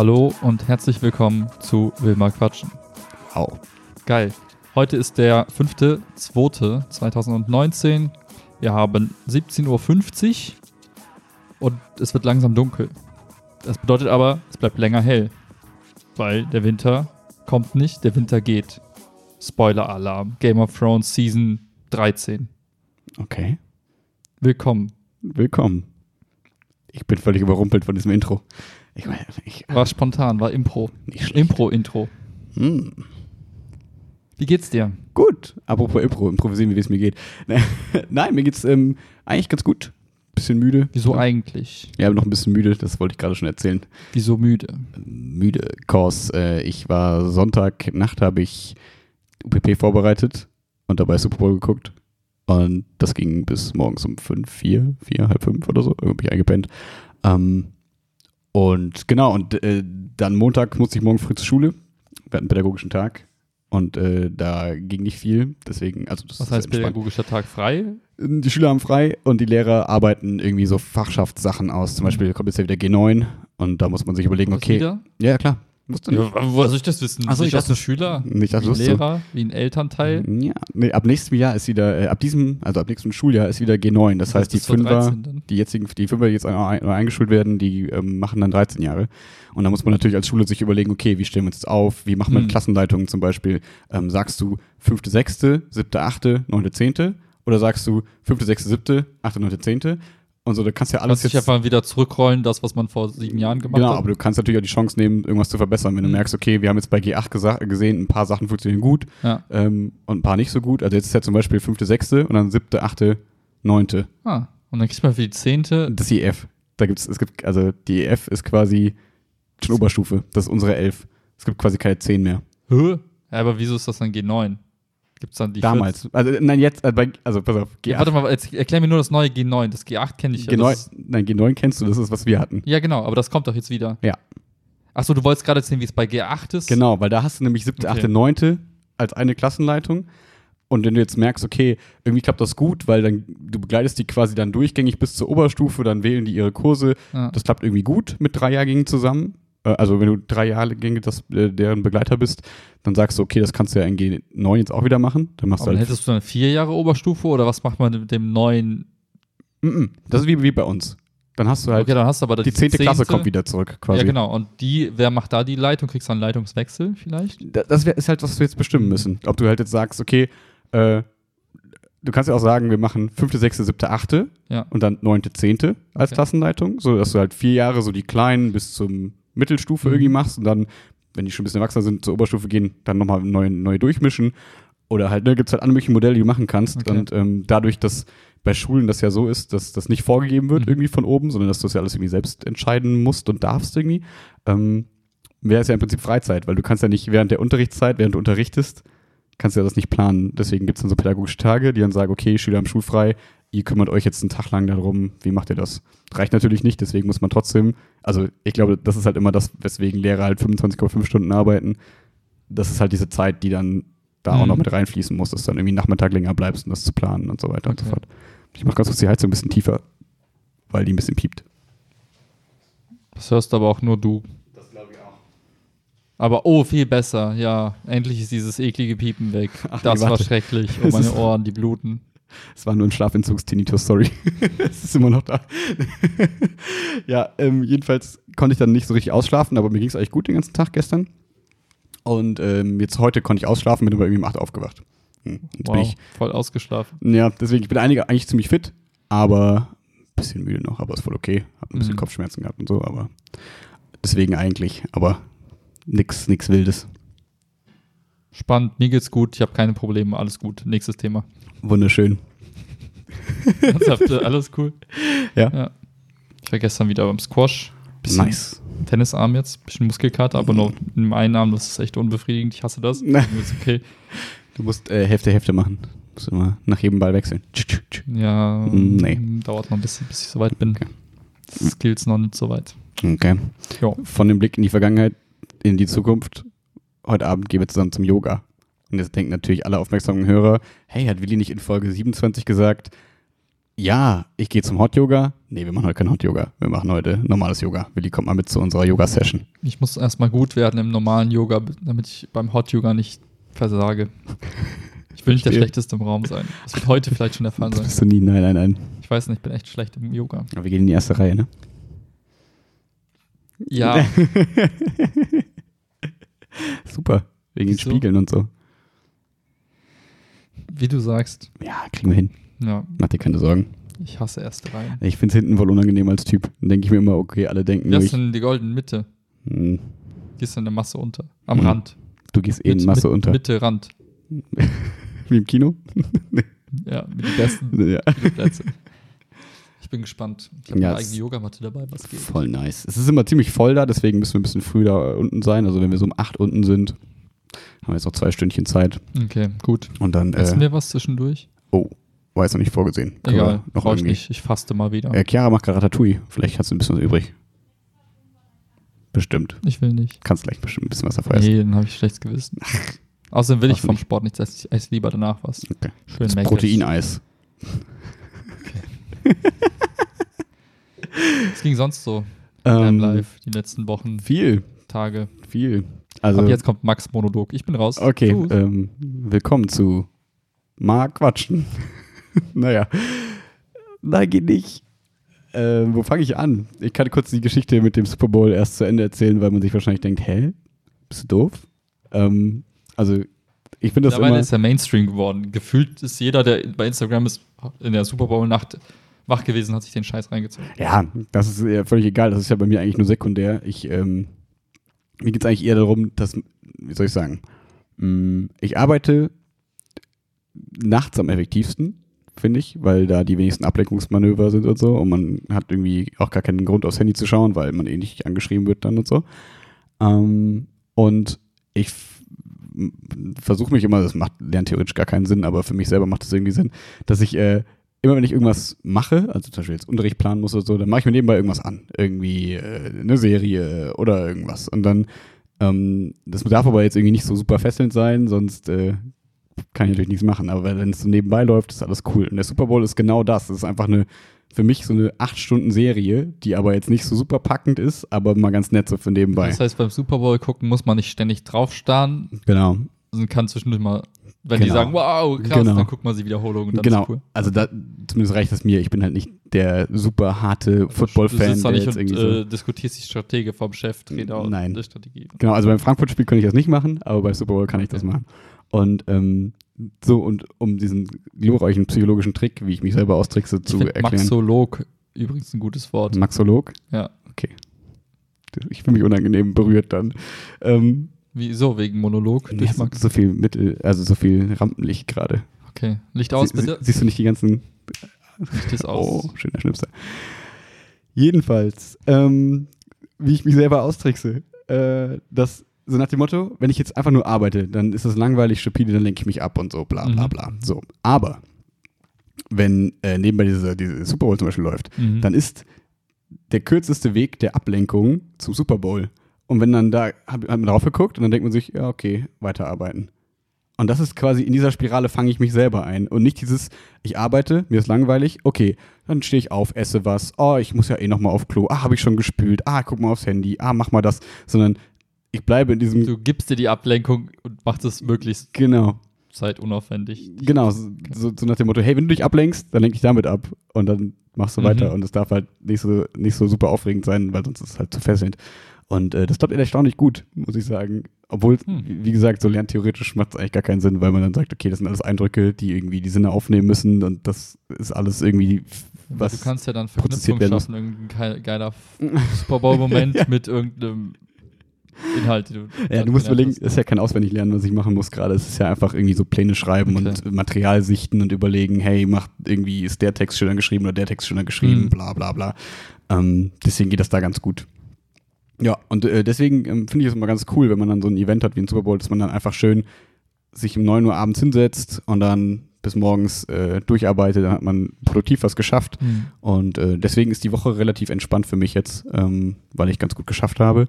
Hallo und herzlich willkommen zu Wilma Quatschen. Au. Geil. Heute ist der 5.2.2019. Wir haben 17.50 Uhr und es wird langsam dunkel. Das bedeutet aber, es bleibt länger hell. Weil der Winter kommt nicht, der Winter geht. Spoiler-Alarm. Game of Thrones Season 13. Okay. Willkommen. Willkommen. Ich bin völlig überrumpelt von diesem Intro. Ich meine, ich, War spontan, war Impro. Impro-Intro. Hm. Wie geht's dir? Gut. Apropos Impro, improvisieren, wie es mir geht. Nein, mir geht's ähm, eigentlich ganz gut. Bisschen müde. Wieso eigentlich? Ja, noch ein bisschen müde, das wollte ich gerade schon erzählen. Wieso müde? Müde, cause äh, ich war Sonntagnacht, habe ich UPP vorbereitet und dabei Super Bowl geguckt. Und das ging bis morgens um fünf, vier, vier, halb fünf oder so. Irgendwie eingepennt. Ähm, und genau, und äh, dann Montag musste ich morgen früh zur Schule. Wir hatten einen pädagogischen Tag. Und äh, da ging nicht viel. Deswegen, also das Was ist heißt entspannt. pädagogischer Tag frei? Die Schüler haben frei und die Lehrer arbeiten irgendwie so Fachschaftssachen aus. Zum Beispiel kommt jetzt ja wieder G9 und da muss man sich überlegen, okay. Wieder? Ja, klar. Musst du nicht. Ja, woher soll ich das wissen? Ach so, Nicht ich dem Schüler? Nicht, dass wie ein du. Lehrer? Wie ein Elternteil? Ja, nee, ab nächstem Jahr ist wieder, äh, ab diesem, also ab nächstem Schuljahr ist wieder G9. Das heißt, die Fünfer, 13 dann. die jetzigen, die Fünfer, die jetzt ein- ein- eingeschult werden, die ähm, machen dann 13 Jahre. Und da muss man natürlich als Schule sich überlegen, okay, wie stellen wir uns jetzt auf? Wie machen wir Hm. Klassenleitungen zum Beispiel? Ähm, sagst du fünfte, sechste, siebte, achte, neunte, zehnte? Oder sagst du fünfte, sechste, siebte, achte, neunte, zehnte? Und so, da kannst du ja alles Kannst dich einfach wieder zurückrollen, das, was man vor sieben Jahren gemacht Genau, hat. aber du kannst natürlich auch die Chance nehmen, irgendwas zu verbessern. Wenn du Mhm. merkst, okay, wir haben jetzt bei G8 gesa- gesehen, ein paar Sachen funktionieren gut Ja. ähm, und ein paar nicht so gut. Also jetzt ist ja zum Beispiel fünfte, sechste und dann siebte, achte, neunte. Ah, und dann kriegt man für die zehnte. Das ist die EF. Da gibt's, es gibt, also die EF ist quasi schon Oberstufe. Das ist unsere Elf. Es gibt quasi keine zehn mehr. Hä? Ja, aber wieso ist das dann G9? Gibt's dann die Damals. Also nein, jetzt, äh, also pass auf, 14? G8. Ja, warte mal, jetzt erklär mir nur das neue G9. Das G8 kenne ich ja. G9, Das ist, nein, G9 kennst du, das ist, was wir hatten. ja, genau, aber das kommt doch jetzt wieder. Ja. Achso, du wolltest gerade erzählen, wie es bei G8 ist? Genau, weil da hast du nämlich siebte, Okay. achte, neunte als eine Klassenleitung. Und wenn du jetzt merkst, okay, irgendwie klappt das gut, weil dann du begleitest die quasi dann durchgängig bis zur Oberstufe, dann wählen die ihre Kurse. Ja. Das klappt irgendwie gut mit Dreijährigen zusammen. Äh, Also wenn du drei Jahrgänge das, äh, deren Begleiter bist, dann sagst du, okay, das kannst du ja in G9 jetzt auch wieder machen. Dann machst Aber du halt, hättest du dann vier Jahre Oberstufe oder was macht man mit dem neuen? Das ist wie, wie bei uns. Dann hast du halt, okay, dann hast du aber die zehnte Klasse kommt wieder zurück quasi. Ja, genau. Und die, wer macht da die Leitung? Kriegst du einen Leitungswechsel vielleicht? Da- Das wär, ist halt, was wir jetzt bestimmen müssen. Ob du halt jetzt sagst, okay, äh, du kannst ja auch sagen, wir machen fünfte, sechste, siebte, achte Ja. und dann neunte, zehnte als Okay. Klassenleitung, so dass du halt vier Jahre so die kleinen bis zum Mittelstufe Mhm. irgendwie machst und dann, wenn die schon ein bisschen erwachsener sind, zur Oberstufe gehen, dann nochmal neu, neu durchmischen. Oder halt, ne, gibt es halt alle möglichen Modelle, die du machen kannst. Okay. Und ähm, dadurch, dass bei Schulen das ja so ist, dass das nicht vorgegeben wird Mhm. irgendwie von oben, sondern dass du das ja alles irgendwie selbst entscheiden musst und darfst irgendwie, ähm, wäre es ja im Prinzip Freizeit, weil du kannst ja nicht während der Unterrichtszeit, während du unterrichtest, kannst du ja das nicht planen. Deswegen gibt es dann so pädagogische Tage, die dann sagen, okay, Schüler haben schulfrei, ihr kümmert euch jetzt einen Tag lang darum, wie macht ihr das? Reicht natürlich nicht, deswegen muss man trotzdem, also ich glaube, das ist halt immer das, weswegen Lehrer halt 25,5 Stunden arbeiten. Das ist halt diese Zeit, die dann da auch Mhm. noch mit reinfließen muss, dass du dann irgendwie Nachmittag länger bleibst und das zu planen und so weiter und so Okay. fort. Ich mache ganz kurz die Heizung ein bisschen tiefer, weil die ein bisschen piept. Das hörst aber auch nur du. Das glaube ich auch. Aber oh, viel besser. Ja, endlich ist dieses eklige Piepen weg. Ach, das nee, war schrecklich. Oh, Es meine Ohren, die bluten. Es war nur ein Schlafentzugstinitus, sorry. es ist immer noch da. ja, ähm, jedenfalls konnte ich dann nicht so richtig ausschlafen, aber mir ging es eigentlich gut den ganzen Tag gestern. Und ähm, jetzt heute konnte ich ausschlafen, bin aber irgendwie um 8 aufgewacht. Hm, Jetzt bin Wow, ich, voll ausgeschlafen. ja, deswegen, ich bin einige, eigentlich ziemlich fit, aber ein bisschen müde noch, aber ist voll okay. Hab ein bisschen Mhm. Kopfschmerzen gehabt und so, aber deswegen eigentlich, aber nix, nix Wildes. Spannend, mir geht's gut, ich habe keine Probleme, alles gut. Nächstes Thema. Wunderschön. Ernsthaft, alles cool. Ja. ja. Ich war gestern wieder beim Squash. Bisschen Nice. Tennisarm jetzt, bisschen Muskelkater, aber nur in dem einen Arm, das ist echt unbefriedigend. Ich hasse das. Na. Ist okay. Du musst äh, Hälfte, Hälfte machen. Musst immer nach jedem Ball wechseln. Ja, Mm, nee. dauert noch ein bisschen, bis ich soweit bin. Okay. Skills noch nicht soweit. Okay. Ja. Von dem Blick in die Vergangenheit, in die Zukunft. Heute Abend gehen wir zusammen zum Yoga. Und jetzt denken natürlich alle aufmerksamen Hörer, hey, hat Willi nicht in Folge 27 gesagt, Ja, ich gehe zum Hot Yoga. Nee, wir machen heute kein Hot Yoga. Wir machen heute normales Yoga. Willi kommt mal mit zu unserer Yoga-Session. Ich muss erstmal gut werden im normalen Yoga, damit ich beim Hot Yoga nicht versage. Ich will nicht der. Schlechteste im Raum sein. Das wird heute vielleicht schon der Fall Das sein. bist du nie. Nein, nein, nein. Ich weiß nicht, ich bin echt schlecht im Yoga. Aber wir gehen in die erste Reihe, ne? Ja, Super. Wegen den Wieso? Spiegeln und so. wie du sagst. Ja, kriegen wir hin. Ja, Mach dir keine Sorgen. ich hasse erste Reihen. Ich finde es hinten voll unangenehm als Typ. Dann denke ich mir immer, okay, alle denken ich, denn die goldene Mitte? hm, Die ist in der Masse unter. Am Mhm. Rand. du gehst eh in Masse mit, unter. Mitte, Rand. Wie im Kino? Ja, mit den besten ja. Plätze. Ich bin gespannt. Ich habe Ja, eine eigene Yogamatte dabei, was geht. Voll nice. Es ist immer ziemlich voll da, deswegen müssen wir ein bisschen früh da unten sein. Also wenn wir so um 8 unten sind, haben wir jetzt noch zwei Stündchen Zeit. Okay, gut. Und dann, Essen äh, wir was zwischendurch? oh, war jetzt noch nicht vorgesehen. Können Egal, noch brauche ich nicht. Ich faste mal wieder. Äh, Chiara macht gerade Ratatouille. Vielleicht hast du ein bisschen was übrig. Bestimmt. Ich will nicht. Kannst gleich bestimmt ein bisschen was davon essen. Nee, dann habe ich schlechtes Gewissen. Außerdem will ich Hast du vom nicht? Sport nichts essen. Ich esse lieber danach was. Okay. Schön Proteineis. Es ging sonst so in deinem Ähm, Live die letzten Wochen, Viel, Tage. viel. Also, Ab jetzt kommt Max Monolog. Ich bin raus. okay, Tschüss. ähm, willkommen zu Mal quatschen. naja, nein, geht nicht. Ähm, wo fange ich an? Ich kann kurz die Geschichte mit dem Super Bowl erst zu Ende erzählen, weil man sich wahrscheinlich denkt, hä, bist du doof? Ähm, also, ich finde das Mittlerweile immer... ist er Mainstream geworden. Gefühlt ist jeder, der bei Instagram ist, in der Super Bowl-Nacht wach gewesen, hat sich den Scheiß reingezogen. Ja, das ist ja völlig egal. Das ist ja bei mir eigentlich nur sekundär. Ich, ähm, mir geht es eigentlich eher darum, dass, wie soll ich sagen, mh, ich arbeite nachts am effektivsten, finde ich, weil da die wenigsten Ablenkungsmanöver sind und so und man hat irgendwie auch gar keinen Grund aufs Handy zu schauen, weil man eh nicht angeschrieben wird dann und so. Ähm, und ich versuche mich immer, das macht lernt theoretisch gar keinen Sinn, aber für mich selber macht es irgendwie Sinn, dass ich äh, immer wenn ich irgendwas mache, also zum Beispiel jetzt Unterricht planen muss oder so, dann mache ich mir nebenbei irgendwas an. Irgendwie äh, eine Serie oder irgendwas. Und dann, ähm, das darf aber jetzt irgendwie nicht so super fesselnd sein, sonst äh, kann ich natürlich nichts machen. Aber wenn es so nebenbei läuft, ist alles cool. Und der Super Bowl ist genau das. Das ist einfach eine, für mich so eine 8-Stunden-Serie, die aber jetzt nicht so super packend ist, aber mal ganz nett so für nebenbei. Das heißt, beim Super Bowl gucken muss man nicht ständig draufstarren, genau. sondern kann zwischendurch mal, wenn die Genau. sagen, wow, krass, Genau. dann guckt man sie Wiederholung und dann genau. ist cool. Also da, zumindest reicht das mir. Ich bin halt nicht der super harte Du Football-Fan, sitzt da nicht jetzt und irgendwie so äh, diskutierst die Strategie vom Chef, Trainer und Nein. der Strategie. Genau, also beim Frankfurt-Spiel kann ich das nicht machen, aber bei Super Bowl kann ich das machen. Und ähm, so, und um diesen glorreichen psychologischen Trick, wie ich mich selber austrickse, Ich zu erklären. Maxolog übrigens ein gutes Wort. Maxolog? Ja. Ich fühle mich unangenehm berührt dann. Ähm, Wieso? Wegen Monolog durch so, so viel Mittel, also so viel Rampenlicht gerade. Okay. Licht aus, Sie, bitte. sie, siehst du nicht die ganzen Licht ist aus. Oh, schöner Schnipsel. Jedenfalls, ähm, wie ich mich selber austrickse, äh, das so nach dem Motto, wenn ich jetzt einfach nur arbeite, dann ist das langweilig, stupide, dann lenke ich mich ab und so, bla bla Mhm. bla. So, aber wenn äh, nebenbei diese, diese Super Bowl zum Beispiel läuft, Mhm. dann ist der kürzeste Weg der Ablenkung zum Super Bowl. Und wenn dann da, hat, hat man drauf geguckt und dann denkt man sich, ja, okay, weiterarbeiten. Und das ist quasi, in dieser Spirale fange ich mich selber ein. Und nicht dieses, ich arbeite, mir ist langweilig, okay, dann stehe ich auf, esse was, oh, ich muss ja eh nochmal auf Klo, ah, habe ich schon gespült, ah, guck mal aufs Handy, ah, mach mal das. Sondern ich bleibe in diesem, Du gibst dir die Ablenkung und machst es möglichst genau, zeitunaufwendig. genau, so, so, so nach dem Motto, hey, wenn du dich ablenkst, dann lenk dich damit ab. Und dann machst du Mhm. weiter. Und es darf halt nicht so, nicht so super aufregend sein, weil sonst ist es halt zu fesselnd. Und äh, das klappt erstaunlich gut, muss ich sagen. Obwohl, Hm. wie gesagt, so lerntheoretisch macht es eigentlich gar keinen Sinn, weil man dann sagt, okay, das sind alles Eindrücke, die irgendwie die Sinne aufnehmen müssen und das ist alles irgendwie Was du kannst ja dann Verknüpfung schaffen, irgendein ge- geiler Super Bowl-Moment mit irgendeinem Inhalt. Du ja, du musst überlegen, hast. es ist ja kein Auswendiglernen, was ich machen muss gerade. Es ist ja einfach irgendwie so Pläne schreiben Okay. und Material sichten und überlegen, hey, macht irgendwie, ist der Text schöner geschrieben oder der Text schöner geschrieben, Mhm. bla bla bla. Ähm, deswegen geht das da ganz gut. Ja, und äh, deswegen ähm, finde ich es immer ganz cool, wenn man dann so ein Event hat wie ein Super Bowl, dass man dann einfach schön sich um 9 Uhr abends hinsetzt und dann bis morgens äh, durcharbeitet, dann hat man produktiv was geschafft. Hm. Und äh, deswegen ist die Woche relativ entspannt für mich jetzt, ähm, weil ich ganz gut geschafft habe,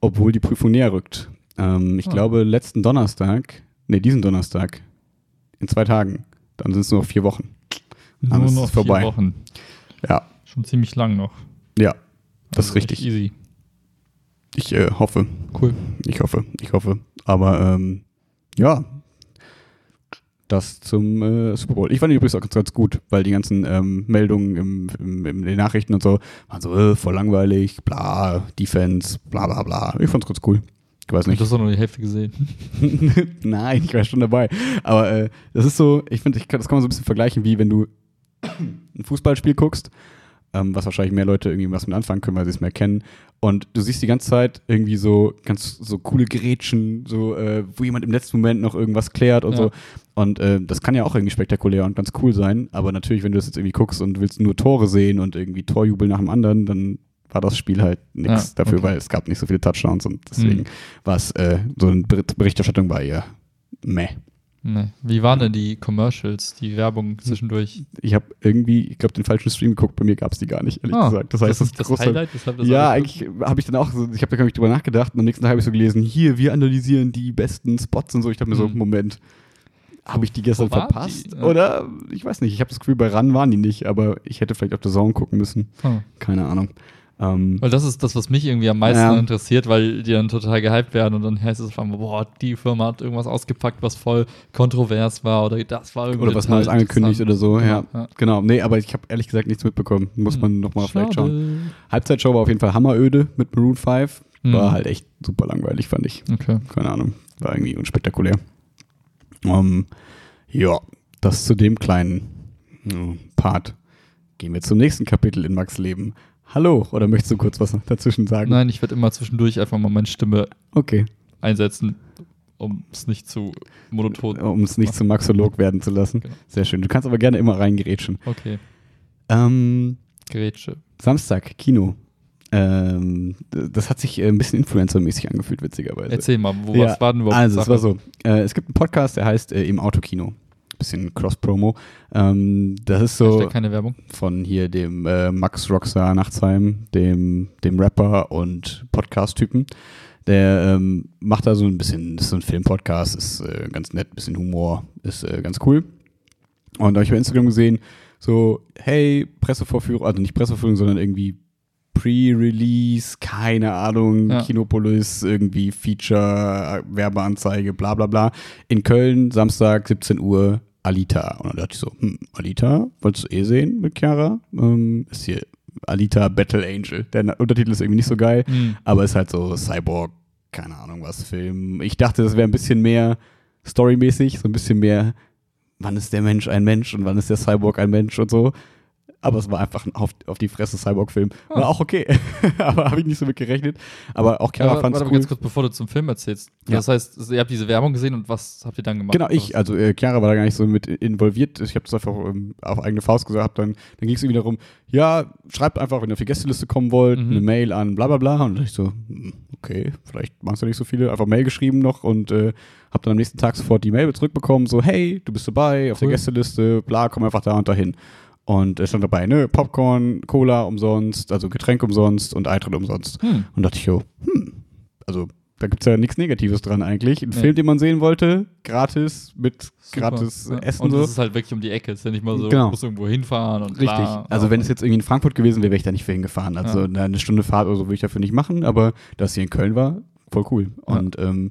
obwohl die Prüfung näher rückt. Ähm, ich Ah. glaube, letzten Donnerstag, nee, diesen Donnerstag, in zwei Tagen, dann sind es nur noch vier Wochen. Dann Nur ist noch es vorbei. vier Wochen. Ja, Schon ziemlich lang noch. ja, das Also ist richtig. Easy. Ich äh, hoffe, Cool. ich hoffe, ich hoffe. Aber ähm, ja, das zum äh, Super Bowl. Ich fand ihn übrigens auch ganz, ganz gut, weil die ganzen ähm, Meldungen im, im, in den Nachrichten und so waren so äh, voll langweilig, bla, Defense, bla bla bla. Ich fand's ganz cool. Ich weiß Du nicht. hast doch noch die Hälfte gesehen. Nein, ich war schon dabei. Aber äh, das ist so, ich finde, das kann man so ein bisschen vergleichen, wie wenn du ein Fußballspiel guckst, ähm, was wahrscheinlich mehr Leute irgendwie was mit anfangen können, weil sie es mehr kennen. Und du siehst die ganze Zeit irgendwie so ganz so coole Gerätschen, so, äh, wo jemand im letzten Moment noch irgendwas klärt und Ja. so. Und äh, das kann ja auch irgendwie spektakulär und ganz cool sein. Aber natürlich, wenn du das jetzt irgendwie guckst und willst nur Tore sehen und irgendwie Torjubel nach dem anderen, dann war das Spiel halt nichts Ja, dafür, okay. weil es gab nicht so viele Touchdowns und deswegen Mhm. war es äh, so eine Ber- Berichterstattung bei ihr. Meh. Nee. Wie waren denn die Commercials, die Werbung zwischendurch? Ich habe irgendwie, ich glaube, den falschen Stream geguckt. Bei mir gab es die gar nicht, ehrlich Ah, gesagt. Das heißt, das, ist das große- Highlight, weshalb das Ja, eigentlich habe ich dann auch ich habe da gar nicht drüber nachgedacht und am nächsten Tag habe ich so gelesen, hier, wir analysieren die besten Spots und so. Ich dachte mir so, Mhm. Moment, habe ich die gestern verpasst? die? Oder, ich weiß nicht, ich habe das Gefühl, bei RAN waren die nicht, aber ich hätte vielleicht auf der Zone gucken müssen. Ah. Keine Ahnung. Ähm, Weil das ist das, was mich irgendwie am meisten Ja. interessiert, weil die dann total gehypt werden und dann heißt es auf einmal, boah, die Firma hat irgendwas ausgepackt, was voll kontrovers war oder das war irgendwie oder was Neues angekündigt oder so, ja. Genau, ja. Genau, nee, aber ich habe ehrlich gesagt nichts mitbekommen. Muss man nochmal vielleicht schauen. Halbzeitshow war auf jeden Fall hammeröde mit Maroon 5. War Mhm. halt echt super langweilig, fand ich. Okay. Keine Ahnung. War irgendwie unspektakulär. Ähm, ja, das zu dem kleinen äh, Part. Gehen wir zum nächsten Kapitel in Max Leben. Hallo, oder möchtest du kurz was dazwischen sagen? Nein, ich werde immer zwischendurch einfach mal meine Stimme Okay, einsetzen, um es nicht zu monoton. um es nicht zum Maxolog werden zu lassen. Genau. Sehr schön. Du kannst aber gerne immer reingerätschen. Okay. Ähm, Grätsche. Samstag, Kino. Ähm, das hat sich äh, ein bisschen influencermäßig angefühlt, witzigerweise. Erzähl mal, wo Ja, was war denn überhaupt Also, es war so. Äh, es gibt einen Podcast, der heißt äh, Im Autokino. Bisschen Cross-Promo. Ähm, das ist so Hashtag keine Werbung. von hier dem äh, Max Rockstar Nachtsheim, dem, dem Rapper und Podcast-Typen. Der ähm, macht da so ein bisschen, das ist so ein Film-Podcast, ist äh, ganz nett, bisschen Humor, ist äh, ganz cool. Und da habe ich bei Instagram gesehen, so, hey, Pressevorführung, also nicht Pressevorführung, sondern irgendwie Pre-Release, keine Ahnung, Ja. Kinopolis, irgendwie Feature, Werbeanzeige, bla bla bla. In Köln, Samstag, 17 Uhr, Alita. Und dann dachte ich so, hm, Alita, wolltest du eh sehen mit Chiara? Ähm, ist hier Alita Battle Angel. Der Untertitel ist irgendwie nicht so geil, Hm. aber ist halt so Cyborg, keine Ahnung was, Film. Ich dachte, das wäre ein bisschen mehr storymäßig, so ein bisschen mehr, wann ist der Mensch ein Mensch und wann ist der Cyborg ein Mensch und so. Aber es war einfach ein auf, auf die Fresse Cyborg-Film. War Ah. auch okay. aber habe ich nicht so mit gerechnet. Aber auch Chiara Ja, fand es cool. ganz kurz, bevor du zum Film erzählst. Ja. Das heißt, ihr habt diese Werbung gesehen und was habt ihr dann gemacht? Genau, ich, also äh, Chiara war da gar nicht so mit involviert. Ich habe das einfach ähm, auf eigene Faust gesagt. Dann, dann ging es irgendwie darum, ja, schreibt einfach, wenn ihr auf die Gästeliste kommen wollt, Mhm. eine Mail an bla bla bla. Und dann dachte ich so, hm, okay, vielleicht machst du nicht so viele. Einfach Mail geschrieben noch und äh, habe dann am nächsten Tag sofort die Mail zurückbekommen, so, hey, du bist dabei auf der Cool. Gästeliste, bla, komm einfach da und dahin. Und es stand dabei, ne, Popcorn, Cola umsonst, also Getränk umsonst und Eintritt umsonst. Hm. Und dachte ich so, hm, also da gibt es ja nichts Negatives dran eigentlich. Ein Nee. Film, den man sehen wollte, gratis, mit Super. gratis Ja. Essen Und so. es ist halt wirklich um die Ecke. Ist ja nicht mal so, Genau. du musst irgendwo hinfahren und Richtig. bla. also wenn es jetzt irgendwie in Frankfurt gewesen wäre, wäre ich da nicht für hingefahren. Also Ja. eine Stunde Fahrt oder so würde ich dafür nicht machen, aber da es hier in Köln war, voll cool. Ja. Und ähm,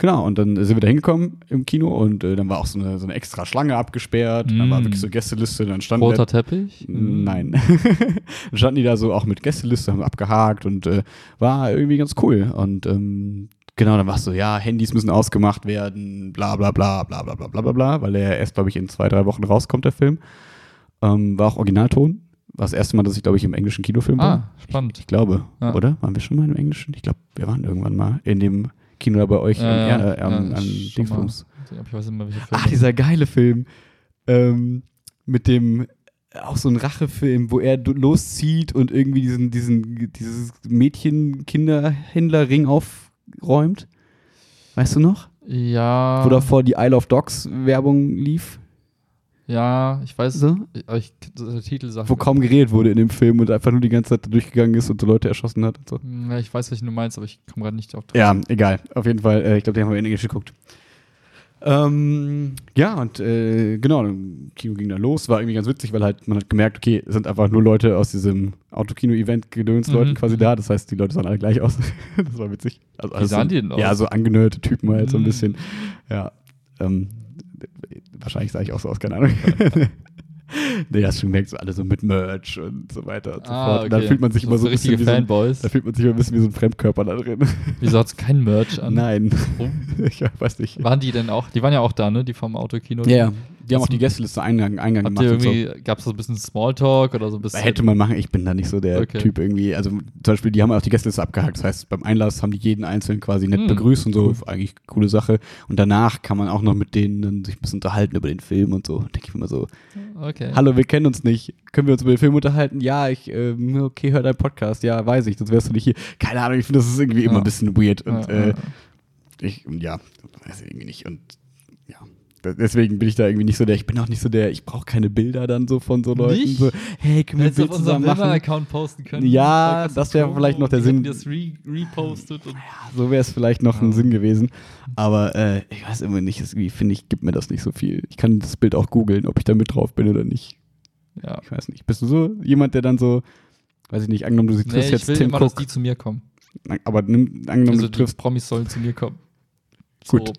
genau, und dann sind wir da hingekommen im Kino und äh, dann war auch so eine, so eine extra Schlange abgesperrt. Dann war Mm. wirklich so Gästeliste, dann standen Roter da, Teppich? Nein. dann standen die da so auch mit Gästeliste, haben abgehakt und äh, war irgendwie ganz cool. Und ähm, genau, dann war es so, ja, Handys müssen ausgemacht werden, bla bla bla bla bla bla bla bla bla, weil der erst, glaube ich, in zwei, drei Wochen rauskommt, der Film. Ähm, war auch Originalton. War das erste Mal, dass ich, glaube ich, im englischen Kinofilm war. Ah, spannend. Ich glaube, Ja. oder? Waren wir schon mal im Englischen? Ich glaube, wir waren irgendwann mal in dem Kino da bei euch Ja, ja, äh, am, ja, schon Dingsbums. Ich weiß nicht mehr, welche Filme. Ach, dieser geile Film. Ähm, mit dem, auch so ein Rachefilm, wo er loszieht und irgendwie diesen, diesen, dieses Mädchen-Kinderhändler-Ring aufräumt. Weißt du noch? ja. Wo davor die Isle of Dogs Werbung lief. Ja, ich weiß. So? Aber ich, der Titel sagt. Wo kaum geredet wurde in dem Film und einfach nur die ganze Zeit da durchgegangen ist und so Leute erschossen hat und so. Ja, ich weiß, welchen du meinst, aber ich komme gerade nicht auf. Ja, egal. Auf jeden Fall, äh, ich glaube, den haben wir in Englisch geguckt. Ähm, ja, und äh, genau, Kino ging dann los. War irgendwie ganz witzig, weil halt man hat gemerkt, okay, es sind einfach nur Leute aus diesem Autokino-Event gedöns Mhm. Quasi da. Das heißt, die Leute sahen alle gleich aus. das war witzig. Also, alles sahen so, die denn Ja, aus? so angenörte Typen halt so ein Mhm. bisschen. Ja. Ähm, wahrscheinlich sah ich auch so aus, keine Ahnung. nee, hast schon gemerkt, so alle so mit Merch und so weiter und so fort. Und dann fühlt man sich immer so ein bisschen richtige wie so ein, Fanboys. da fühlt man sich immer ein bisschen wie so ein Fremdkörper da drin. Wieso hat's kein Merch an? Nein. Warum? ich weiß nicht. Waren die denn auch? Die waren ja auch da, ne? Die vom Autokino. Ja, ja. Die haben auch die Gästeliste Eingang, Eingang Habt gemacht. ihr so. gab es so ein bisschen Smalltalk oder so ein bisschen? Hätte man machen, ich bin da nicht so der Okay. Typ irgendwie. Also zum Beispiel, die haben auch die Gästeliste abgehakt. Das heißt, beim Einlass haben die jeden Einzelnen quasi nett Hm, begrüßt und so. Eigentlich coole Sache. Und danach kann man auch noch mit denen dann sich ein bisschen unterhalten über den Film und so. Denke ich mir immer so, Okay. hallo, wir kennen uns nicht. Können wir uns über den Film unterhalten? Ja, ich, ähm, okay, hör deinen Podcast. Ja, weiß ich, sonst wärst du nicht hier. Keine Ahnung, ich finde, das ist irgendwie immer Ja. ein bisschen weird. Und Ja, äh, ich, ja, weiß ich irgendwie nicht. Und deswegen bin ich da irgendwie nicht so der, ich bin auch nicht so der, ich brauche keine Bilder dann so von so Leuten. Nicht? So, hey, können wir ein Bild auf zusammen unserem machen? account posten können. Ja, das wäre vielleicht noch der Sinn. das re repostet und So wäre es vielleicht noch ein Ja. Sinn gewesen. Aber äh, ich weiß immer nicht, irgendwie finde ich, gibt mir das nicht so viel. Ich kann das Bild auch googeln, ob ich da mit drauf bin oder nicht. ja. Ich weiß nicht. Bist du so jemand, der dann so, weiß ich nicht, angenommen, du Nee, triffst ich jetzt will Tim immer, dass Cook. die zu mir kommen. Aber nimm, angenommen, Also du triffst, Promis sollen zu mir kommen. Gut. So.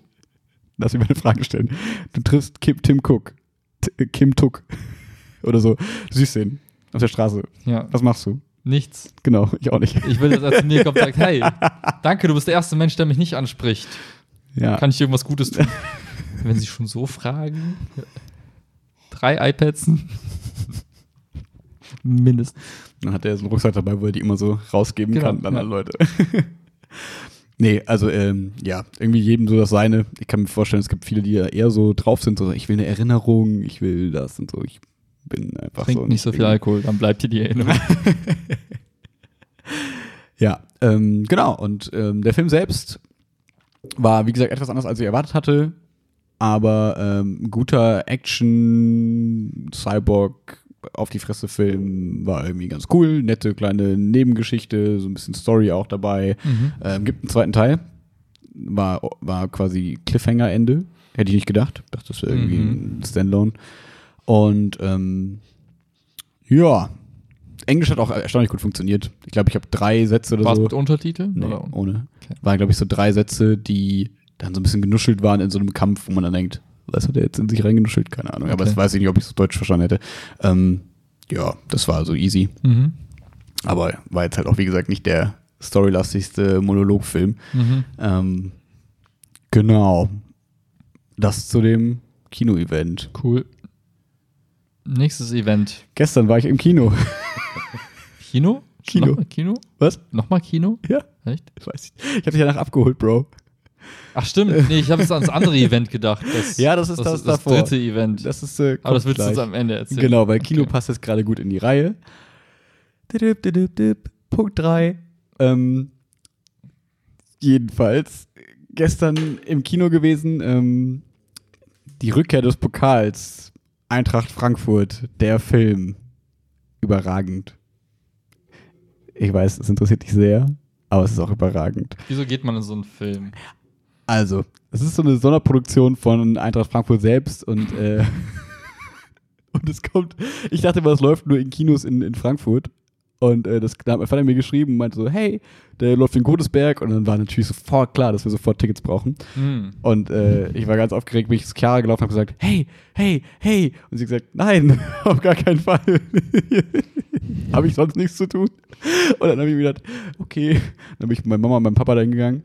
Lass mich mal eine Frage stellen. Du triffst Kim, Tim Cook. T äh, Kim Tuck. Oder so. Siehst den auf der Straße. Ja, Was machst du? nichts. Genau, ich auch nicht. Ich will, dass er zu mir kommt und sagt, hey, danke, du bist der erste Mensch, der mich nicht anspricht. Ja. Kann ich dir irgendwas Gutes tun? Wenn sie schon so fragen. Drei iPads. Mindestens. Dann hat er so einen Rucksack dabei, wo er die immer so rausgeben Genau, kann an ja. alle Leute. Nee, also ähm, ja, irgendwie jedem so das seine. Ich kann mir vorstellen, es gibt viele, die ja eher so drauf sind, so ich will eine Erinnerung, ich will das und so. Ich bin einfach Trink so. nicht so viel Alkohol, dann bleibt dir die Erinnerung. Ja, ähm, genau. Und ähm, der Film selbst war, wie gesagt, etwas anders, als ich erwartet hatte. Aber ähm, guter Action, Cyborg, auf die Fresse Film war irgendwie ganz cool. Nette kleine Nebengeschichte, so ein bisschen Story auch dabei. Mhm. Ähm, gibt einen zweiten Teil. War, war quasi Cliffhanger-Ende. Hätte ich nicht gedacht. Dachte, das wäre irgendwie Mhm. ein Standalone. Und ähm, ja, Englisch hat auch erstaunlich gut funktioniert. Ich glaube, ich habe drei Sätze oder War es so. mit Untertiteln? Nee, ohne. Okay. Waren, glaube ich, so drei Sätze, die dann so ein bisschen genuschelt waren in so einem Kampf, wo man dann denkt, was hat er jetzt in sich reingenuschelt? Keine Ahnung. Aber Okay. das weiß ich nicht, ob ich es Deutsch verstanden hätte. Ähm, ja, das war so easy. Mhm. Aber war jetzt halt auch, wie gesagt, nicht der storylastigste Monologfilm. Mhm. Ähm, genau. Das zu dem Kino-Event. Cool. Nächstes Event. Gestern war ich im Kino. Kino? Kino. Nochmal Kino? Was? Nochmal Kino? Ja, Echt? ich weiß nicht. Ich habe dich danach abgeholt, Bro. Ach stimmt, nee, ich habe jetzt ans andere Event gedacht. Das, Ja, das ist das das davor. dritte Event. Das ist äh, Aber das willst du uns am Ende erzählen. Genau, weil Kino Okay. passt jetzt gerade gut in die Reihe. Didip, didip, dip. Punkt 3. Ähm, jedenfalls, gestern im Kino gewesen, ähm, die Rückkehr des Pokals, Eintracht Frankfurt, der Film. Überragend. Ich weiß, es interessiert dich sehr, aber es ist auch überragend. Wieso geht man in so einen Film? Also, es ist so eine Sonderproduktion von Eintracht Frankfurt selbst und, äh, und es kommt, ich dachte immer, es läuft nur in Kinos in, in Frankfurt. Und äh, das da hat mein Vater mir geschrieben und meinte so, hey, der läuft in Godesberg. Und dann war natürlich sofort klar, dass wir sofort Tickets brauchen. Hm. Und äh, ich war ganz aufgeregt, bin ich zu Chiara gelaufen und habe gesagt, hey, hey, hey. Und sie hat gesagt, nein, auf gar keinen Fall. habe ich sonst nichts zu tun. Und dann habe ich mir gedacht, okay. Dann bin ich mit meiner Mama und meinem Papa dahin gegangen.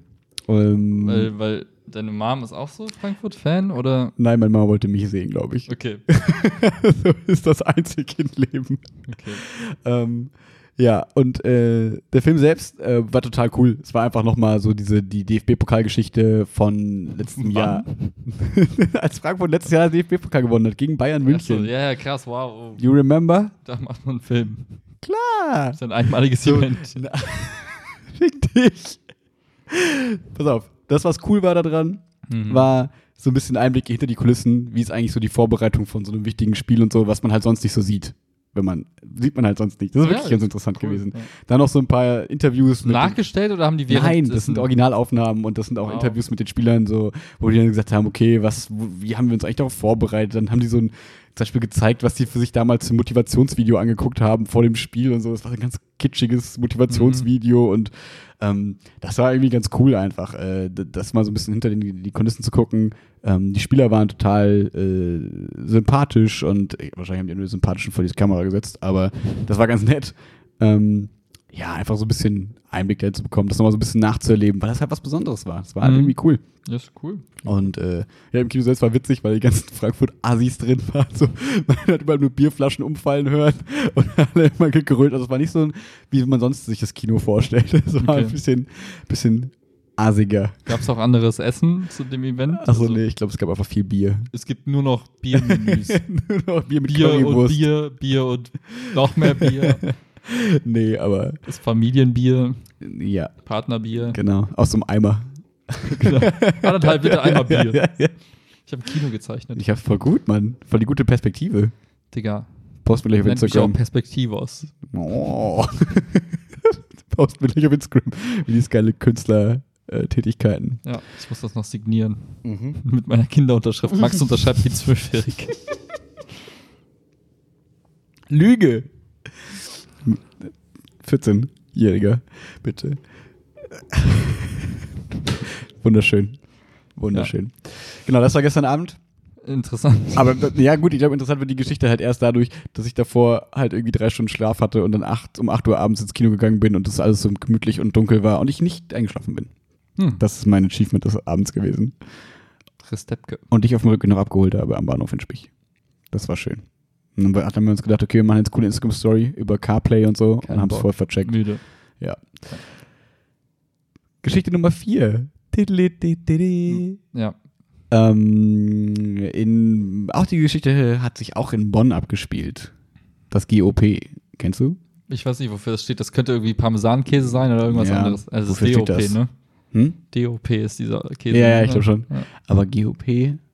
Ähm, Weil, weil deine Mom ist auch so Frankfurt-Fan oder? Nein, meine Mama wollte mich sehen, glaube ich. Okay. so ist das einzig im Leben. okay. Ähm, ja, und äh, der Film selbst äh, war total cool. Es war einfach nochmal so diese die DFB-Pokalgeschichte von letztem? Jahr. Als Frankfurt letztes Jahr DFB-Pokal gewonnen hat gegen Bayern München. Ja, ja, krass, wow. You remember? da macht man einen Film. Klar. Das ist ein einmaliges So. Event. Fick dich. Pass auf, das, was cool war daran, Mhm. war so ein bisschen Einblick hinter die Kulissen, wie ist eigentlich so die Vorbereitung von so einem wichtigen Spiel und so, was man halt sonst nicht so sieht. wenn man, sieht man halt sonst nicht. Das ist Ja, wirklich ganz interessant cool, gewesen. ja. Dann noch so ein paar Interviews mit. Nachgestellt oder haben die während Nein, das sind Originalaufnahmen und das sind auch Wow. Interviews mit den Spielern, so, wo die dann gesagt haben, okay, was, wie haben wir uns eigentlich darauf vorbereitet? Dann haben die so ein zum Beispiel gezeigt, was die für sich damals zum Motivationsvideo angeguckt haben vor dem Spiel und so. Das war ein ganz kitschiges Motivationsvideo und ähm, das war irgendwie ganz cool einfach, äh, das mal so ein bisschen hinter den, die Kulissen zu gucken. Ähm, die Spieler waren total äh, sympathisch und äh, wahrscheinlich haben die nur sympathischen vor die Kamera gesetzt, aber das war ganz nett. Ähm, ja, einfach so ein bisschen Einblick da zu bekommen, das nochmal so ein bisschen nachzuerleben, weil das halt was Besonderes war. Das war halt Mhm. irgendwie cool. Das ist cool. Und äh, ja, im Kino selbst war witzig, weil die ganzen Frankfurt-Assis drin waren. So, man hat überall nur Bierflaschen umfallen hören und alle immer gegrölt. Also es war nicht so, ein, wie man sonst sich das Kino vorstellt. Es war Okay. ein bisschen, bisschen asiger. Gab es auch anderes Essen zu dem Event? Achso, Also, nee, ich glaube, es gab einfach viel Bier. Es gibt nur noch Biermenüs. nur noch Bier mit Bier und Currywurst. Bier, Bier und noch mehr Bier. Nee, aber Das Familienbier, ja, Partnerbier. genau. Aus so einem Eimer. Genau. Anderthalb Liter Eimer Bier. Ja, ja. Ich habe Kino gezeichnet. Ich hab's voll gut, Mann. Voll die gute Perspektive. Digga, Post mir gleich auf nennt mich auch Instagram. Perspektivos. Oh. Post mir gleich auf Instagram. Wie die geile Künstler-Tätigkeiten. Ja, ich muss das noch signieren. Mit meiner Kinderunterschrift. Max unterschreibt wie zwölfjährig. Lüge. 14-Jähriger, bitte. Wunderschön. Wunderschön. Genau, das war gestern Abend. Interessant. Aber ja, gut, ich glaube, interessant wird die Geschichte halt erst dadurch, dass ich davor halt irgendwie drei Stunden Schlaf hatte und dann acht, um 8 Uhr abends ins Kino gegangen bin und das alles so gemütlich und dunkel war und ich nicht eingeschlafen bin. Hm. Das ist mein Achievement des Abends gewesen. Und ich auf dem Rücken noch abgeholt habe am Bahnhof in Spich. Das war schön. Und dann hatten wir uns gedacht, okay, wir machen jetzt coole Instagram-Story über Carplay und so Kein und haben es voll vercheckt. Müde. Ja. Geschichte Nummer 4. Ja. Ähm, in, auch die Geschichte hat sich auch in Bonn abgespielt. Das GOP. Kennst du? Ich weiß nicht, wofür das steht. Das könnte irgendwie Parmesankäse sein oder irgendwas Ja, anderes. Also es wofür ist steht DOP, das? ne? Hm? DOP ist dieser Käse. Ja, ja, ne? ich glaube schon. Ja. Aber GOP das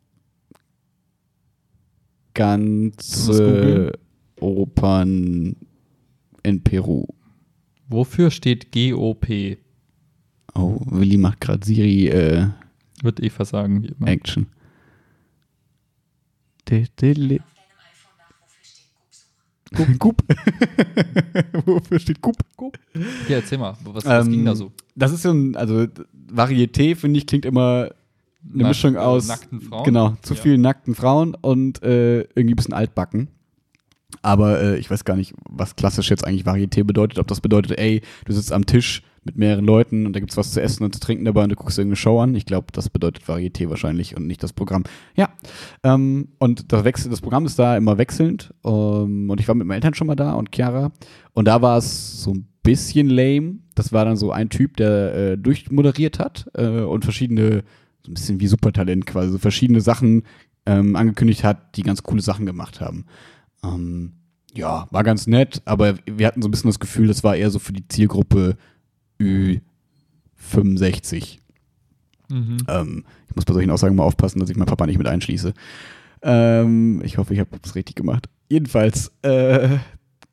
ganze? Opern in Peru. Wofür steht GOP? Oh, Willi macht gerade Siri äh, Wird eh versagen, wie immer. Action. Di-di-li- Gup. Wofür steht Gup? Gup. Ja, erzähl mal, was, was Ähm, ging da so? Das ist so ein, also Varieté, finde ich, klingt immer eine Nach- Mischung äh, aus nackten Frauen? Genau, zu Ja. vielen nackten Frauen und äh, irgendwie ein bisschen altbacken. Aber äh, ich weiß gar nicht, was klassisch jetzt eigentlich Varieté bedeutet. Ob das bedeutet, ey, du sitzt am Tisch mit mehreren Leuten und da gibt's was zu essen und zu trinken dabei und du guckst irgendeine Show an. Ich glaube, das bedeutet Varieté wahrscheinlich und nicht das Programm. Ja, ähm, und das, Wechsel, das Programm ist da immer wechselnd. Ähm, und ich war mit meinen Eltern schon mal da und Chiara. Und da war es so ein bisschen lame. Das war dann so ein Typ, der äh, durchmoderiert hat äh, und verschiedene, so ein bisschen wie Supertalent quasi, so verschiedene Sachen ähm, angekündigt hat, die ganz coole Sachen gemacht haben. Ähm, ja, war ganz nett, aber wir hatten so ein bisschen das Gefühl, das war eher so für die Zielgruppe Ü65. Mhm. Ähm, ich muss bei solchen Aussagen mal aufpassen, dass ich meinen Papa nicht mit einschließe. Ähm, ich hoffe, ich habe es richtig gemacht. Jedenfalls äh,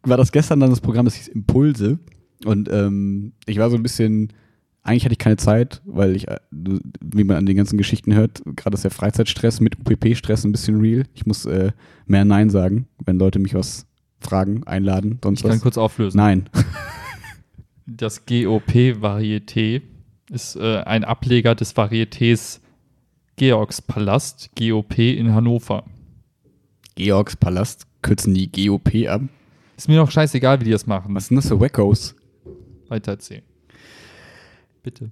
war das gestern dann das Programm, das hieß Impulse. Und ähm, ich war so ein bisschen, eigentlich hatte ich keine Zeit, weil ich, äh, wie man an den ganzen Geschichten hört, gerade ist der Freizeitstress mit UPP-Stress ein bisschen real. Ich muss äh, mehr Nein sagen, wenn Leute mich was fragen, einladen, sonst Ich kann was. kurz auflösen. Nein. Das GOP-Varieté ist äh, ein Ableger des Varietés Georgspalast, GOP in Hannover. Georgs Palast kürzen die GOP ab. Ist mir doch scheißegal, wie die das machen. Was sind das für Wackos? Weiter erzählen. Bitte.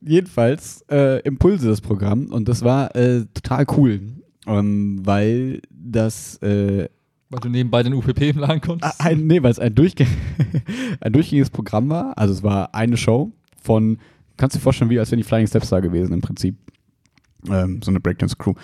jedenfalls äh, Impulse das Programm und das war äh, total cool, ähm, weil das äh, Weil du nebenbei den UPP im Laden konntest. ein, nee, weil es ein, Durchge ein durchgängiges Programm war. Also es war eine Show von, kannst du dir vorstellen, wie als wären die Flying Steps da gewesen im Prinzip. Ähm, so eine Breakdance-Crew.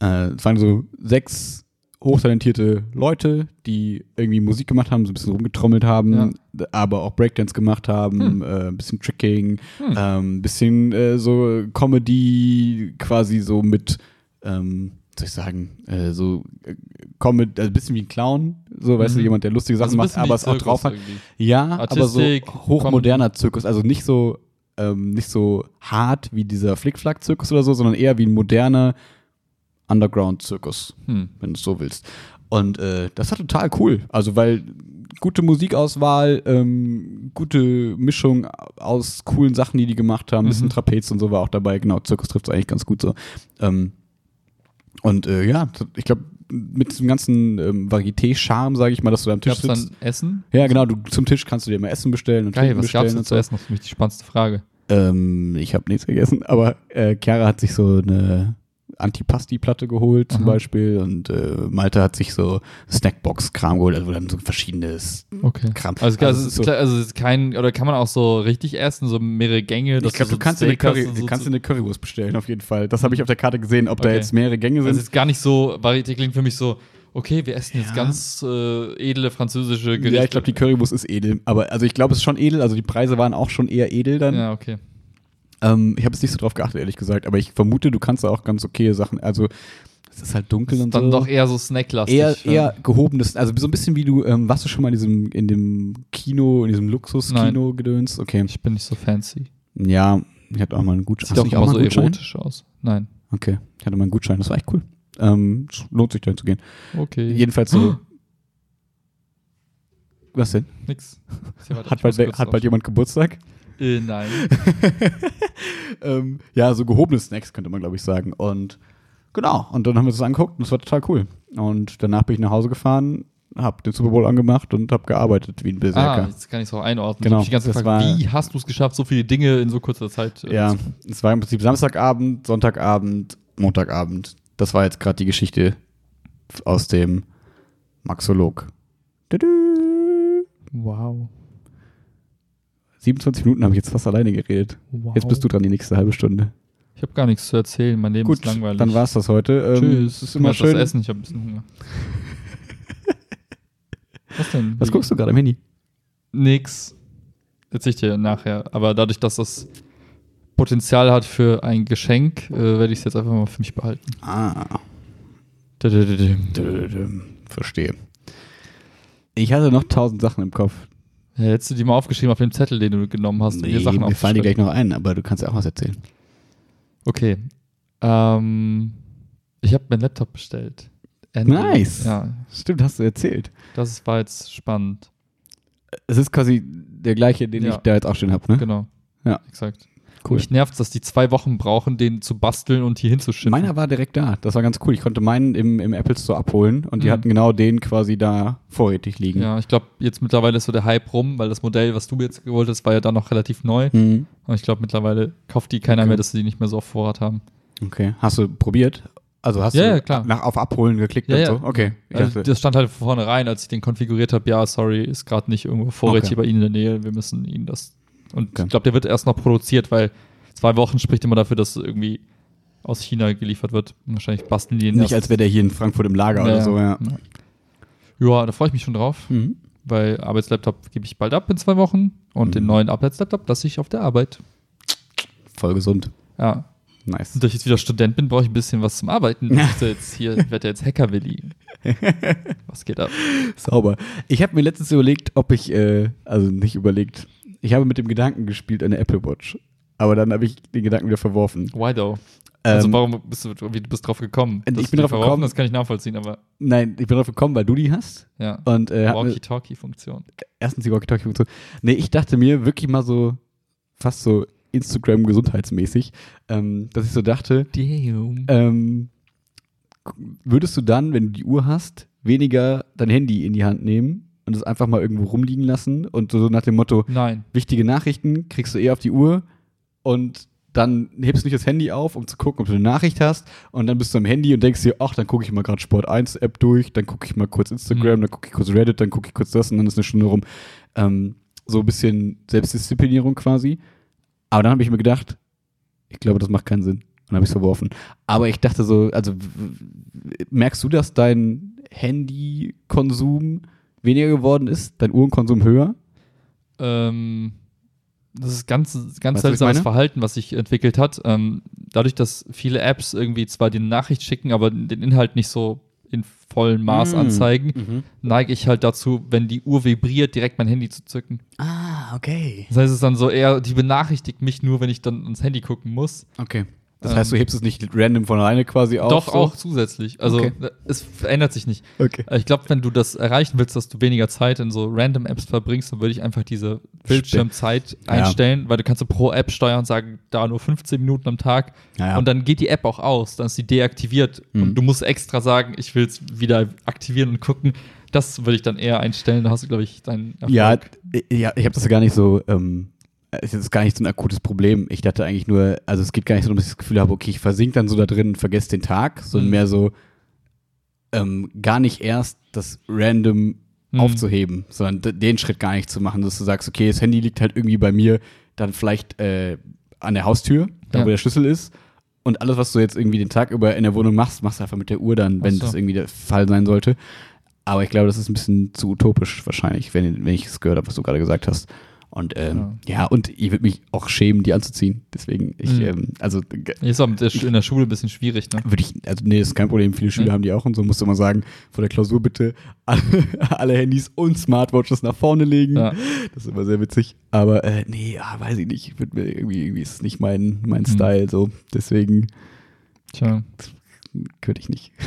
Äh, es waren so sechs hochtalentierte Leute, die irgendwie Musik gemacht haben, so ein bisschen rumgetrommelt haben, aber auch Breakdance gemacht haben, äh, ein bisschen Tricking, Hm. ähm, ein bisschen äh, so Comedy quasi so mit, ähm, was soll ich sagen, äh, so äh, Comedy, also ein bisschen wie ein Clown, so, weißt du, Mhm. jemand, der lustige Sachen Also macht, aber es auch drauf hat. irgendwie. Ja, aber so Artistik, hochmoderner Zirkus, also nicht so, ähm, nicht so hart wie dieser Flickflack-Zirkus oder so, sondern eher wie ein moderner Underground-Zirkus, Hm. wenn du es so willst. Und äh, das war total cool. Also, weil gute Musikauswahl, ähm, gute Mischung aus coolen Sachen, die die gemacht haben, ein bisschen Mhm. Trapez und so war auch dabei. Genau, Zirkus trifft es eigentlich ganz gut so. Ähm, und äh, ja, ich glaube, mit diesem ganzen ähm, Varieté-Charme, sage ich mal, dass du da am Tisch Gab's sitzt. dann Essen? Ja, genau, du zum Tisch kannst du dir mal Essen bestellen und Geil, was bestellen gab's denn zu essen? Das ist für mich die spannendste Frage. Ähm, ich habe nichts gegessen, aber äh, Chiara hat sich so eine Antipasti-Platte geholt zum Aha. Beispiel und äh, Malte hat sich so Snackbox-Kram geholt, also dann so verschiedenes Okay. Kram. Also, Also also, es ist so- klar, also es ist kein, oder kann man auch so richtig essen, so mehrere Gänge? Ich glaube, so du kannst dir eine, Curry, so kannst zu- eine Currywurst bestellen, auf jeden Fall. Das habe ich auf der Karte gesehen, ob da Okay. jetzt mehrere Gänge Also es sind. ist gar nicht so, Varieté klingt für mich so, okay, wir essen jetzt Ja. ganz äh, edle französische Gerichte. ja, ich glaube, die Currywurst ist edel. Aber also ich glaube, es ist schon edel. Also die Preise waren auch schon eher edel dann. Ja, okay. Ähm, ich habe jetzt nicht so drauf geachtet, ehrlich gesagt. Aber ich vermute, du kannst da auch ganz okay Sachen. Also es ist halt dunkel Das und ist dann so. doch eher so snacklastig. eher, ja. eher gehobenes, also so ein bisschen wie du, ähm, warst du schon mal in diesem, in dem Kino, in diesem Luxus-Kino-Gedöns? Okay. Ich bin nicht so fancy. Ja, ich hatte auch mal einen Gutschein. Sieht Hast auch mal so Gutschein? erotisch aus. Nein. Okay, ich hatte mal einen Gutschein, das war echt cool. Ähm, lohnt sich dahin zu gehen. Okay. Jedenfalls so. Was denn? Hat bald, hat bald jemand Geburtstag? Äh, nein. ähm, ja, so gehobene Snacks könnte man, glaube ich, sagen. Und genau, und dann haben wir das angeguckt und das war total cool. Und danach bin ich nach Hause gefahren, habe den Super Bowl angemacht und habe gearbeitet wie ein ah, Berserker. jetzt kann ich es auch einordnen. Genau, Ich hab mich die ganze Zeit das war- wie hast du es geschafft, so viele Dinge in so kurzer Zeit äh, Ja, zu- es war im Prinzip Samstagabend, Sonntagabend, Montagabend. Das war jetzt gerade die Geschichte aus dem Maxolog. Tudu. Wow. 27 Minuten habe ich jetzt fast alleine geredet. wow. Jetzt bist du dran die nächste halbe Stunde. Ich habe gar nichts zu erzählen. Mein Leben Gut, ist langweilig. dann war es das heute. Ähm, Tschüss. Es ist immer schön. Was essen. Ich habe ein bisschen Hunger. Was denn? Was guckst du gerade am Handy? Nix. Erzähl ich dir nachher. Aber dadurch, dass das Potenzial hat für ein Geschenk, äh, werde ich es jetzt einfach mal für mich behalten. Ah, verstehe. Ich hatte noch tausend Sachen im Kopf. Hättest du die mal aufgeschrieben auf dem Zettel, den du genommen hast, dir Sachen mir fallen die gleich noch ein, aber du kannst ja auch was erzählen. Okay. Ähm, ich habe meinen Laptop bestellt. Endlich. Nice. Ja, Stimmt, hast du erzählt. das war jetzt spannend. Es ist quasi der gleiche, den Ja. ich da jetzt auch stehen habe, ne? Genau. Ja. Exakt. Cool. Mich nervt dass die zwei Wochen brauchen, den zu basteln und hier hinzuschicken. Meiner war direkt da. Das war ganz cool. Ich konnte meinen im, im Apple Store abholen und die Mhm. hatten genau den quasi da vorrätig liegen. Ja, ich glaube, jetzt mittlerweile ist so der Hype rum, weil das Modell, was du jetzt gewollt hast, war ja dann noch relativ neu. Mhm. Und ich glaube, mittlerweile kauft die keiner Okay. mehr, dass sie die nicht mehr so auf Vorrat haben. Okay. Hast du probiert? Also hast Ja, du ja, klar. nach auf Abholen geklickt Ja, und so? Okay. Also, das stand halt von vornherein, als ich den konfiguriert habe, ja, sorry, ist gerade nicht irgendwo vorrätig Okay. bei Ihnen in der Nähe, wir müssen Ihnen das. Und Okay. ich glaube, der wird erst noch produziert, weil zwei Wochen spricht immer dafür, dass irgendwie aus China geliefert wird. Wahrscheinlich basteln die ihn nicht, erst. als wäre der hier in Frankfurt im Lager oder so, ja. Ja, ja da freue ich mich schon drauf, Mhm. weil Arbeitslaptop gebe ich bald ab in zwei Wochen und Mhm. den neuen Arbeitslaptop lasse ich auf der Arbeit. Voll gesund. Ja, Nice. und da ich jetzt wieder Student bin, brauche ich ein bisschen was zum Arbeiten. Ich werde jetzt hier, ich werde jetzt Hacker-Willi. Was geht ab? Sauber. Ich habe mir letztens überlegt, ob ich, äh, also nicht überlegt, ich habe mit dem Gedanken gespielt, eine Apple Watch. Aber dann habe ich den Gedanken wieder verworfen. Why though? Also Ähm, warum bist du, wie du bist drauf gekommen? Ich Dass bin drauf verworfen gekommen- Das kann ich nachvollziehen, aber Nein, ich bin darauf gekommen, weil du die hast. ja. Und äh, Walkie-Talkie-Funktion. erstens die Walkie-Talkie-Funktion. Nee, ich dachte mir wirklich mal so, fast so Instagram-gesundheitsmäßig, ähm, dass ich so dachte, Damn. ähm, würdest du dann, wenn du die Uhr hast, weniger dein Handy in die Hand nehmen und es einfach mal irgendwo rumliegen lassen und so nach dem Motto, Nein. wichtige Nachrichten kriegst du eher auf die Uhr und dann hebst du nicht das Handy auf, um zu gucken, ob du eine Nachricht hast und dann bist du am Handy und denkst dir, ach, dann gucke ich mal gerade Sport 1 App durch, dann gucke ich mal kurz Instagram, Mhm. dann gucke ich kurz Reddit, dann gucke ich kurz das und dann ist eine Stunde rum. Ähm, so ein bisschen Selbstdisziplinierung quasi. Aber dann habe ich mir gedacht, ich glaube, das macht keinen Sinn. Und dann habe ich es verworfen. Aber ich dachte so, also merkst du, dass dein Handykonsum weniger geworden ist, dein Uhrenkonsum höher? Ähm, das ist ganz, ganz Weißt seltsames? Verhalten, was sich entwickelt hat. Ähm, dadurch, dass viele Apps irgendwie zwar die Nachricht schicken, aber den Inhalt nicht so in vollem Maß Mm. anzeigen, Mhm. neige ich halt dazu, wenn die Uhr vibriert, direkt mein Handy zu zücken. Ah, okay. Das heißt, es ist dann so eher, die benachrichtigt mich nur, wenn ich dann ins Handy gucken muss. Okay. Das heißt, du hebst es nicht random von alleine quasi auf? Doch so? auch zusätzlich. Also Okay. es verändert sich nicht. Okay. Ich glaube, wenn du das erreichen willst, dass du weniger Zeit in so random Apps verbringst, dann würde ich einfach diese Bildschirmzeit Ja. einstellen, weil du kannst so pro App steuern und sagen, da nur 15 Minuten am Tag. Ja, ja. Und dann geht die App auch aus, dann ist sie deaktiviert. Mhm. Und du musst extra sagen, ich will es wieder aktivieren und gucken. Das würde ich dann eher einstellen. Da hast du, glaube ich, deinen Erfolg. Ja, ja ich habe das ja gar nicht so, ähm, es ist gar nicht so ein akutes Problem. Ich dachte eigentlich nur, also es geht gar nicht so, dass ich das Gefühl habe, okay, ich versink dann so da drin und vergesse den Tag, sondern Mhm. mehr so, ähm, gar nicht erst das random Mhm. aufzuheben, sondern den Schritt gar nicht zu machen, dass du sagst, okay, das Handy liegt halt irgendwie bei mir dann vielleicht äh, an der Haustür, da Ja. wo der Schlüssel ist. Und alles, was du jetzt irgendwie den Tag über in der Wohnung machst, machst du einfach mit der Uhr dann, wenn so. das irgendwie der Fall sein sollte. Aber ich glaube, das ist ein bisschen zu utopisch wahrscheinlich, wenn, wenn ich es gehört habe, was du gerade gesagt hast. Und ähm, ja. und ich würde mich auch schämen, die anzuziehen. Deswegen, ich, Mhm. ähm, also Ist auch in der Schule ein bisschen schwierig, ne? würde ich, also nee, ist kein Problem. Viele Schüler Mhm. haben die auch und so. Musst du mal sagen, vor der Klausur bitte alle, alle Handys und Smartwatches nach vorne legen. Ja. Das ist immer sehr witzig. Aber äh, nee, ja, weiß ich nicht. Wird mir irgendwie, irgendwie ist es nicht mein, mein Mhm. Style. So. Deswegen Tja, könnte ich nicht.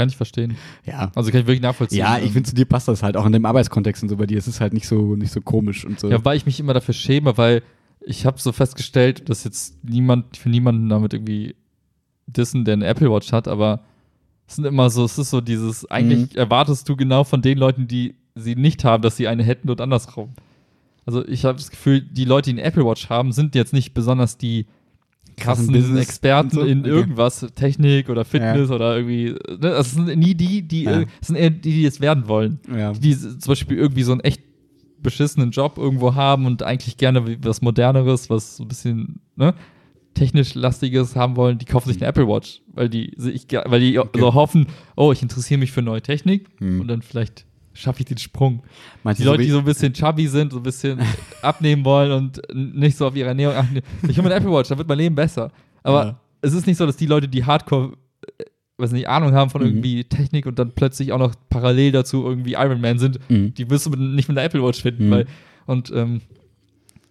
kann ich verstehen. Ja. Also kann ich wirklich nachvollziehen. Ja, ich Ähm, finde, zu dir passt das halt auch in dem Arbeitskontext und so bei dir. Es ist halt nicht so, nicht so komisch und so. Ja, weil ich mich immer dafür schäme, weil ich habe so festgestellt, dass jetzt niemand, für niemanden damit irgendwie dissen, der eine Apple Watch hat, aber es sind immer so, es ist so dieses, eigentlich erwartest du genau von den Leuten, die sie nicht haben, dass sie eine hätten und andersrum. Also ich habe das Gefühl, die Leute, die eine Apple Watch haben, sind jetzt nicht besonders die krassen Experten so? in Okay. irgendwas, Technik oder Fitness oder irgendwie, ne? das sind nie die, die, Ja. es sind eher die, die es werden wollen ja. die s- zum Beispiel irgendwie so einen echt beschissenen Job irgendwo haben und eigentlich gerne was Moderneres, was so ein bisschen ne, technisch lastiges haben wollen, die kaufen sich eine Apple Watch, weil die weil die Okay. so hoffen, oh, ich interessiere mich für neue Technik Hm. und dann vielleicht schaffe ich den Sprung. Meinst Die Leute, wie- die so ein bisschen chubby sind, so ein bisschen abnehmen wollen und nicht so auf ihre Ernährung achten. Ich habe eine Apple Watch, da wird mein Leben besser. Aber Ja. es ist nicht so, dass die Leute, die Hardcore, äh, weiß nicht, Ahnung haben von Mhm. irgendwie Technik und dann plötzlich auch noch parallel dazu irgendwie Iron Man sind, Mhm. die wirst du mit, nicht mit der Apple Watch finden. Mhm. Weil, und ähm,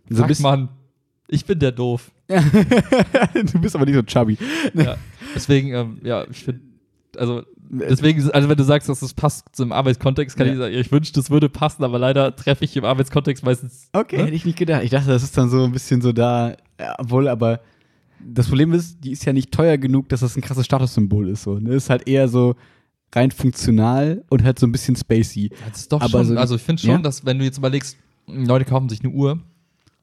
So sag man, ich bin der doof. du bist aber nicht so chubby. ja. Deswegen, ähm, ja, ich finde, also deswegen, also wenn du sagst, dass das passt zum Arbeitskontext, kann Ja. ich sagen, ich wünschte, es würde passen, aber leider treffe ich im Arbeitskontext meistens. Okay, ne? hätte ich nicht gedacht. Ich dachte, das ist dann so ein bisschen so da, ja, obwohl, aber das Problem ist, die ist ja nicht teuer genug, dass das ein krasses Statussymbol ist. So, ne? Ist halt eher so rein funktional und halt so ein bisschen spacey. Das ist doch Aber schon, so- also ich finde schon, ja? dass wenn du jetzt überlegst, Leute kaufen sich eine Uhr,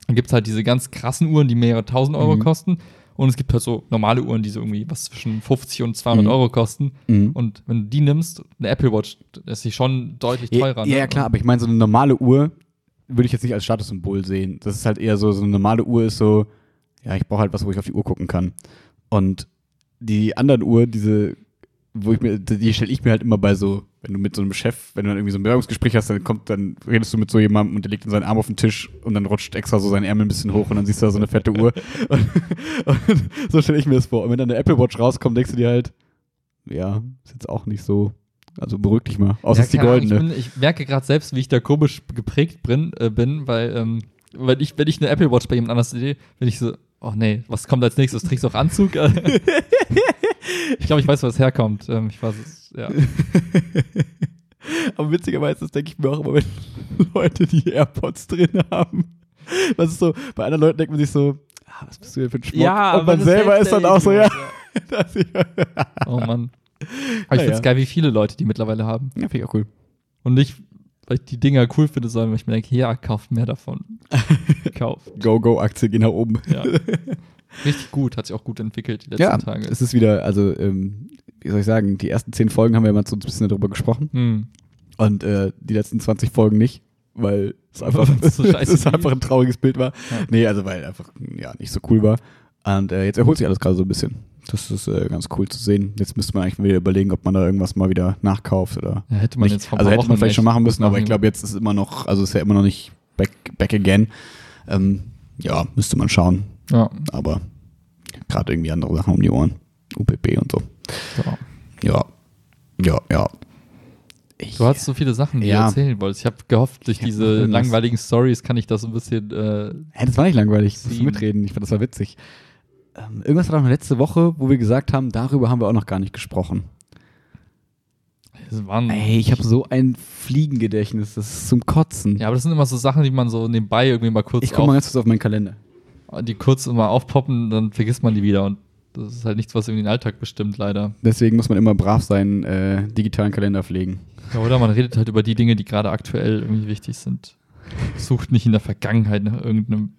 dann gibt es halt diese ganz krassen Uhren, die mehrere tausend Euro Mhm. kosten. Und es gibt halt so normale Uhren, die so irgendwie was zwischen 50 und 200 Mhm. Euro kosten. Mhm. Und wenn du die nimmst, eine Apple Watch, ist sie schon deutlich teurer. ja, ne? ja, klar, aber ich meine, so eine normale Uhr würde ich jetzt nicht als Statussymbol sehen. Das ist halt eher so, so eine normale Uhr ist so, ja, ich brauche halt was, wo ich auf die Uhr gucken kann. Und die anderen Uhr, diese, wo ich mir, die stelle ich mir halt immer bei so, wenn du mit so einem Chef, wenn du dann irgendwie so ein Bewerbungsgespräch hast, dann kommt, dann redest du mit so jemandem und der legt dann seinen Arm auf den Tisch und dann rutscht extra so sein Ärmel ein bisschen hoch und dann siehst du da so eine fette Uhr. und, und so stelle ich mir das vor. Und wenn dann eine Apple Watch rauskommt, denkst du dir halt, ja, ist jetzt auch nicht so, also beruhig dich mal. Außer Ja, es ist die goldene. Ich, bin, ich merke gerade selbst, wie ich da komisch geprägt bin, äh, bin weil ähm, wenn, ich, wenn ich eine Apple Watch bei jemand anders sehe, bin ich so, oh nee, was kommt als nächstes? Trägst du auch Anzug? ich glaube, ich weiß, wo es herkommt. Ähm, ich weiß es, ja. Aber witzigerweise denke ich mir auch immer, wenn Leute die AirPods drin haben. Das ist so, bei anderen Leuten denkt man sich so, ah, was bist du denn für ein Schmuck? Und man selber ist dann auch so, ja. Das, ja, Oh Mann. Aber ich Ja, finde es ja. geil, wie viele Leute die mittlerweile haben. finde ich auch cool. Und nicht, weil ich die Dinger cool finde, sondern weil ich mir denke, ja, kauft mehr davon. Kauf. Go-Go-Aktie gehen nach oben. Ja. Richtig gut, hat sich auch gut entwickelt die letzten Ja, Tage. es ist wieder, also, ähm, wie soll ich sagen, die ersten zehn Folgen haben wir mal so ein bisschen darüber gesprochen Hm. und äh, die letzten 20 Folgen nicht, weil es einfach, so scheiße es einfach ein trauriges Bild war. Ja. Nee, also weil einfach, ja, nicht so cool war. Und äh, jetzt erholt sich alles gerade so ein bisschen. Das ist äh, ganz cool zu sehen. Jetzt müsste man eigentlich wieder überlegen, ob man da irgendwas mal wieder nachkauft oder Ja, hätte man nicht. jetzt vor Also hätte man vielleicht schon machen müssen, aber ich glaube, jetzt ist es immer noch, also ist ja immer noch nicht back, back again. Ähm, ja, müsste man schauen. Ja, Aber gerade irgendwie andere Sachen um die Ohren. UPP und so. Ja. Ja, ja. Ich, Du hast so viele Sachen, die Ja. du erzählen wolltest. Ich habe gehofft, durch diese noch irgendwas. langweiligen Stories kann ich das so ein bisschen. Äh, Hä, das war nicht langweilig. Ziehen. mitreden. Ich fand, das war witzig. Ähm, irgendwas war doch letzte Woche, wo wir gesagt haben, darüber haben wir auch noch gar nicht gesprochen. Ey, ich habe so ein Fliegengedächtnis. Das ist zum Kotzen. ja, aber das sind immer so Sachen, die man so nebenbei irgendwie mal kurz ich gucke mal ganz kurz auf meinen Kalender. Die kurz mal aufpoppen, dann vergisst man die wieder. Und das ist halt nichts, was irgendwie den Alltag bestimmt, leider. Deswegen muss man immer brav seinen äh, digitalen Kalender pflegen. Ja, oder man redet halt über die Dinge, die gerade aktuell irgendwie wichtig sind. Sucht nicht in der Vergangenheit nach irgendeinem.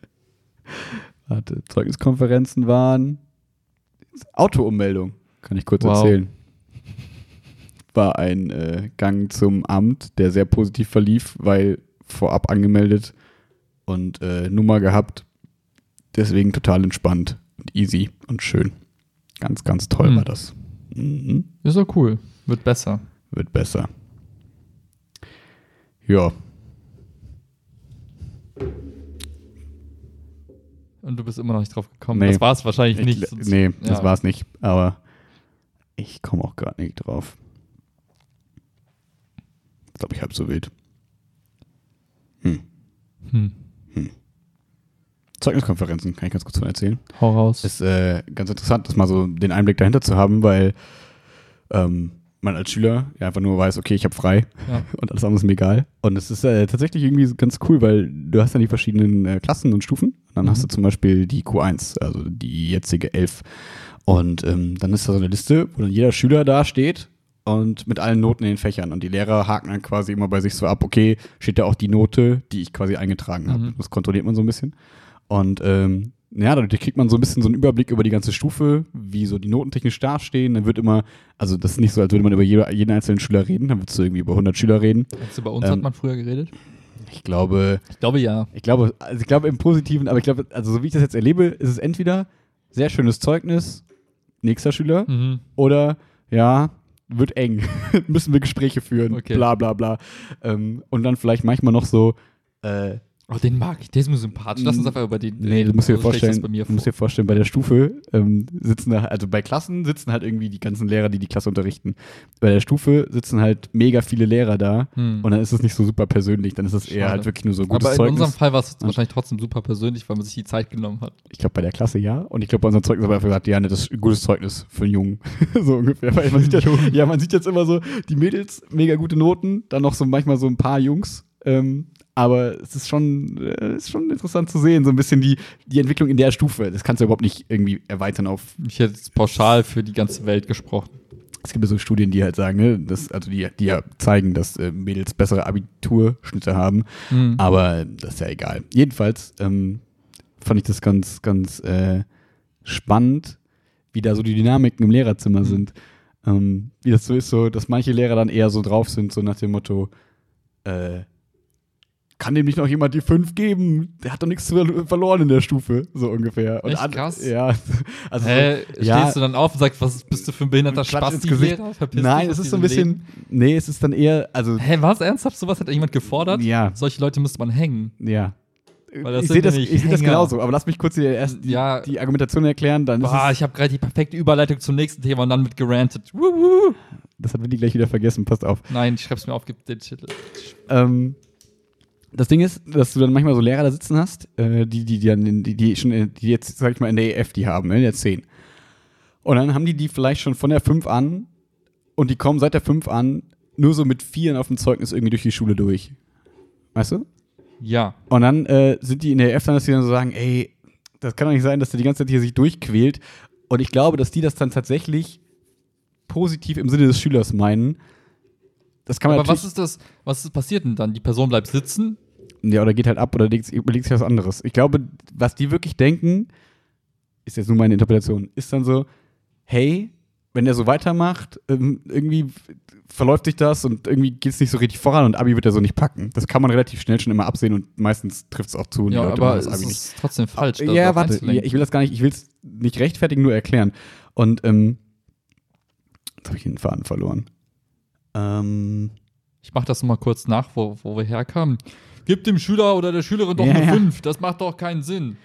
Warte, Zeugniskonferenzen waren. Autoummeldung, kann ich kurz Wow. erzählen. War ein äh, Gang zum Amt, der sehr positiv verlief, weil vorab angemeldet und äh, Nummer gehabt. Deswegen total entspannt und easy und schön. Ganz, ganz toll Hm. war das. Mhm. Ist doch cool. Wird besser. Wird besser. Ja, Und du bist immer noch nicht drauf gekommen. Nee. Das war es wahrscheinlich ich, nicht. sonst- nee, das ja. war's nicht. Aber ich komme auch gerade nicht drauf. Ich glaube, ich halb so wild. Hm. Hm. Zeugniskonferenzen, kann ich ganz kurz von erzählen. Hau raus. Ist äh, ganz interessant, das mal so den Einblick dahinter zu haben, weil ähm, man als Schüler ja einfach nur weiß, okay, ich habe frei ja. und alles andere ist mir egal. Und es ist äh, tatsächlich irgendwie ganz cool, weil du hast dann die verschiedenen äh, Klassen und Stufen. Und dann Mhm. hast du zum Beispiel die Q1, also die jetzige 11. Und ähm, dann ist da so eine Liste, wo dann jeder Schüler da steht und mit allen Noten in den Fächern. Und die Lehrer haken dann quasi immer bei sich so ab, okay, steht da auch die Note, die ich quasi eingetragen habe. Mhm. Das kontrolliert man so ein bisschen. Und ähm, ja, dadurch kriegt man so ein bisschen so einen Überblick über die ganze Stufe, wie so die Noten technisch dastehen. Dann wird immer, also das ist nicht so, als würde man über jede, jeden einzelnen Schüler reden, dann würdest du irgendwie über 100 Schüler reden. Du, bei uns Ähm, hat man früher geredet? Ich glaube, Ich glaube ja. ich glaube, also ich glaube im Positiven, aber ich glaube, also so wie ich das jetzt erlebe, ist es entweder sehr schönes Zeugnis, nächster Schüler, Mhm. oder ja, wird eng, müssen wir Gespräche führen, Okay. bla bla bla. Ähm, und dann vielleicht manchmal noch so, äh, Oh, den mag ich. Der ist mir sympathisch. Lass uns Mm, einfach über den. Nee, du musst dir vorstellen, bei mir du musst vor. dir vorstellen, bei der Stufe ähm, sitzen da, also bei Klassen sitzen halt irgendwie die ganzen Lehrer, die die Klasse unterrichten. Bei der Stufe sitzen halt mega viele Lehrer da Hm. und dann ist es nicht so super persönlich, dann ist es eher halt wirklich nur so gutes Aber in Zeugnis. unserem Fall war es Und- wahrscheinlich trotzdem super persönlich, weil man sich die Zeit genommen hat. Ich glaube, bei der Klasse ja. Und ich glaube, bei unserem Zeugnis haben wir einfach gesagt, ja, ne, das ist ein gutes Zeugnis für einen Jungen. so ungefähr. Weil man sieht ja, ja, man sieht jetzt immer so, die Mädels, mega gute Noten, dann noch so manchmal so ein paar Jungs. Ähm, aber es ist schon, äh, ist schon interessant zu sehen, so ein bisschen die, die Entwicklung in der Stufe. Das kannst du überhaupt nicht irgendwie erweitern auf. Ich hätte jetzt pauschal für die ganze Welt gesprochen. Es gibt ja so Studien, die halt sagen, ne, dass, also die, die ja zeigen, dass äh, Mädels bessere Abiturschnitte haben. Hm. Aber das ist ja egal. Jedenfalls ähm, fand ich das ganz, ganz äh, spannend, wie da so die Dynamiken im Lehrerzimmer Mhm. sind. Ähm, wie das so ist, so, dass manche Lehrer dann eher so drauf sind, so nach dem Motto, äh, kann dem nicht noch jemand die 5 geben? Der hat doch nichts ver- verloren in der Stufe, so ungefähr. Echt an- krass? Ja. Also Hä? so, ja, Stehst du dann auf und sagst, was bist du für ein behinderter Gesicht. Lehrer? Verpiss Nein, es ist so ein bisschen, nee, es ist dann eher, also, Leben. Hä, was? Ernsthaft? Sowas hat jemand gefordert? ja, Solche Leute müsste man hängen. ja. Ich sehe das, ich seh das genauso, aber lass mich kurz die, erst die, Ja. die Argumentation erklären, dann Boah, ich habe gerade die perfekte Überleitung zum nächsten Thema und dann mit gerantet. Wuhu. das hat Willi gleich wieder vergessen, passt auf. Nein, ich schreib's mir auf, gib den Titel. Ähm, das Ding ist, dass du dann manchmal so Lehrer da sitzen hast, äh, die, die, die, dann- die, die schon, die jetzt, sag ich mal, in der EF die haben, ne, in der 10. Und dann haben die die vielleicht schon von der 5 an und die kommen seit der 5 an nur so mit Vieren auf dem Zeugnis irgendwie durch die Schule durch. Weißt du? Ja. Und dann äh, sind die in der EF dann, dass die dann so sagen, ey, das kann doch nicht sein, dass der die ganze Zeit hier sich durchquält. Und ich glaube, dass die das dann tatsächlich positiv im Sinne des Schülers meinen. Das kann man Aber was ist das, was ist passiert denn dann? Die Person bleibt sitzen? Ja, oder geht halt ab oder legt- überlegt sich was anderes. Ich glaube, was die wirklich denken, ist jetzt nur meine Interpretation, ist dann so, hey, wenn der so weitermacht, ähm, irgendwie verläuft sich das und irgendwie geht es nicht so richtig voran und Abi wird er so nicht packen. Das kann man relativ schnell schon immer absehen und meistens trifft es auch zu. und die Ja, Leute aber das Abi nicht. ist trotzdem falsch. da Ja, warte, ich will das gar nicht, ich will es nicht rechtfertigen, nur erklären. Und ähm, jetzt habe ich den Faden verloren. Ähm, Ich mach das mal kurz nach, wo, wo wir herkamen. Gib dem Schüler oder der Schülerin doch Ja, eine ja. 5. Das macht doch keinen Sinn.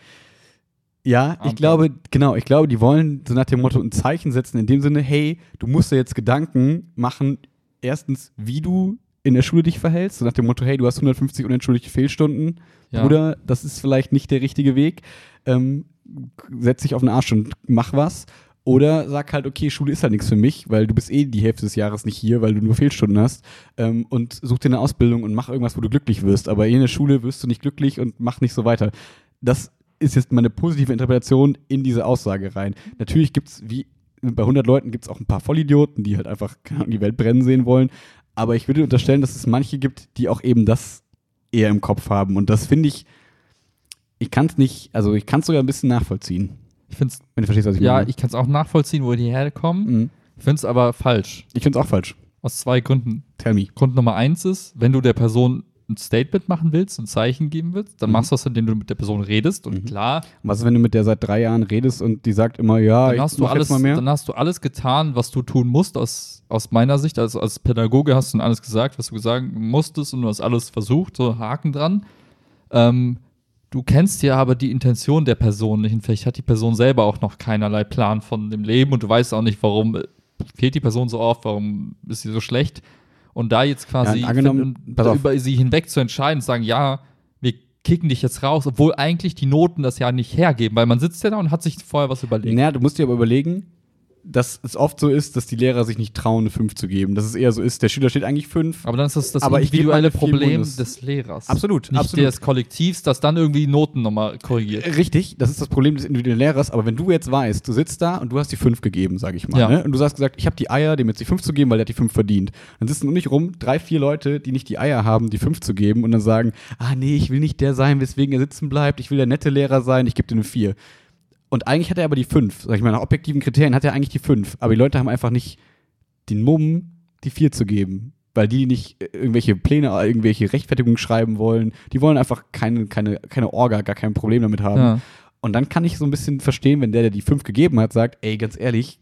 Ja, ich Ampeln. glaube, genau, ich glaube, die wollen so nach dem Motto ein Zeichen setzen, in dem Sinne, hey, du musst dir jetzt Gedanken machen, erstens, wie du in der Schule dich verhältst, so nach dem Motto, hey, du hast 150 unentschuldigte Fehlstunden, Ja. Bruder, das ist vielleicht nicht der richtige Weg, ähm, setz dich auf den Arsch und mach was. Oder sag halt, okay, Schule ist halt nichts für mich, weil du bist eh die Hälfte des Jahres nicht hier, weil du nur Fehlstunden hast. Ähm, und such dir eine Ausbildung und mach irgendwas, wo du glücklich wirst. Aber in der Schule wirst du nicht glücklich und mach nicht so weiter. Das ist jetzt meine positive Interpretation in diese Aussage rein. Natürlich gibt es, wie bei 100 Leuten, gibt es auch ein paar Vollidioten, die halt einfach die Welt brennen sehen wollen. Aber ich würde unterstellen, dass es manche gibt, die auch eben das eher im Kopf haben. Und das finde ich, ich kann es nicht, also ich kann es sogar ein bisschen nachvollziehen. Ich finde Wenn du verstehst, was ich ja, meine. ich kann es auch nachvollziehen, wo die herkommen. Mhm. Ich finde es aber falsch. Ich finde es auch falsch. Aus zwei Gründen. Tell me. Grund Nummer eins ist, wenn du der Person ein Statement machen willst, ein Zeichen geben willst, dann Mhm. machst du das, indem du mit der Person redest. Und Mhm. klar, Was ist, wenn du mit der seit drei Jahren redest und die sagt immer, ja, dann ich hast, du alles, jetzt mal mehr? dann hast du alles getan, was du tun musst, aus, aus meiner Sicht. Also als Pädagoge hast du alles gesagt, was du sagen musstest und du hast alles versucht, so Haken dran. Ähm, du kennst ja aber die Intention der Person nicht und vielleicht hat die Person selber auch noch keinerlei Plan von dem Leben und du weißt auch nicht, warum äh, fehlt die Person so oft, warum ist sie so schlecht. Und da jetzt quasi Ja, angenommen, über sie hinweg zu entscheiden, und sagen, ja, wir kicken dich jetzt raus, obwohl eigentlich die Noten das ja nicht hergeben, weil man sitzt ja da und hat sich vorher was überlegt. Naja, du musst dir aber überlegen, dass es oft so ist, dass die Lehrer sich nicht trauen, eine 5 zu geben. Dass es eher so ist, der Schüler steht eigentlich 5. Aber dann ist das das individuelle Problem des Lehrers. Absolut, Nicht absolut. des Kollektivs, das dann irgendwie Noten nochmal korrigiert. Richtig, das ist das Problem des individuellen Lehrers. Aber wenn du jetzt weißt, du sitzt da und du hast die 5 gegeben, sage ich mal, Ja. ne? und du hast gesagt, ich habe die Eier, dem jetzt die 5 zu geben, weil der hat die 5 verdient. Dann sitzen um mich rum drei, vier Leute, die nicht die Eier haben, die 5 zu geben und dann sagen, ah nee, ich will nicht der sein, weswegen er sitzen bleibt, ich will der nette Lehrer sein, ich gebe dir eine 4. Und eigentlich hat er aber die 5. Sag ich mal, nach objektiven Kriterien hat er eigentlich die 5. Aber die Leute haben einfach nicht den Mumm, die 4 zu geben. Weil die nicht irgendwelche Pläne, irgendwelche Rechtfertigungen schreiben wollen. Die wollen einfach keine, keine, keine Orga, gar kein Problem damit haben. Ja. Und dann kann ich so ein bisschen verstehen, wenn der, der die 5 gegeben hat, sagt, ey, ganz ehrlich,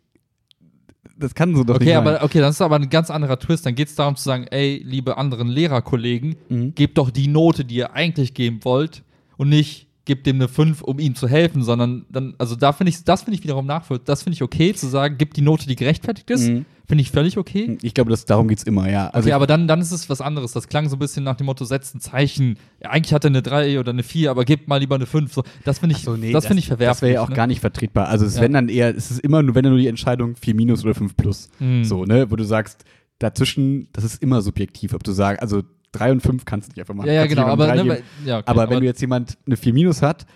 das kann so doch Okay, nicht aber okay, das ist aber ein ganz anderer Twist. Dann geht es darum zu sagen, ey, liebe anderen Lehrerkollegen, Mhm. gebt doch die Note, die ihr eigentlich geben wollt und nicht gebt dem eine 5, um ihm zu helfen, sondern dann, also da finde ich, das finde ich wiederum nachvollziehbar. Das finde ich okay, zu sagen, gib die Note, die gerechtfertigt ist. Mhm. Finde ich völlig okay. Ich glaube, das, darum geht's immer, ja. Also okay, aber dann, dann ist es was anderes. Das klang so ein bisschen nach dem Motto, setzt ein Zeichen. Ja, eigentlich hat er eine 3 oder eine 4, aber gebt mal lieber eine 5. So, das finde ich, so, nee, das finde ich verwerflich. Das wäre ja auch ne? gar nicht vertretbar. Also es Ja. wenn dann eher, es ist immer nur, wenn dann nur die Entscheidung 4 minus oder 5 plus. Hm. So, ne, wo du sagst, dazwischen, das ist immer subjektiv, ob du sagst, also 3 und 5 kannst du nicht einfach machen. Ja, ja, genau. Aber, ne, ja, okay, aber wenn du jetzt jemand eine 4 minus hat,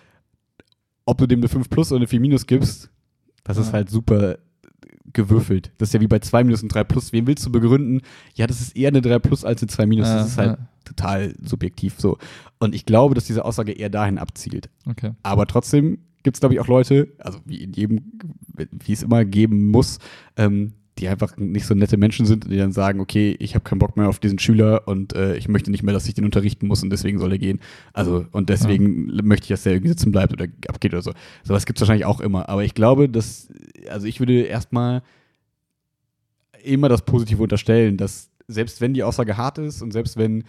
ob du dem eine 5 plus oder eine 4 minus gibst, das ist Ja. halt super gewürfelt. Das ist ja wie bei 2 minus und 3 plus. Wem willst du begründen? Ja, das ist eher eine 3 plus als eine 2 minus. Das ist halt total subjektiv so. Und ich glaube, dass diese Aussage eher dahin abzielt. okay. Aber trotzdem gibt es, glaube ich, auch Leute, also wie in jedem, wie es immer geben muss, ähm, die einfach nicht so nette Menschen sind, die dann sagen, okay, ich habe keinen Bock mehr auf diesen Schüler und äh, ich möchte nicht mehr, dass ich den unterrichten muss und deswegen soll er gehen. Also, und deswegen möchte ich, dass der irgendwie sitzen bleibt oder abgeht oder so. Sowas gibt es wahrscheinlich auch immer. Aber ich glaube, dass, also ich würde erstmal immer das Positive unterstellen, dass selbst wenn die Aussage hart ist und selbst wenn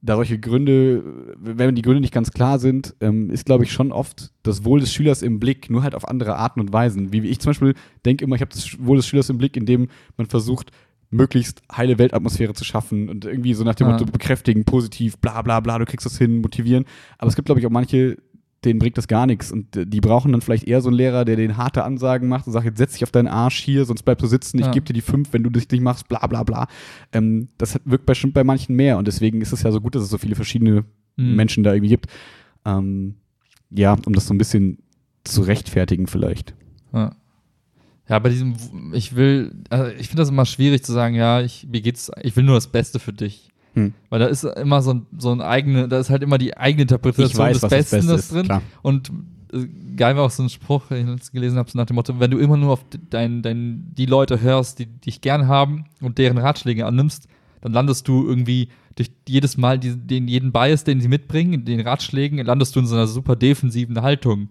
da solche Gründe, wenn die Gründe nicht ganz klar sind, ähm, ist, glaube ich, schon oft das Wohl des Schülers im Blick, nur halt auf andere Arten und Weisen. Wie ich zum Beispiel denke immer, ich habe das Wohl des Schülers im Blick, indem man versucht, möglichst heile Weltatmosphäre zu schaffen und irgendwie so nach dem Ja. Motto bekräftigen, positiv, bla bla bla, du kriegst das hin, motivieren. Aber es gibt, glaube ich, auch manche, denen bringt das gar nichts und die brauchen dann vielleicht eher so einen Lehrer, der den harte Ansagen macht und sagt, jetzt setz dich auf deinen Arsch hier, sonst bleibst du sitzen, ich Ja. gebe dir die fünf, wenn du dich nicht machst, bla bla bla. Ähm, das wirkt bestimmt bei manchen mehr und deswegen ist es ja so gut, dass es so viele verschiedene Hm. Menschen da irgendwie gibt. Ähm, ja, um das so ein bisschen zu rechtfertigen vielleicht. Ja. Ja, bei diesem, ich will, also ich finde das immer schwierig zu sagen, ja, ich, mir geht's, ich will nur das Beste für dich. Hm. Weil da ist immer so ein, so ein eigene, da ist halt immer die eigene Interpretation des Besten das drin. Klar. Und äh, geil war auch so ein Spruch, den ich letztens gelesen habe, so nach dem Motto, wenn du immer nur auf dein, dein, die Leute hörst, die dich gern haben und deren Ratschläge annimmst, dann landest du irgendwie durch jedes Mal die, den, jeden Bias, den sie mitbringen, den Ratschlägen, landest du in so einer super defensiven Haltung.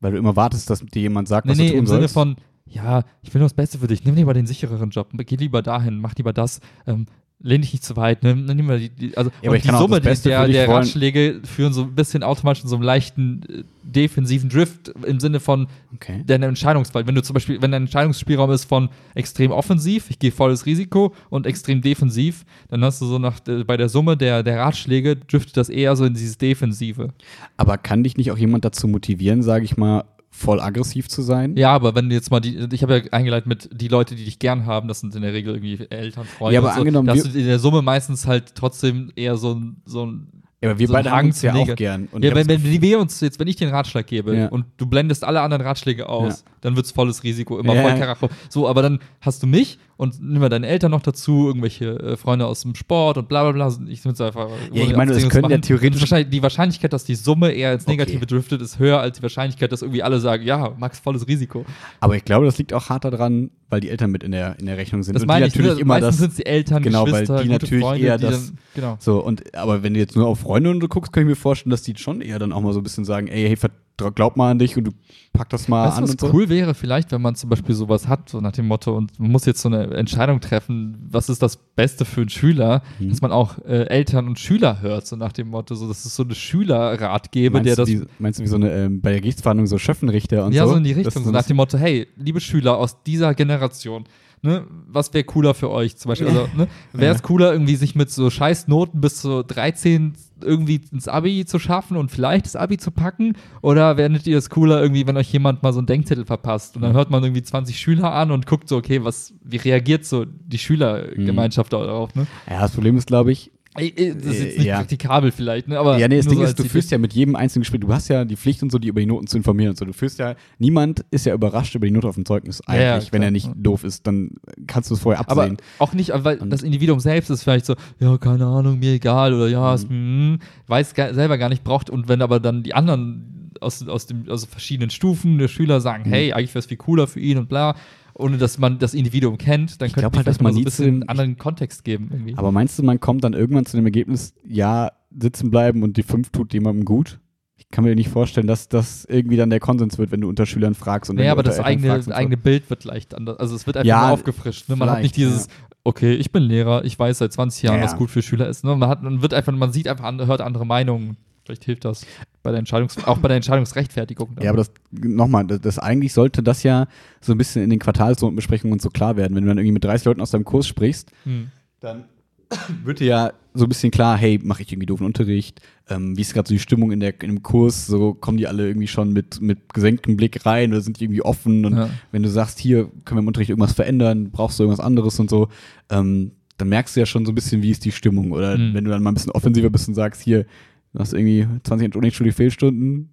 Weil du immer wartest, dass dir jemand sagt, Nee, was nee, du tun im sollst. Sinne von, ja, ich will nur das Beste für dich, nimm lieber den sichereren Job, geh lieber dahin, mach lieber das. Ähm, lehn dich nicht zu weit, ne? Nimm mal die, die, also Ja, aber die Summe der, der. Ratschläge führen so ein bisschen automatisch in so einem leichten äh, defensiven Drift im Sinne von Okay. deiner Entscheidungswahl. Wenn du zum Beispiel, wenn dein Entscheidungsspielraum ist von extrem offensiv, ich gehe volles Risiko und extrem defensiv, dann hast du so nach äh, bei der Summe der, der Ratschläge driftet das eher so in dieses Defensive. Aber kann dich nicht auch jemand dazu motivieren, sage ich mal, voll aggressiv zu sein? Ja, aber wenn du jetzt mal die, ich habe ja eingeleitet mit die Leute, die dich gern haben, das sind in der Regel irgendwie Eltern, Freunde. Ja, aber so, angenommen, da hast wir- du in der Summe meistens halt trotzdem eher so ein, so ein Ja, aber wir so beide haben uns ja auch gern. Und ja, wenn, wenn wir uns jetzt, wenn ich den Ratschlag gebe Ja. und du blendest alle anderen Ratschläge aus, Ja. dann wird's volles Risiko, immer voll Karacho. So, aber dann hast du mich und nimm mal deine Eltern noch dazu, irgendwelche äh, Freunde aus dem Sport und bla bla bla. Ich finde es einfach. Ja, ich meine, das können ja theoretisch- Und wahrscheinlich, die Wahrscheinlichkeit, dass die Summe eher ins Okay. Negative driftet, ist höher als die Wahrscheinlichkeit, dass irgendwie alle sagen, ja, Max, volles Risiko. Aber ich glaube, das liegt auch hart daran, weil die Eltern mit in der, in der Rechnung sind. Das und meine die ich, natürlich ne? immer meistens das. sind die Eltern, genau, weil die natürlich Freunde, eher das- dann, genau. So, und aber wenn du jetzt nur auf Freunde und so guckst, kann ich mir vorstellen, dass die schon eher dann auch mal so ein bisschen sagen, ey, hey, glaub mal an dich und du pack das mal Weißt an was und so. cool wäre vielleicht, wenn man zum Beispiel sowas hat, so nach dem Motto, und man muss jetzt so eine Entscheidung treffen, was ist das Beste für einen Schüler, Mhm. dass man auch äh, Eltern und Schüler hört, so nach dem Motto, so dass es so eine Schülerrat gäbe, Meinst, der das wie, meinst du wie so eine, ähm, bei der Gerichtsverhandlung so Schöffenrichter und ja, so? so in die Richtung, so nach dem Motto, hey, liebe Schüler aus dieser Generation, ne, was wäre cooler für euch zum Beispiel? Also, ne, wäre es cooler, irgendwie sich mit so scheiß Noten bis zu 13 irgendwie ins Abi zu schaffen und vielleicht das Abi zu packen? Oder werdet ihr es cooler, irgendwie, wenn euch jemand mal so einen Denkzettel verpasst und dann hört man irgendwie 20 Schüler an und guckt so, okay, was, wie reagiert so die Schülergemeinschaft darauf, ne? Ja, das Problem ist, glaube ich, Das ist jetzt nicht ja. praktikabel vielleicht, ne? Aber ja, nee, das Ding so ist, du führst ja mit jedem einzelnen Gespräch, du hast ja die Pflicht und so, die über die Noten zu informieren und so. Du führst ja, niemand ist ja überrascht über die Note auf dem Zeugnis Ja, ja, eigentlich, wenn er nicht Ja. doof ist, dann kannst du es vorher Aber absehen. auch nicht, weil Und- das Individuum selbst ist vielleicht so, ja, keine Ahnung, mir egal oder ja, ist, mm, weiß gar, selber gar nicht braucht. Und wenn aber dann die anderen aus, aus, dem, aus verschiedenen Stufen der Schüler sagen, Mhm. hey, eigentlich wäre es viel cooler für ihn und bla, ohne dass man das Individuum kennt, dann Ich könnte man halt, dass man so ein bisschen zu- anderen Kontext geben. Irgendwie. Aber meinst du, man kommt dann irgendwann zu dem Ergebnis, ja, sitzen bleiben und die fünf tut jemandem gut? Ich kann mir nicht vorstellen, dass das irgendwie dann der Konsens wird, wenn du unter Schülern fragst. Und naja, aber das eigene, so. eigene Bild wird leicht anders. Also es wird einfach Ja, aufgefrischt. Ne? Man hat nicht dieses, okay, ich bin Lehrer, ich weiß seit 20 Jahren, Ja, was ja. gut für Schüler ist. Ne? Man, hat, man wird einfach, man sieht einfach, hört andere Meinungen. Vielleicht hilft das bei der Entscheidungs auch bei der Entscheidungsrechtfertigung. dann. Ja, aber das, nochmal, das, das eigentlich sollte das ja so ein bisschen in den Quartalsnotenbesprechungen und so klar werden. Wenn du dann irgendwie mit 30 Leuten aus deinem Kurs sprichst, Hm. dann wird dir ja so ein bisschen klar, hey, mache ich irgendwie doofen Unterricht? Ähm, wie ist gerade so die Stimmung in, der, in dem Kurs? So kommen die alle irgendwie schon mit, mit gesenktem Blick rein oder sind die irgendwie offen? Und Ja. wenn du sagst, hier können wir im Unterricht irgendwas verändern, brauchst du irgendwas anderes und so, ähm, dann merkst du ja schon so ein bisschen, wie ist die Stimmung. Oder Mhm. wenn du dann mal ein bisschen offensiver bist und sagst, hier, du hast irgendwie 20 Unterrichtsschule Fehlstunden,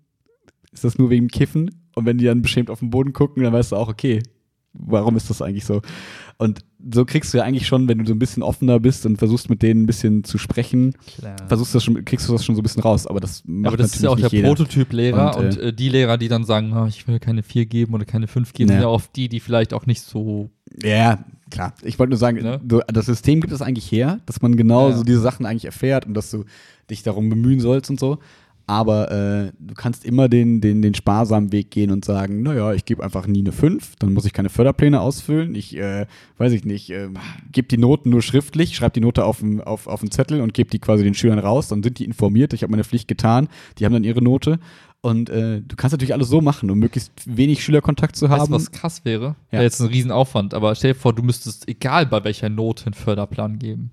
ist das nur wegen dem Kiffen? Und wenn die dann beschämt auf den Boden gucken, dann weißt du auch, okay, warum ist das eigentlich so? Und so kriegst du ja eigentlich schon, wenn du so ein bisschen offener bist und versuchst mit denen ein bisschen zu sprechen, Klar. versuchst du das schon, kriegst du das schon so ein bisschen raus. Aber das macht aber das ist ja auch der. Prototyp-Lehrer und, Und, äh, die Lehrer, die dann sagen, ah, ich will keine 4 geben oder keine 5 geben, Ja. sind ja oft die, die vielleicht auch nicht so. Ja, klar. Ich wollte nur sagen, Ne? das System gibt es eigentlich her, dass man genau Ja. so diese Sachen eigentlich erfährt und dass du dich darum bemühen sollst und so. Aber äh, du kannst immer den, den, den sparsamen Weg gehen und sagen, naja, ich gebe einfach nie eine 5, dann muss ich keine Förderpläne ausfüllen. Ich, äh, weiß ich nicht, äh, gebe die Noten nur schriftlich, schreibe die Note auf den auf, auf Zettel und gebe die quasi den Schülern raus. Dann sind die informiert, ich habe meine Pflicht getan, die haben dann ihre Note. Und äh, du kannst natürlich alles so machen, um möglichst wenig Schülerkontakt zu Weißt haben. du, was krass wäre? Ja. Wäre jetzt ein Riesenaufwand, aber stell dir vor, du müsstest, egal bei welcher Note, einen Förderplan geben.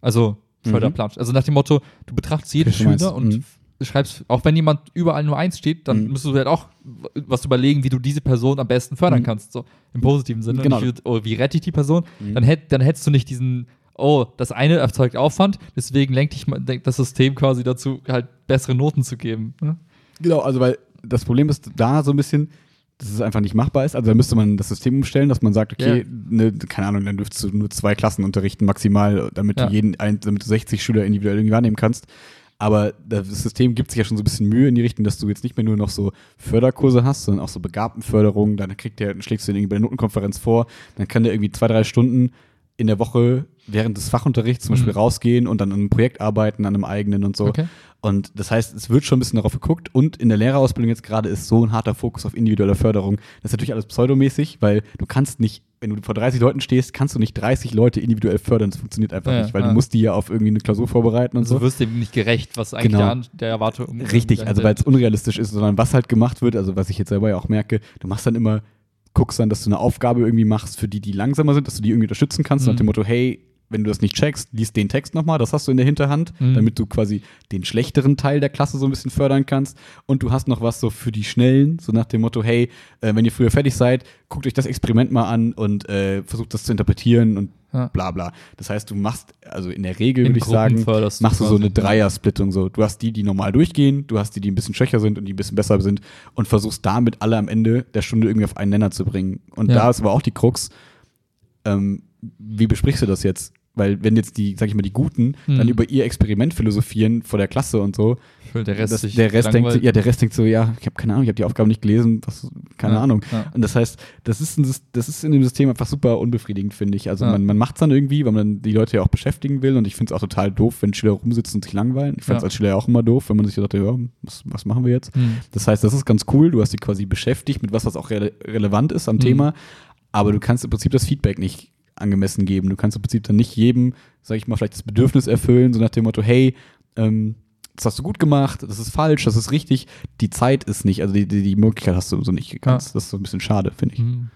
Also, Mhm. Förderplan. Also nach dem Motto, du betrachtest jeden Schüler und mhm. schreibst, auch wenn jemand überall nur eins steht, dann Mhm. müsstest du halt auch was überlegen, wie du diese Person am besten fördern Mhm. kannst. So im positiven Sinne. Genau. Nicht, oh, wie rette ich die Person? Mhm. Dann, hätt, dann hättest du nicht diesen, oh, das eine erzeugt Aufwand, deswegen lenkt denkt das System quasi dazu, halt bessere Noten zu geben. Ne? Genau, also weil das Problem ist da so ein bisschen, dass es einfach nicht machbar ist. Also da müsste man das System umstellen, dass man sagt, okay, Ja. ne, keine Ahnung, dann dürftest du nur zwei Klassen unterrichten maximal, damit Ja. du jeden, ein, damit du 60 Schüler individuell irgendwie wahrnehmen kannst. Aber das System gibt sich ja schon so ein bisschen Mühe in die Richtung, dass du jetzt nicht mehr nur noch so Förderkurse hast, sondern auch so Begabtenförderung. Dann kriegt der, schlägst du den irgendwie bei der Notenkonferenz vor, dann kann der irgendwie zwei, drei Stunden in der Woche während des Fachunterrichts zum Beispiel Mhm. rausgehen und dann an einem Projekt arbeiten, an einem eigenen und so. Okay. Und das heißt, es wird schon ein bisschen darauf geguckt. Und in der Lehrerausbildung jetzt gerade ist so ein harter Fokus auf individuelle Förderung. Das ist natürlich alles pseudomäßig, weil du kannst nicht, wenn du vor 30 Leuten stehst, kannst du nicht 30 Leute individuell fördern. Das funktioniert einfach Ja, nicht, weil ja. du musst die ja auf irgendwie eine Klausur vorbereiten und Also so. du wirst dem nicht gerecht, was eigentlich Genau. der, An- der Erwartung Richtig, also weil es unrealistisch ist, sondern was halt gemacht wird, also was ich jetzt selber ja auch merke, du machst dann immer, guckst dann, dass du eine Aufgabe irgendwie machst für die, die langsamer sind, dass du die irgendwie unterstützen kannst, nach Mhm. dem Motto, hey, wenn du das nicht checkst, liest den Text nochmal, das hast du in der Hinterhand, Mhm. damit du quasi den schlechteren Teil der Klasse so ein bisschen fördern kannst. Und du hast noch was so für die Schnellen, so nach dem Motto, hey, äh, wenn ihr früher fertig seid, guckt euch das Experiment mal an und äh, versucht das zu interpretieren und Ja. bla bla. Das heißt, du machst, also in der Regel würde ich sagen, du machst du so eine Dreier-Splittung so. Du hast die, die normal durchgehen, du hast die, die ein bisschen schwächer sind und die ein bisschen besser sind und versuchst damit alle am Ende der Stunde irgendwie auf einen Nenner zu bringen. Und Ja. da ist aber auch die Krux, ähm, wie besprichst du das jetzt? Weil wenn jetzt die, sag ich mal, die Guten Mhm. dann über ihr Experiment philosophieren vor der Klasse und so, der Rest, das, der Rest denkt, langweilt. ja, der Rest denkt so, ja, ich habe keine Ahnung, ich habe die Aufgabe nicht gelesen, was, keine Ja, Ahnung. ja. Und das heißt, das ist, ein, das ist in dem System einfach super unbefriedigend, finde ich. Also Ja. man, man macht es dann irgendwie, weil man die Leute ja auch beschäftigen will. Und ich finde es auch total doof, wenn Schüler rumsitzen und sich langweilen. Ich fand es als Schüler ja auch immer doof, wenn man sich so dachte, ja, was, was machen wir jetzt? Hm. Das heißt, das ist ganz cool. Du hast sie quasi beschäftigt mit was, was auch rele relevant ist am Mhm. Thema. Aber du kannst im Prinzip das Feedback nicht angemessen geben. Du kannst im Prinzip dann nicht jedem, sag ich mal, vielleicht das Bedürfnis erfüllen, so nach dem Motto, hey, ähm, das hast du gut gemacht, das ist falsch, das ist richtig. Die Zeit ist nicht, also die, die, die Möglichkeit hast du so nicht gekannt. Ja. Das ist so ein bisschen schade, finde ich. Hm.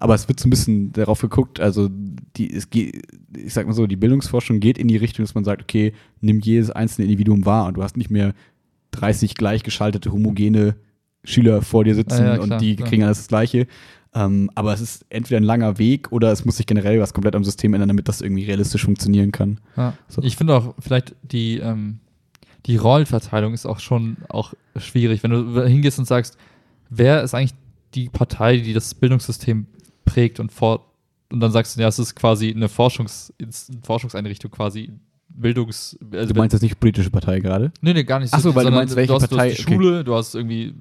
Aber es wird so ein bisschen darauf geguckt, also die, es geht, ich sag mal so, die Bildungsforschung geht in die Richtung, dass man sagt, okay, nimm jedes einzelne Individuum wahr und du hast nicht mehr 30 gleichgeschaltete, homogene Schüler vor dir sitzen Ja, ja, klar, und die klar. kriegen alles das Gleiche. Ähm, aber es ist entweder ein langer Weg oder es muss sich generell was komplett am System ändern, damit das irgendwie realistisch funktionieren kann. Ja. So. Ich finde auch, vielleicht die, ähm, die Rollenverteilung ist auch schon auch schwierig. Wenn du hingehst und sagst, wer ist eigentlich die Partei, die das Bildungssystem prägt und fort und dann sagst du, ja, es ist quasi eine Forschungs Forschungseinrichtung, quasi Bildungs. Also Du meinst jetzt nicht politische Partei gerade? Nee, nee, gar nicht Ach so, weil du meinst, welche du hast, Partei- Du hast die okay. Schule, du hast irgendwie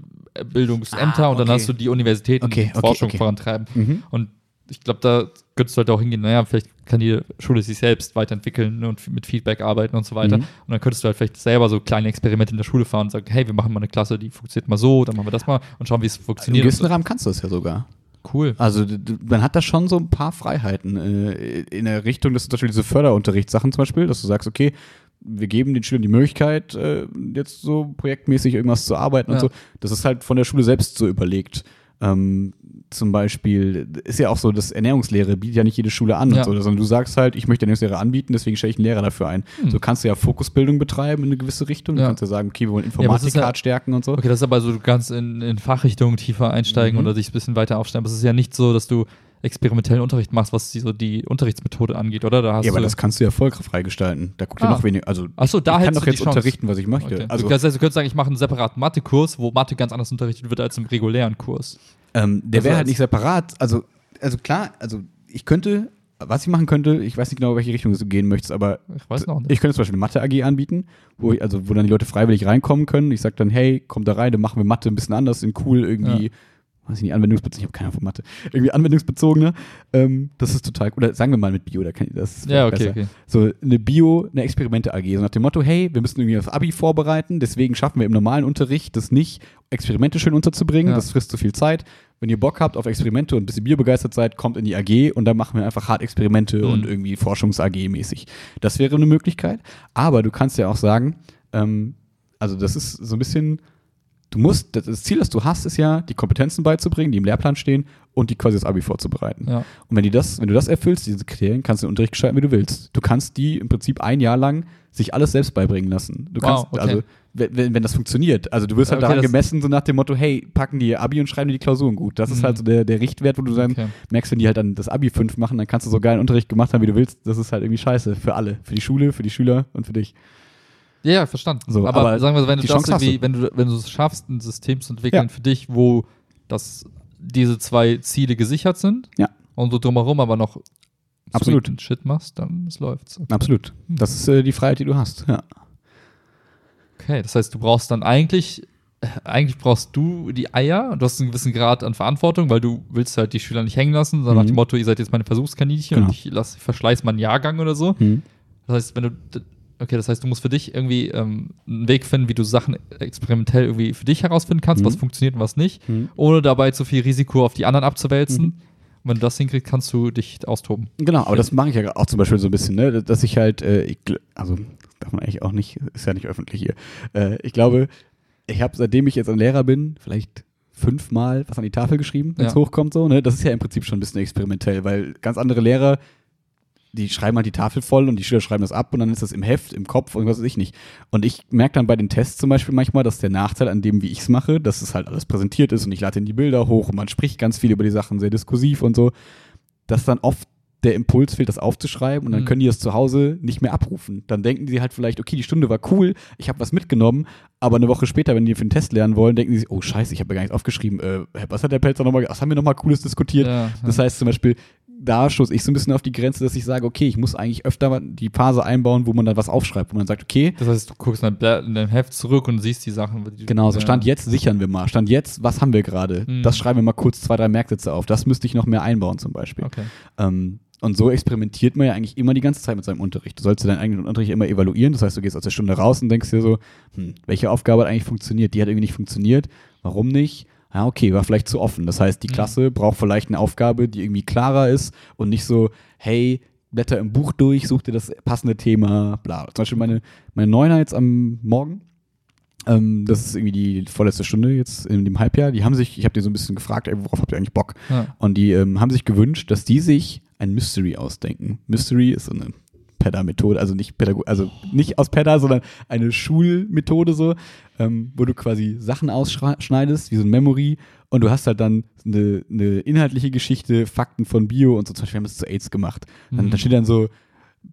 Bildungsämter Ah, und dann hast du die Universitäten, Okay, die Forschung vorantreiben. Mhm. Und ich glaube, da könntest du halt auch hingehen, naja, vielleicht kann die Schule sich selbst weiterentwickeln und mit Feedback arbeiten und so weiter. Mhm. Und dann könntest du halt vielleicht selber so kleine Experimente in der Schule fahren und sagen, hey, wir machen mal eine Klasse, die funktioniert mal so, dann machen wir das mal und schauen, wie es Im funktioniert. gewissen Rahmen kannst du das ja sogar. cool. Also man hat da schon so ein paar Freiheiten äh, in der Richtung, dass du zum Beispiel diese Förderunterrichtssachen zum Beispiel, dass du sagst, okay, wir geben den Schülern die Möglichkeit, äh, jetzt so projektmäßig irgendwas zu arbeiten Ja. und so. Das ist halt von der Schule selbst so überlegt. Ähm, zum Beispiel ist ja auch so, dass Ernährungslehre bietet ja nicht jede Schule an Ja. und so, sondern du sagst halt, ich möchte Ernährungslehre anbieten, deswegen stelle ich einen Lehrer dafür ein. Hm. So kannst du ja Fokusbildung betreiben in eine gewisse Richtung. Du Ja. kannst ja sagen, okay, wir wollen Informatik ja- stärken und so. Okay, das ist aber so, du kannst in, in Fachrichtungen tiefer einsteigen Mhm. oder dich ein bisschen weiter aufstellen. Aber es ist ja nicht so, dass du experimentellen Unterricht machst, was die, so die Unterrichtsmethode angeht, oder? Da Ja, aber das kannst du ja voll freigestalten. Da guckt ja Ah. noch weniger. Also so, da ich kann doch jetzt unterrichten, was ich möchte. Okay. Also das heißt, du könntest sagen, ich mache einen separaten Mathekurs, wo Mathe ganz anders unterrichtet wird als im regulären Kurs. ähm, der Also wäre halt nicht separat. Also, also klar, also ich könnte, was ich machen könnte, ich weiß nicht genau, in welche Richtung du gehen möchtest, aber Ich weiß noch nicht. ich könnte zum Beispiel eine Mathe-AG anbieten, wo, ich, also, wo dann die Leute freiwillig reinkommen können. Ich sage dann, hey, kommt da rein, dann machen wir Mathe ein bisschen anders, in cool irgendwie. Weiß ich nicht, anwendungsbezogen, ich habe keine Ahnung von Mathe. Irgendwie anwendungsbezogener. Ähm, das ist total, oder sagen wir mal mit Bio, da kann ich das. ist ja, okay, besser. okay. So eine Bio, eine Experimente AG. So nach dem Motto, hey, wir müssen irgendwie das Abi vorbereiten, deswegen schaffen wir im normalen Unterricht das nicht, Experimente schön unterzubringen. Ja. Das frisst zu viel Zeit. Wenn ihr Bock habt auf Experimente und ein bisschen biobegeistert seid, kommt in die AG und dann machen wir einfach hart Experimente Mhm. und irgendwie Forschungs-AG mäßig. Das wäre eine Möglichkeit. Aber du kannst ja auch sagen, ähm, also das ist so ein bisschen, du musst, das, Ziel, das du hast, ist ja, die Kompetenzen beizubringen, die im Lehrplan stehen und die quasi das Abi vorzubereiten. Ja. Und wenn, die das, wenn du das erfüllst, diese Kriterien, kannst du den Unterricht gestalten, wie du willst. Du kannst die im Prinzip ein Jahr lang sich alles selbst beibringen lassen. Du Wow, kannst, okay. also, wenn, wenn das funktioniert. Also du wirst halt Okay, daran gemessen, so nach dem Motto, hey, packen die Abi und schreiben die Klausuren gut. Das ist Mhm. halt so der, der Richtwert, wo du dann Okay. merkst, wenn die halt dann das Abi 5 machen, dann kannst du so geilen Unterricht gemacht haben, wie du willst. Das ist halt irgendwie scheiße für alle. Für die Schule, für die Schüler und für dich. Ja, ja, verstanden. So, aber, aber sagen wir so, wenn du das irgendwie, wenn du, wenn du es schaffst, ein System zu entwickeln Ja. für dich, wo das, diese zwei Ziele gesichert sind Ja. und du drumherum aber noch Absolut. Shit machst, dann es läuft's. Absolut. Hm. Das ist äh, die Freiheit, die du hast. Ja. Okay, das heißt, du brauchst dann eigentlich, äh, eigentlich brauchst du die Eier und du hast einen gewissen Grad an Verantwortung, weil du willst halt die Schüler nicht hängen lassen, sondern nach Mhm. dem Motto, ihr seid jetzt meine Versuchskaninchen Genau. und ich lasse, ich verschleiß mal einen Jahrgang oder so. Hm. Das heißt, wenn du okay, das heißt, du musst für dich irgendwie ähm, einen Weg finden, wie du Sachen experimentell irgendwie für dich herausfinden kannst, Mhm. was funktioniert und was nicht, Mhm. ohne dabei zu viel Risiko auf die anderen abzuwälzen. Mhm. Und wenn du das hinkriegst, kannst du dich austoben. Genau, aber das mache ich ja auch zum Beispiel so ein bisschen, ne? dass ich halt, äh, ich, also das darf man eigentlich auch nicht, ist ja nicht öffentlich hier. Äh, ich glaube, ich habe, seitdem ich jetzt ein Lehrer bin, vielleicht fünfmal was an die Tafel geschrieben, wenn es Ja. hochkommt. So, ne? Das ist ja im Prinzip schon ein bisschen experimentell, weil ganz andere Lehrer, die schreiben halt die Tafel voll und die Schüler schreiben das ab und dann ist das im Heft, im Kopf und was weiß ich nicht. Und ich merke dann bei den Tests zum Beispiel manchmal, dass der Nachteil an dem, wie ich es mache, dass es halt alles präsentiert ist und ich lade in die Bilder hoch und man spricht ganz viel über die Sachen, sehr diskursiv und so, dass dann oft der Impuls fehlt, das aufzuschreiben und dann Mhm. können die das zu Hause nicht mehr abrufen. Dann denken sie halt vielleicht, okay, die Stunde war cool, ich habe was mitgenommen, aber eine Woche später, wenn die für den Test lernen wollen, denken sie sich, oh scheiße, ich habe ja gar nichts aufgeschrieben. Äh, was hat der Pelzer nochmal, was haben wir nochmal Cooles diskutiert? Ja, Das heißt zum Beispiel, da stoße ich so ein bisschen auf die Grenze, dass ich sage, okay, ich muss eigentlich öfter mal die Phase einbauen, wo man dann was aufschreibt, wo man sagt, okay, das heißt, du guckst in dein, in dein Heft zurück und siehst die Sachen. die genau, so ja. Stand jetzt sichern wir mal. Stand jetzt, was haben wir gerade? Mhm. Das schreiben wir mal kurz zwei, drei Merksätze auf. Das müsste ich noch mehr einbauen zum Beispiel. Okay. Ähm, und so experimentiert man ja eigentlich immer die ganze Zeit mit seinem Unterricht. Du sollst deinen eigenen Unterricht immer evaluieren. Das heißt, du gehst aus der Stunde raus und denkst dir so, hm, welche Aufgabe hat eigentlich funktioniert? Die hat irgendwie nicht funktioniert. Warum nicht? Ja, okay, war vielleicht zu offen. Das heißt, die Mhm. Klasse braucht vielleicht eine Aufgabe, die irgendwie klarer ist und nicht so, hey, blätter im Buch durch, such dir das passende Thema, bla. Zum Beispiel meine, meine Neuner jetzt am Morgen, ähm, das ist irgendwie die vorletzte Stunde jetzt in dem Halbjahr, die haben sich, ich habe die so ein bisschen gefragt, ey, worauf habt ihr eigentlich Bock? Ja. Und die ähm, haben sich gewünscht, dass die sich ein Mystery ausdenken. Mystery ist so eine PEDA-Methode, also nicht Pädago also nicht aus PEDA, sondern eine Schulmethode so, ähm, wo du quasi Sachen ausschneidest, wie so ein Memory, und du hast halt dann eine, eine inhaltliche Geschichte, Fakten von Bio und so. Zum Beispiel haben wir es zu AIDS gemacht. Dann, Mhm. dann steht dann so,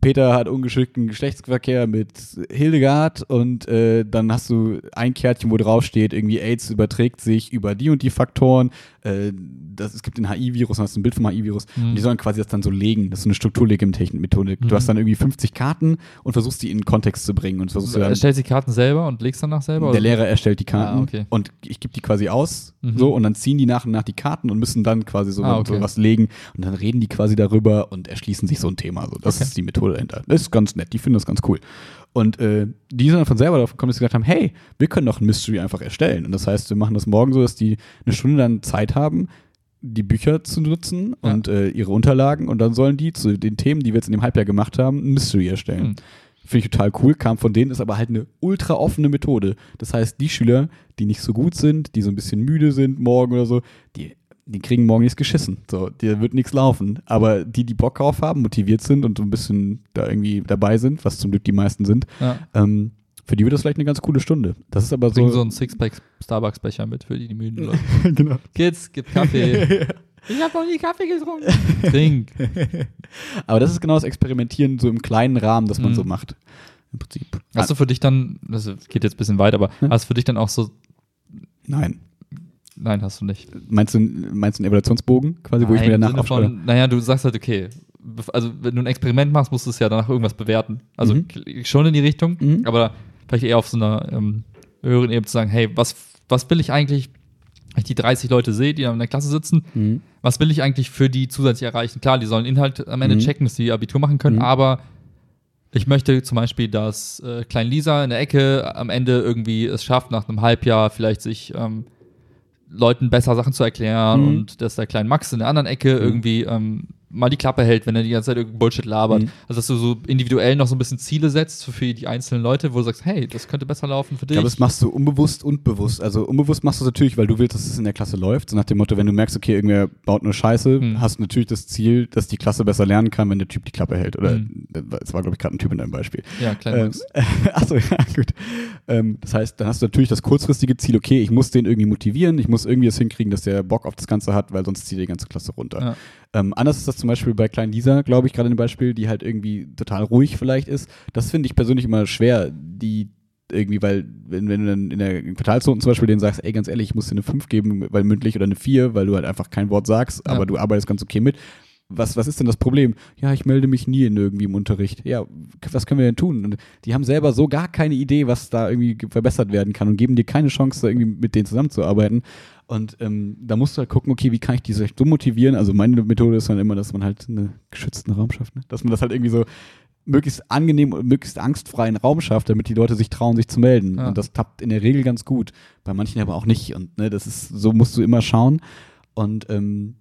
Peter hat ungeschickten Geschlechtsverkehr mit Hildegard und äh, dann hast du ein Kärtchen, wo drauf steht, irgendwie AIDS überträgt sich über die und die Faktoren. Äh, das, es gibt den HI-Virus, hast du ein Bild vom HI-Virus Mhm. und die sollen quasi das dann so legen. Das ist so eine Strukturlegemtechnik-Methode. Mhm. Du hast dann irgendwie 50 Karten und versuchst die in den Kontext zu bringen und versuchst Du dann, erstellst die Karten selber und legst danach selber? der oder? Lehrer erstellt die Karten Ah, okay. und ich gebe die quasi aus Mhm. so und dann ziehen die nach und nach die Karten und müssen dann quasi so, Ah, okay. so was legen und dann reden die quasi darüber und erschließen sich so ein Thema. So. Das Okay. ist die Methode dahinter. Das ist ganz nett, die finden das ganz cool. Und äh, die sind dann von selber darauf gekommen, dass sie gesagt haben, hey, wir können doch ein Mystery einfach erstellen. Und das heißt, wir machen das morgen so, dass die eine Stunde dann Zeit haben, die Bücher zu nutzen Ja. und äh, ihre Unterlagen und dann sollen die zu den Themen, die wir jetzt in dem Halbjahr gemacht haben, ein Mystery erstellen. Hm. Finde ich total cool, kam von denen, ist aber halt eine ultra offene Methode. Das heißt, die Schüler, die nicht so gut sind, die so ein bisschen müde sind morgen oder so, die, die kriegen morgen nichts geschissen. So, dir wird nichts laufen. Aber die, die Bock drauf haben, motiviert sind und so ein bisschen da irgendwie dabei sind, was zum Glück die meisten sind, Ja. ähm, für die wird das vielleicht eine ganz coole Stunde. Das ist aber Bring so so. einen Sixpack Starbucks-Becher mit für die, die müden Leute. genau. Kids, gib Kaffee. ich hab noch nie Kaffee getrunken. Trink. Aber das ist genau das Experimentieren so im kleinen Rahmen, das man Mhm. so macht. Im Prinzip. Hast du für dich dann, das geht jetzt ein bisschen weit, aber Hm? hast du für dich dann auch so, Nein. Nein, hast du nicht. Meinst du, meinst du einen Evaluationsbogen, quasi, wo ich Nein, mir danach aufschreibe? Naja, du sagst halt, okay, also wenn du ein Experiment machst, musst du es ja danach irgendwas bewerten. Also Mhm. schon in die Richtung, Mhm. aber vielleicht eher auf so einer ähm, höheren Ebene zu sagen, hey, was, was will ich eigentlich, wenn ich die 30 Leute sehe, die da in der Klasse sitzen, Mhm. was will ich eigentlich für die zusätzlich erreichen? Klar, die sollen Inhalt am Ende Mhm. checken, dass die Abitur machen können, Mhm. aber ich möchte zum Beispiel, dass äh, Klein Lisa in der Ecke am Ende irgendwie es schafft, nach einem Halbjahr vielleicht sich ähm, Leuten besser Sachen zu erklären Mhm. und dass der kleine Max in der anderen Ecke irgendwie ähm, mal die Klappe hält, wenn er die ganze Zeit irgendeinen Bullshit labert. Mhm. Also dass du so individuell noch so ein bisschen Ziele setzt für die einzelnen Leute, wo du sagst, hey, das könnte besser laufen für Ich dich. glaube, das machst du unbewusst und bewusst. Also unbewusst machst du es natürlich, weil du willst, dass es in der Klasse läuft. So nach dem Motto, wenn du merkst, okay, irgendwer baut nur Scheiße, Mhm. hast du natürlich das Ziel, dass die Klasse besser lernen kann, wenn der Typ die Klappe hält. Oder Mhm. es war, glaube ich, gerade ein Typ in deinem Beispiel. ja, klein Ähm, Max. achso, ja, gut. Ähm, das heißt, dann hast du natürlich das kurzfristige Ziel, okay, ich muss den irgendwie motivieren, ich muss irgendwie es hinkriegen, dass der Bock auf das Ganze hat, weil sonst zieht die ganze Klasse runter. Ja. Ähm, anders ist das zum Beispiel bei Klein Lisa, glaube ich, gerade in dem Beispiel, die halt irgendwie total ruhig vielleicht ist. Das finde ich persönlich immer schwer, die irgendwie, weil, wenn, wenn du dann in der Quartalsnoten zum Beispiel denen sagst, ey, ganz ehrlich, ich muss dir eine 5 geben, weil mündlich oder eine 4, weil du halt einfach kein Wort sagst, Ja. aber du arbeitest ganz okay mit. Was, was ist denn das Problem? Ja, ich melde mich nie in irgendwie im Unterricht. Ja, was können wir denn tun? Und die haben selber so gar keine Idee, was da irgendwie ge- verbessert werden kann und geben dir keine Chance, da irgendwie mit denen zusammenzuarbeiten. Und ähm, da musst du halt gucken, okay, wie kann ich die so motivieren? Also meine Methode ist dann immer, dass man halt einen geschützten Raum schafft. Ne? Dass man das halt irgendwie so möglichst angenehm und möglichst angstfreien Raum schafft, damit die Leute sich trauen, sich zu melden. Ja. Und das tappt in der Regel ganz gut. Bei manchen aber auch nicht. Und ne, das ist, so musst du immer schauen. Und ähm,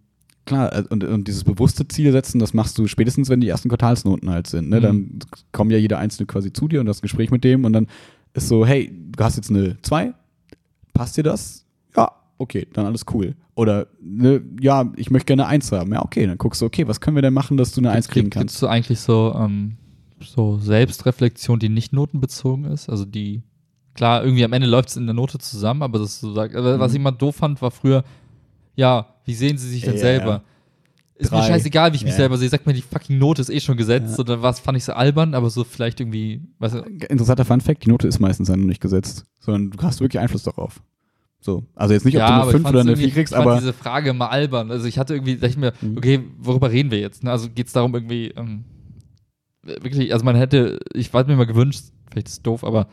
klar, äh, und, und dieses bewusste Ziel setzen, das machst du spätestens, wenn die ersten Quartalsnoten halt sind. Ne? Mhm. Dann kommen ja jeder Einzelne quasi zu dir und das Gespräch mit dem und dann ist so, hey, du hast jetzt eine 2, passt dir das? Ja, okay, dann alles cool. Oder, ne, ja, ich möchte gerne eine 1 haben. Ja, okay, dann guckst du, okay, was können wir denn machen, dass du eine 1 kriegen Gibt kannst? es eigentlich so, ähm, so Selbstreflexion, die nicht notenbezogen ist? Also die, klar, irgendwie am Ende läuft es in der Note zusammen, aber das so aber was Mhm. ich immer doof fand, war früher, ja, wie sehen sie sich denn Ja, selber? ja. Ist mir Drei. scheißegal, wie ich mich Ja. selber sehe. Sag mir, die fucking Note ist eh schon gesetzt. Ja. Oder was fand ich so albern, aber so vielleicht irgendwie, weißt du, Interessanter Fun Fact, die Note ist meistens dann noch nicht gesetzt, sondern du hast wirklich Einfluss darauf. So, also jetzt nicht, ob du eine aber ich 5 fand's oder eine irgendwie- 4 kriegst, ich fand aber diese Frage immer albern. Also ich hatte irgendwie, dachte ich mir, Mhm. okay, worüber reden wir jetzt? Ne? Also geht es darum irgendwie, ähm, wirklich, also man hätte, ich hatte mir mal gewünscht, vielleicht ist es doof, aber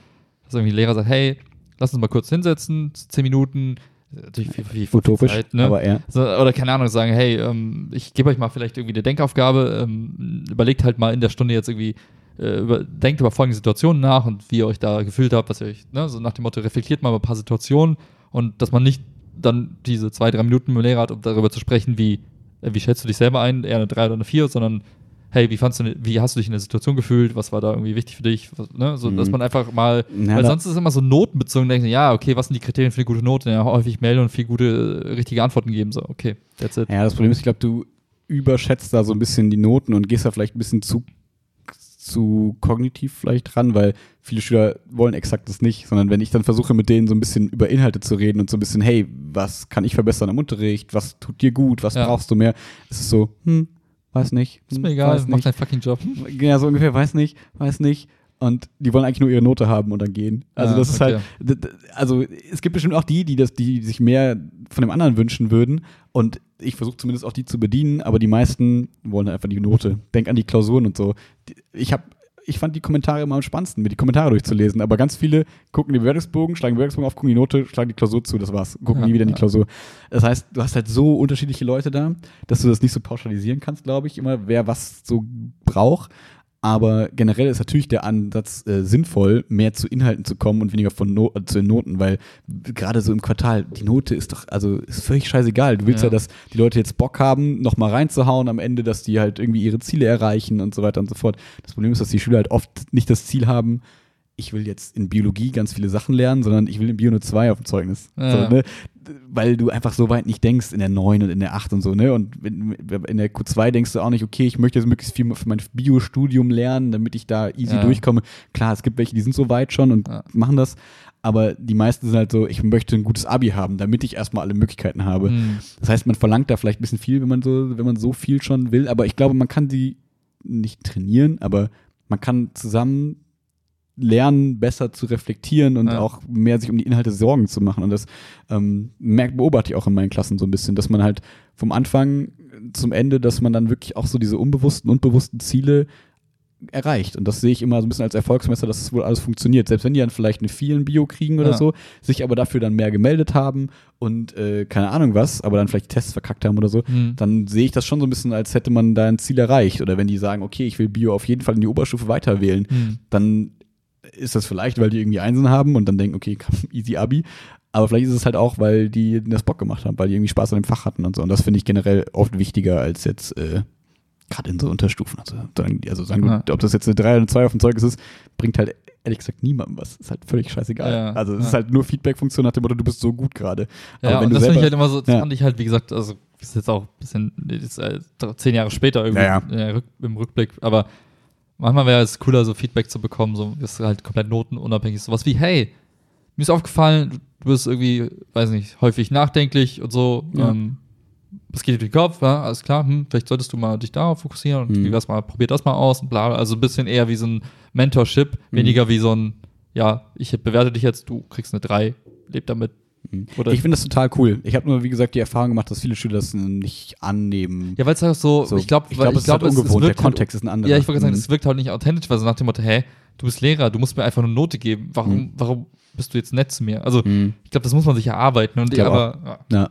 dass irgendwie ein Lehrer sagt, hey, lass uns mal kurz hinsetzen, zehn Minuten, natürlich viel, viel, viel utopisch, Zeit, ne? aber ja. So, oder keine Ahnung, sagen, hey, ähm, ich gebe euch mal vielleicht irgendwie eine Denkaufgabe, ähm, überlegt halt mal in der Stunde jetzt irgendwie, äh, über, denkt über folgende Situationen nach und wie ihr euch da gefühlt habt, was ihr euch, ne, so nach dem Motto, reflektiert mal über ein paar Situationen und dass man nicht dann diese zwei, drei Minuten mit dem Lehrer hat, um darüber zu sprechen, wie, äh, wie schätzt du dich selber ein, eher eine drei oder eine vier, sondern hey, wie fandst du, wie hast du dich in der Situation gefühlt, was war da irgendwie wichtig für dich, was, ne, so, dass Mhm. man einfach mal, Ja, weil sonst ist es immer so notenbezogen, denken, ja, okay, was sind die Kriterien für eine gute Note? Ja, häufig melden und viel gute, äh, richtige Antworten geben, so, okay, that's it. Ja, das Problem ist, ich glaube, du überschätzt da so ein bisschen die Noten und gehst da vielleicht ein bisschen zu, zu kognitiv vielleicht dran, weil viele Schüler wollen exakt das nicht, sondern wenn ich dann versuche, mit denen so ein bisschen über Inhalte zu reden und so ein bisschen, hey, was kann ich verbessern im Unterricht, was tut dir gut, was Ja. brauchst du mehr, ist es so, hm, weiß nicht. Ist mir egal, mach deinen fucking Job. Ja, so ungefähr, weiß nicht, weiß nicht. Und die wollen eigentlich nur ihre Note haben und dann gehen. Also Ah, das ist okay. halt, also es gibt bestimmt auch die, die das, die sich mehr von dem anderen wünschen würden. Und ich versuche zumindest auch die zu bedienen, aber die meisten wollen einfach die Note. Denk an die Klausuren und so. Ich habe ich fand die Kommentare immer am spannendsten, mir die Kommentare durchzulesen. Aber ganz viele gucken den Bewertungsbogen, schlagen den Bewertungsbogen auf, gucken die Note, schlagen die Klausur zu, das war's. Gucken Ja, nie wieder in die. Klausur. Das heißt, du hast halt so unterschiedliche Leute da, dass du das nicht so pauschalisieren kannst, glaube ich, immer, wer was so braucht. Aber generell ist natürlich der Ansatz äh, sinnvoll, mehr zu Inhalten zu kommen und weniger von no äh, zu den Noten, weil gerade so im Quartal, die Note ist doch, also ist völlig scheißegal. Du willst ja, Ja. dass die Leute jetzt Bock haben, nochmal reinzuhauen am Ende, dass die halt irgendwie ihre Ziele erreichen und so weiter und so fort. Das Problem ist, dass die Schüler halt oft nicht das Ziel haben, ich will jetzt in Biologie ganz viele Sachen lernen, sondern ich will in Bio nur zwei auf dem Zeugnis. Ja. So, ne? Weil du einfach so weit nicht denkst in der 9 und in der 8 und so, ne? Und in, in der Q2 denkst du auch nicht, okay, ich möchte jetzt möglichst viel für mein Bio-Studium lernen, damit ich da easy Ja. durchkomme. Klar, es gibt welche, die sind so weit schon und Ja. machen das, aber die meisten sind halt so, ich möchte ein gutes Abi haben, damit ich erstmal alle Möglichkeiten habe. Hm. Das heißt, man verlangt da vielleicht ein bisschen viel, wenn man so, wenn man so viel schon will, aber ich glaube, man kann die nicht trainieren, aber man kann zusammen lernen, besser zu reflektieren und Ja. auch mehr sich um die Inhalte Sorgen zu machen. Und das ähm, merkt, beobachte ich auch in meinen Klassen so ein bisschen, dass man halt vom Anfang zum Ende, dass man dann wirklich auch so diese unbewussten und bewussten Ziele erreicht. Und das sehe ich immer so ein bisschen als Erfolgsmesser, dass es wohl alles funktioniert. Selbst wenn die dann vielleicht eine 4 in Bio kriegen oder Ja. so, sich aber dafür dann mehr gemeldet haben und äh, keine Ahnung was, aber dann vielleicht Tests verkackt haben oder so, Hm. dann sehe ich das schon so ein bisschen, als hätte man da ein Ziel erreicht. Oder wenn die sagen, okay, ich will Bio auf jeden Fall in die Oberstufe weiter wählen, Hm. dann ist das vielleicht, weil die irgendwie Einsen haben und dann denken, okay, easy Abi. Aber vielleicht ist es halt auch, weil die das Bock gemacht haben, weil die irgendwie Spaß an dem Fach hatten und so. Und das finde ich generell oft wichtiger als jetzt äh, gerade in so Unterstufen. Also, also sagen, Ja. ob das jetzt eine 3 oder eine 2 auf dem Zeugnis ist, bringt halt ehrlich gesagt niemandem was. Ist halt völlig scheißegal. Ja, also es ja. ist halt nur Feedback-Funktion nach dem Motto, du bist so gut gerade. Ja, und das finde ich halt immer so, das fand ich halt, wie gesagt, also ist jetzt auch ein bisschen, ist, äh, zehn Jahre später irgendwie äh, im Rückblick, aber manchmal wäre es cooler, so Feedback zu bekommen, so ist halt komplett notenunabhängig. Sowas wie, hey, mir ist aufgefallen, du bist irgendwie, weiß nicht, häufig nachdenklich und so. Ja. Ähm, was geht dir durch den Kopf? Ja, alles klar, hm, vielleicht solltest du mal dich darauf fokussieren und Mhm. wie wär's mal, probier das mal aus und bla. Also ein bisschen eher wie so ein Mentorship, Mhm. weniger wie so ein, ja, ich bewerte dich jetzt, du kriegst eine 3, leb damit. Oder Ich finde das total cool. Ich habe nur, wie gesagt, die Erfahrung gemacht, dass viele Schüler das nicht annehmen. Ja, weil es halt so, So, ich glaube, ich glaub, es ist halt ungewohnt. Der Kontext ist ein anderer. Ja, ich wollte sagen, Mhm. es wirkt halt nicht authentisch, weil so nach dem Motto, hä, du bist Lehrer, du musst mir einfach eine Note geben. Warum, Mhm. warum bist du jetzt nett zu mir? Also, Mhm. ich glaube, das muss man sich erarbeiten. Und Ich glaub aber ja, Ja.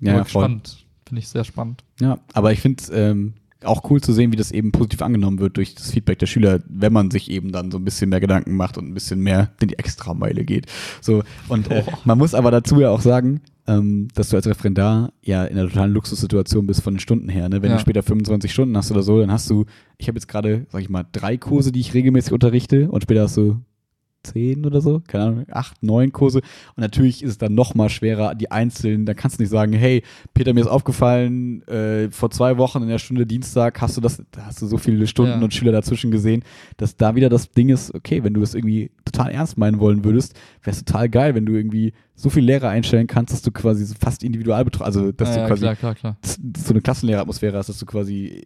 Ja, ja, gespannt. Finde ich sehr spannend. Ja, aber ich finde, ähm, auch cool zu sehen, wie das eben positiv angenommen wird durch das Feedback der Schüler, wenn man sich eben dann so ein bisschen mehr Gedanken macht und ein bisschen mehr in die Extrameile geht. So, und äh, man muss aber dazu ja auch sagen, ähm, dass du als Referendar ja in einer totalen Luxussituation bist von den Stunden her. Ne? Wenn Ja. du später 25 Stunden hast oder so, dann hast du, ich habe jetzt gerade, sag ich mal, drei Kurse, die ich regelmäßig unterrichte und später hast du zehn oder so, keine Ahnung, acht, neun Kurse. Und natürlich ist es dann noch mal schwerer, die einzelnen, da kannst du nicht sagen, hey, Peter, mir ist aufgefallen, äh, vor zwei Wochen in der Stunde Dienstag hast du das, da hast du so viele Stunden Ja. und Schüler dazwischen gesehen, dass da wieder das Ding ist, okay, wenn du das irgendwie total ernst meinen wollen würdest, wäre es total geil, wenn du irgendwie so viele Lehrer einstellen kannst, dass du quasi so fast individual betrachtest, also dass ja, du quasi klar, klar, klar. du so eine Klassenlehreratmosphäre hast, dass du quasi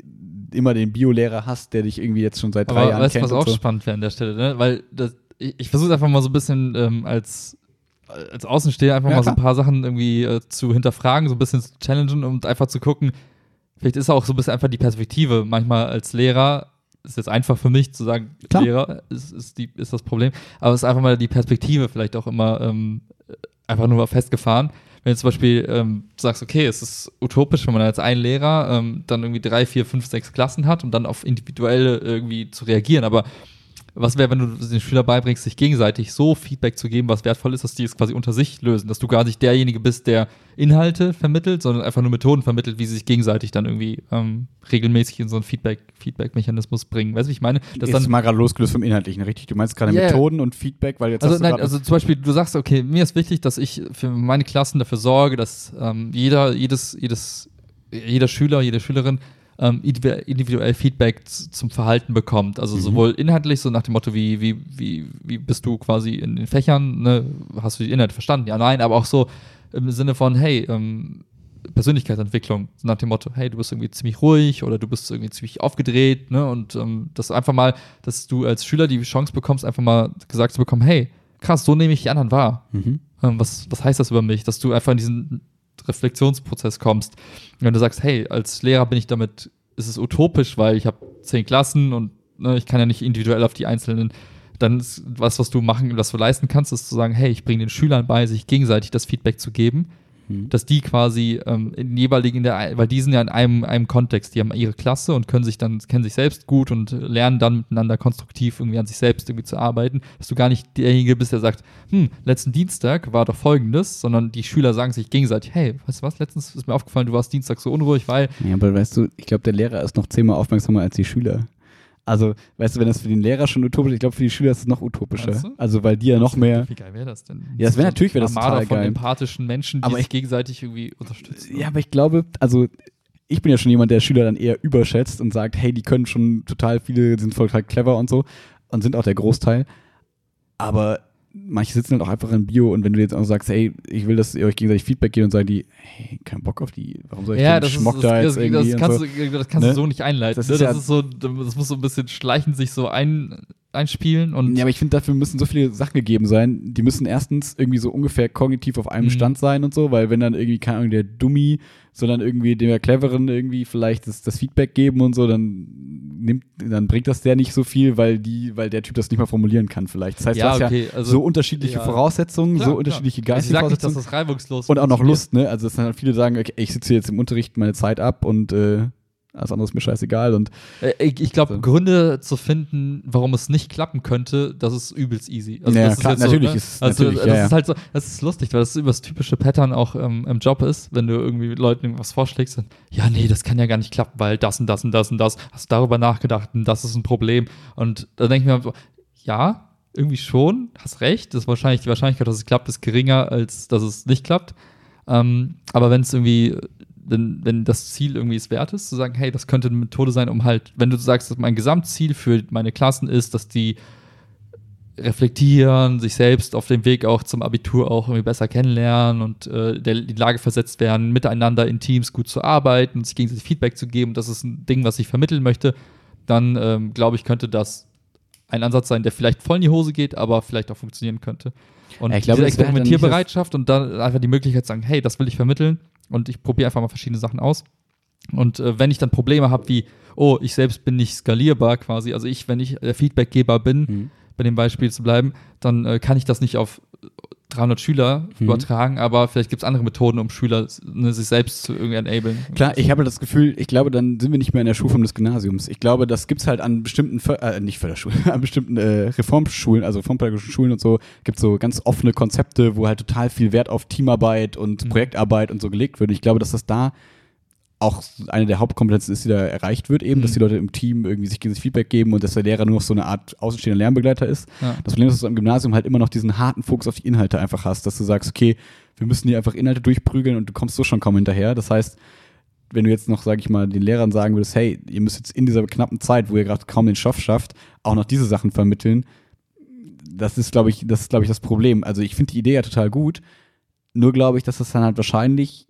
immer den Biolehrer hast, der dich irgendwie jetzt schon seit drei Aber Jahren weißt du, kennt was und auch so. spannend wäre an der Stelle, ne? Weil das, ich, ich versuche einfach mal so ein bisschen ähm, als, als Außensteher einfach Ja, mal so ein klar. paar Sachen irgendwie äh, zu hinterfragen, so ein bisschen zu challengen und einfach zu gucken, vielleicht ist auch so ein bisschen einfach die Perspektive. Manchmal als Lehrer ist jetzt einfach für mich zu sagen, Klar. Lehrer ist, ist, die, ist das Problem, aber es ist einfach mal die Perspektive vielleicht auch immer ähm, einfach nur festgefahren. Wenn du zum Beispiel ähm, sagst, okay, es ist utopisch, wenn man als ein Lehrer ähm, dann irgendwie drei, vier, fünf, sechs Klassen hat, um dann auf individuelle irgendwie zu reagieren. Aber was wäre, wenn du den Schüler beibringst, sich gegenseitig so Feedback zu geben, was wertvoll ist, dass die es quasi unter sich lösen, dass du gar nicht derjenige bist, der Inhalte vermittelt, sondern einfach nur Methoden vermittelt, wie sie sich gegenseitig dann irgendwie ähm, regelmäßig in so einen Feedback, Feedback-Mechanismus bringen. Weißt du, wie ich meine? Dass ist mal gerade losgelöst vom Inhaltlichen, richtig? Du meinst gerade ja. Methoden und Feedback, weil jetzt Also hast du nein, also zum Beispiel, du sagst, okay, mir ist wichtig, dass ich für meine Klassen dafür sorge, dass ähm, jeder, jedes, jedes, jeder Schüler, jede Schülerin ähm, individu- individuell Feedback zum Verhalten bekommt. Also Mhm. sowohl inhaltlich, so nach dem Motto, wie, wie, wie, wie bist du quasi in den Fächern, ne? hast du die Inhalte verstanden? Ja, nein, aber auch so im Sinne von, hey, ähm, Persönlichkeitsentwicklung, so nach dem Motto, hey, du bist irgendwie ziemlich ruhig oder du bist irgendwie ziemlich aufgedreht, ne? Und ähm, das einfach mal, dass du als Schüler die Chance bekommst, einfach mal gesagt zu bekommen, hey, krass, so nehme ich die anderen wahr. Mhm. Ähm, was, was heißt das über mich? Dass du einfach in diesen Reflexionsprozess kommst. Wenn du sagst, hey, als Lehrer bin ich damit, ist es utopisch, weil ich habe zehn Klassen und ne, ich kann ja nicht individuell auf die einzelnen, dann ist was, was du machen, was du leisten kannst, ist zu sagen, hey, ich bringe den Schülern bei, sich gegenseitig das Feedback zu geben, Mhm. dass die quasi ähm, in jeweiligen, in der, weil die sind ja in einem, einem Kontext, die haben ihre Klasse und können sich dann, kennen sich selbst gut und lernen dann miteinander konstruktiv irgendwie an sich selbst irgendwie zu arbeiten, dass du gar nicht derjenige bist, der sagt, hm, letzten Dienstag war doch folgendes, sondern die Schüler sagen sich gegenseitig, hey, weißt du was, letztens ist mir aufgefallen, du warst Dienstag so unruhig, weil, Ja, aber weißt du, ich glaube, der Lehrer ist noch zehnmal aufmerksamer als die Schüler. Also, weißt du, wenn das für den Lehrer schon utopisch ist, ich glaube, für die Schüler ist es noch utopischer. Meinst du? Also, weil die ja noch mehr. wie geil wäre das denn? Ja, das wär natürlich- wär das Armada total von geil. empathischen Menschen, die Aber sich ich- gegenseitig irgendwie unterstützen. Ja, aber ich glaube, also ich bin ja schon jemand, der Schüler dann eher überschätzt und sagt, hey, die können schon total viele, sind voll clever und so und sind auch der Großteil. Aber manche sitzen halt auch einfach in Bio und wenn du jetzt auch sagst, hey, ich will, dass ihr euch gegenseitig Feedback gebt und sagen die, hey, kein Bock auf die, warum soll ich Ja, den das, ist, Schmock das, da das, jetzt irgendwie das und kannst, so. du, das kannst Ne? du so nicht einleiten. Das Das, ist ne? ja- das ist so, das muss so ein bisschen schleichend sich so ein, einspielen und Ja, aber ich finde, dafür müssen so viele Sachen gegeben sein. Die müssen erstens irgendwie so ungefähr kognitiv auf einem Mhm. Stand sein und so, weil wenn dann irgendwie, keine Ahnung, der Dummy, sondern irgendwie dem Cleveren irgendwie vielleicht das, das Feedback geben und so, dann nimmt, dann bringt das der nicht so viel, weil die, weil der Typ das nicht mal formulieren kann vielleicht. Das heißt, ja, du hast okay, ja also so unterschiedliche ja. Voraussetzungen, Klar, so unterschiedliche klar. Also ich geistige sag nicht, dass Voraussetzungen das reibungslos und auch noch. Lust, ne? Also dass dann halt viele sagen, okay, ich sitze jetzt im Unterricht meine Zeit ab und äh, alles andere ist mir scheißegal und Äh, Ich, ich glaube, So. Gründe zu finden, warum es nicht klappen könnte, das ist übelst easy. Also Ja, das klar, so, natürlich ne? ist- also, natürlich, das ja, ist halt so, das ist lustig, weil das über das typische Pattern auch ähm, im Job ist, wenn du irgendwie Leuten irgendwas vorschlägst, dann, ja, nee, das kann ja gar nicht klappen, weil das und das und das und das, hast du darüber nachgedacht und das ist ein Problem. Und da denke ich mir, so, ja, irgendwie schon, hast recht, das wahrscheinlich, die Wahrscheinlichkeit, dass es klappt, ist geringer, als dass es nicht klappt. Ähm, aber wenn es irgendwie, wenn, wenn das Ziel irgendwie es wert ist, zu sagen, hey, das könnte eine Methode sein, um halt, wenn du sagst, dass mein Gesamtziel für meine Klassen ist, dass die reflektieren, sich selbst auf dem Weg auch zum Abitur auch irgendwie besser kennenlernen und äh, der, die Lage versetzt werden, miteinander in Teams gut zu arbeiten und sich gegenseitig Feedback zu geben, das ist ein Ding, was ich vermitteln möchte, dann ähm, glaube ich, könnte das ein Ansatz sein, der vielleicht voll in die Hose geht, aber vielleicht auch funktionieren könnte. Und Ja, ich glaube, diese Experimentierbereitschaft und dann einfach die Möglichkeit zu sagen, hey, das will ich vermitteln und ich probiere einfach mal verschiedene Sachen aus. Und äh, wenn ich dann Probleme habe wie, oh, ich selbst bin nicht skalierbar quasi, also ich, wenn ich der Feedbackgeber bin, Mhm. bei dem Beispiel zu bleiben, dann äh, kann ich das nicht auf 300 Schüler Mhm. übertragen, aber vielleicht gibt es andere Methoden, um Schüler ne, sich selbst zu irgendwie enablen. Klar, ich habe das Gefühl, ich glaube, dann sind wir nicht mehr in der Schulform des Gymnasiums. Ich glaube, das gibt's halt an bestimmten, För äh, nicht Förderschulen, an bestimmten äh, Reformschulen, also reformpädagogischen Schulen und so, gibt so ganz offene Konzepte, wo halt total viel Wert auf Teamarbeit und Mhm. Projektarbeit und so gelegt wird. Ich glaube, dass das da auch eine der Hauptkompetenzen ist, die da erreicht wird, eben, dass Mhm. die Leute im Team irgendwie sich gegenseitig Feedback geben und dass der Lehrer nur noch so eine Art außenstehender Lernbegleiter ist. Ja. Das Problem ist, dass du am Gymnasium halt immer noch diesen harten Fokus auf die Inhalte einfach hast, dass du sagst, okay, wir müssen hier einfach Inhalte durchprügeln und du kommst so schon kaum hinterher. Das heißt, wenn du jetzt noch, sag ich mal, den Lehrern sagen würdest, hey, ihr müsst jetzt in dieser knappen Zeit, wo ihr gerade kaum den Stoff schafft, auch noch diese Sachen vermitteln, das ist, glaube ich, das ist, glaube ich, das Problem. Also ich finde die Idee ja total gut, nur glaube ich, dass das dann halt wahrscheinlich,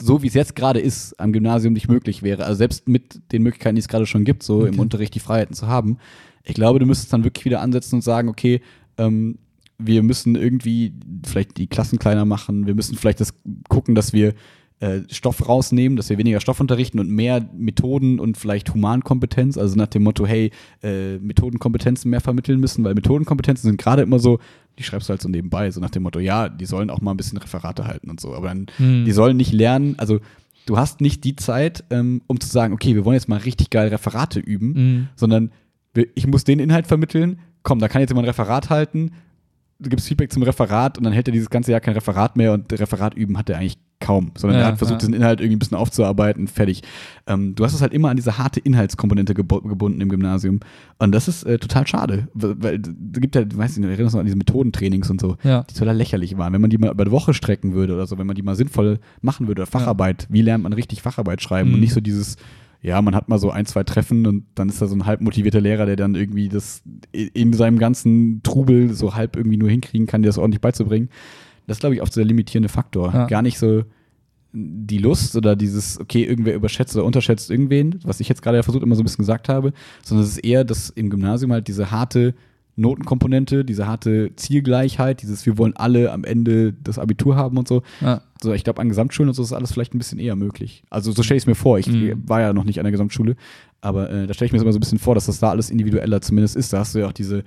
so wie es jetzt gerade ist, am Gymnasium nicht möglich wäre. Also selbst mit den Möglichkeiten, die es gerade schon gibt, so im Okay. Unterricht die Freiheiten zu haben. Ich glaube, du müsstest dann wirklich wieder ansetzen und sagen, okay, ähm, wir müssen irgendwie vielleicht die Klassen kleiner machen, wir müssen vielleicht das gucken, dass wir äh, Stoff rausnehmen, dass wir weniger Stoff unterrichten und mehr Methoden und vielleicht Humankompetenz, also nach dem Motto, hey, äh, Methodenkompetenzen mehr vermitteln müssen, weil Methodenkompetenzen sind gerade immer so, die schreibst du halt so nebenbei, so nach dem Motto, ja, die sollen auch mal ein bisschen Referate halten und so, aber dann, Hm. die sollen nicht lernen, also du hast nicht die Zeit, ähm, um zu sagen, okay, wir wollen jetzt mal richtig geil Referate üben, Mhm. sondern ich muss den Inhalt vermitteln, komm, da kann jetzt jemand ein Referat halten, du gibst Feedback zum Referat und dann hält er dieses ganze Jahr kein Referat mehr und Referat üben hat er eigentlich kaum, sondern Ja, er hat versucht, ja. diesen Inhalt irgendwie ein bisschen aufzuarbeiten, fertig. Ähm, du hast es halt immer an diese harte Inhaltskomponente gebunden im Gymnasium und das ist äh, total schade, weil, es gibt ja, weiß ich nicht, erinnerst du noch an diese Methodentrainings und so, Ja. die total lächerlich waren. Wenn man die mal über eine Woche strecken würde oder so, wenn man die mal sinnvoll machen würde, oder Facharbeit, wie lernt man richtig Facharbeit schreiben und Mhm. nicht so dieses, ja, man hat mal so ein, zwei Treffen und dann ist da so ein halb motivierter Lehrer, der dann irgendwie das in seinem ganzen Trubel so halb irgendwie nur hinkriegen kann, dir das ordentlich beizubringen. Das ist, glaube ich, oft so der limitierende Faktor. Ja. Gar nicht so die Lust oder dieses, okay, irgendwer überschätzt oder unterschätzt irgendwen, was ich jetzt gerade ja versucht immer so ein bisschen gesagt habe, sondern es ist eher, dass im Gymnasium halt diese harte Notenkomponente, diese harte Zielgleichheit, dieses wir wollen alle am Ende das Abitur haben und so. Ja. So, ich glaube, an Gesamtschulen und so ist alles vielleicht ein bisschen eher möglich. Also so stelle ich es mir vor. Ich Mhm. war ja noch nicht an der Gesamtschule, aber äh, da stelle ich mir immer so ein bisschen vor, dass das da alles individueller zumindest ist. Da hast du ja auch diese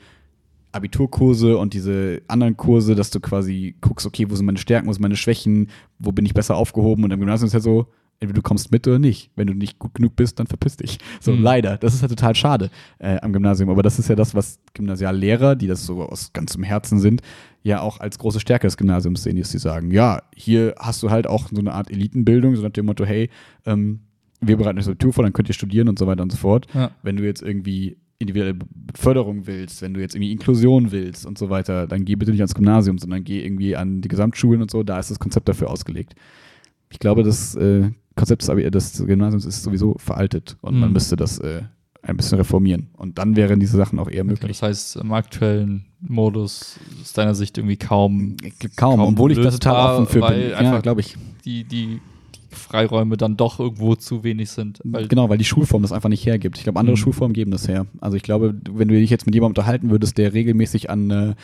Abiturkurse und diese anderen Kurse, dass du quasi guckst, okay, wo sind meine Stärken, wo sind meine Schwächen, wo bin ich besser aufgehoben und im Gymnasium ist ja so, entweder du kommst mit oder nicht. Wenn du nicht gut genug bist, dann verpiss dich. So, Mhm. leider. Das ist halt total schade äh, am Gymnasium. Aber das ist ja das, was Gymnasiallehrer, die das so aus ganzem Herzen sind, ja auch als große Stärke des Gymnasiums sehen, dass sie sagen, ja, hier hast du halt auch so eine Art Elitenbildung, so nach dem Motto, hey, ähm, wir bereiten euch das Abitur vor, dann könnt ihr studieren und so weiter und so fort. Ja. Wenn du jetzt irgendwie individuelle Förderung willst, wenn du jetzt irgendwie Inklusion willst und so weiter, dann geh bitte nicht ans Gymnasium, sondern geh irgendwie an die Gesamtschulen und so, da ist das Konzept dafür ausgelegt. Ich glaube, das äh, Konzept des, Gymnasiums ist sowieso veraltet und man Mhm. müsste das äh, ein bisschen reformieren. Und dann wären diese Sachen auch eher Okay, möglich. das heißt, im aktuellen Modus aus deiner Sicht irgendwie kaum Kaum, kaum obwohl ich da total offen für bin. Ja, glaube ich. die, die, die Freiräume dann doch irgendwo zu wenig sind. Weil, genau, weil die Schulform das einfach nicht hergibt. Ich glaube, andere Mhm. Schulformen geben das her. Also ich glaube, wenn du dich jetzt mit jemandem unterhalten würdest, der regelmäßig an, äh,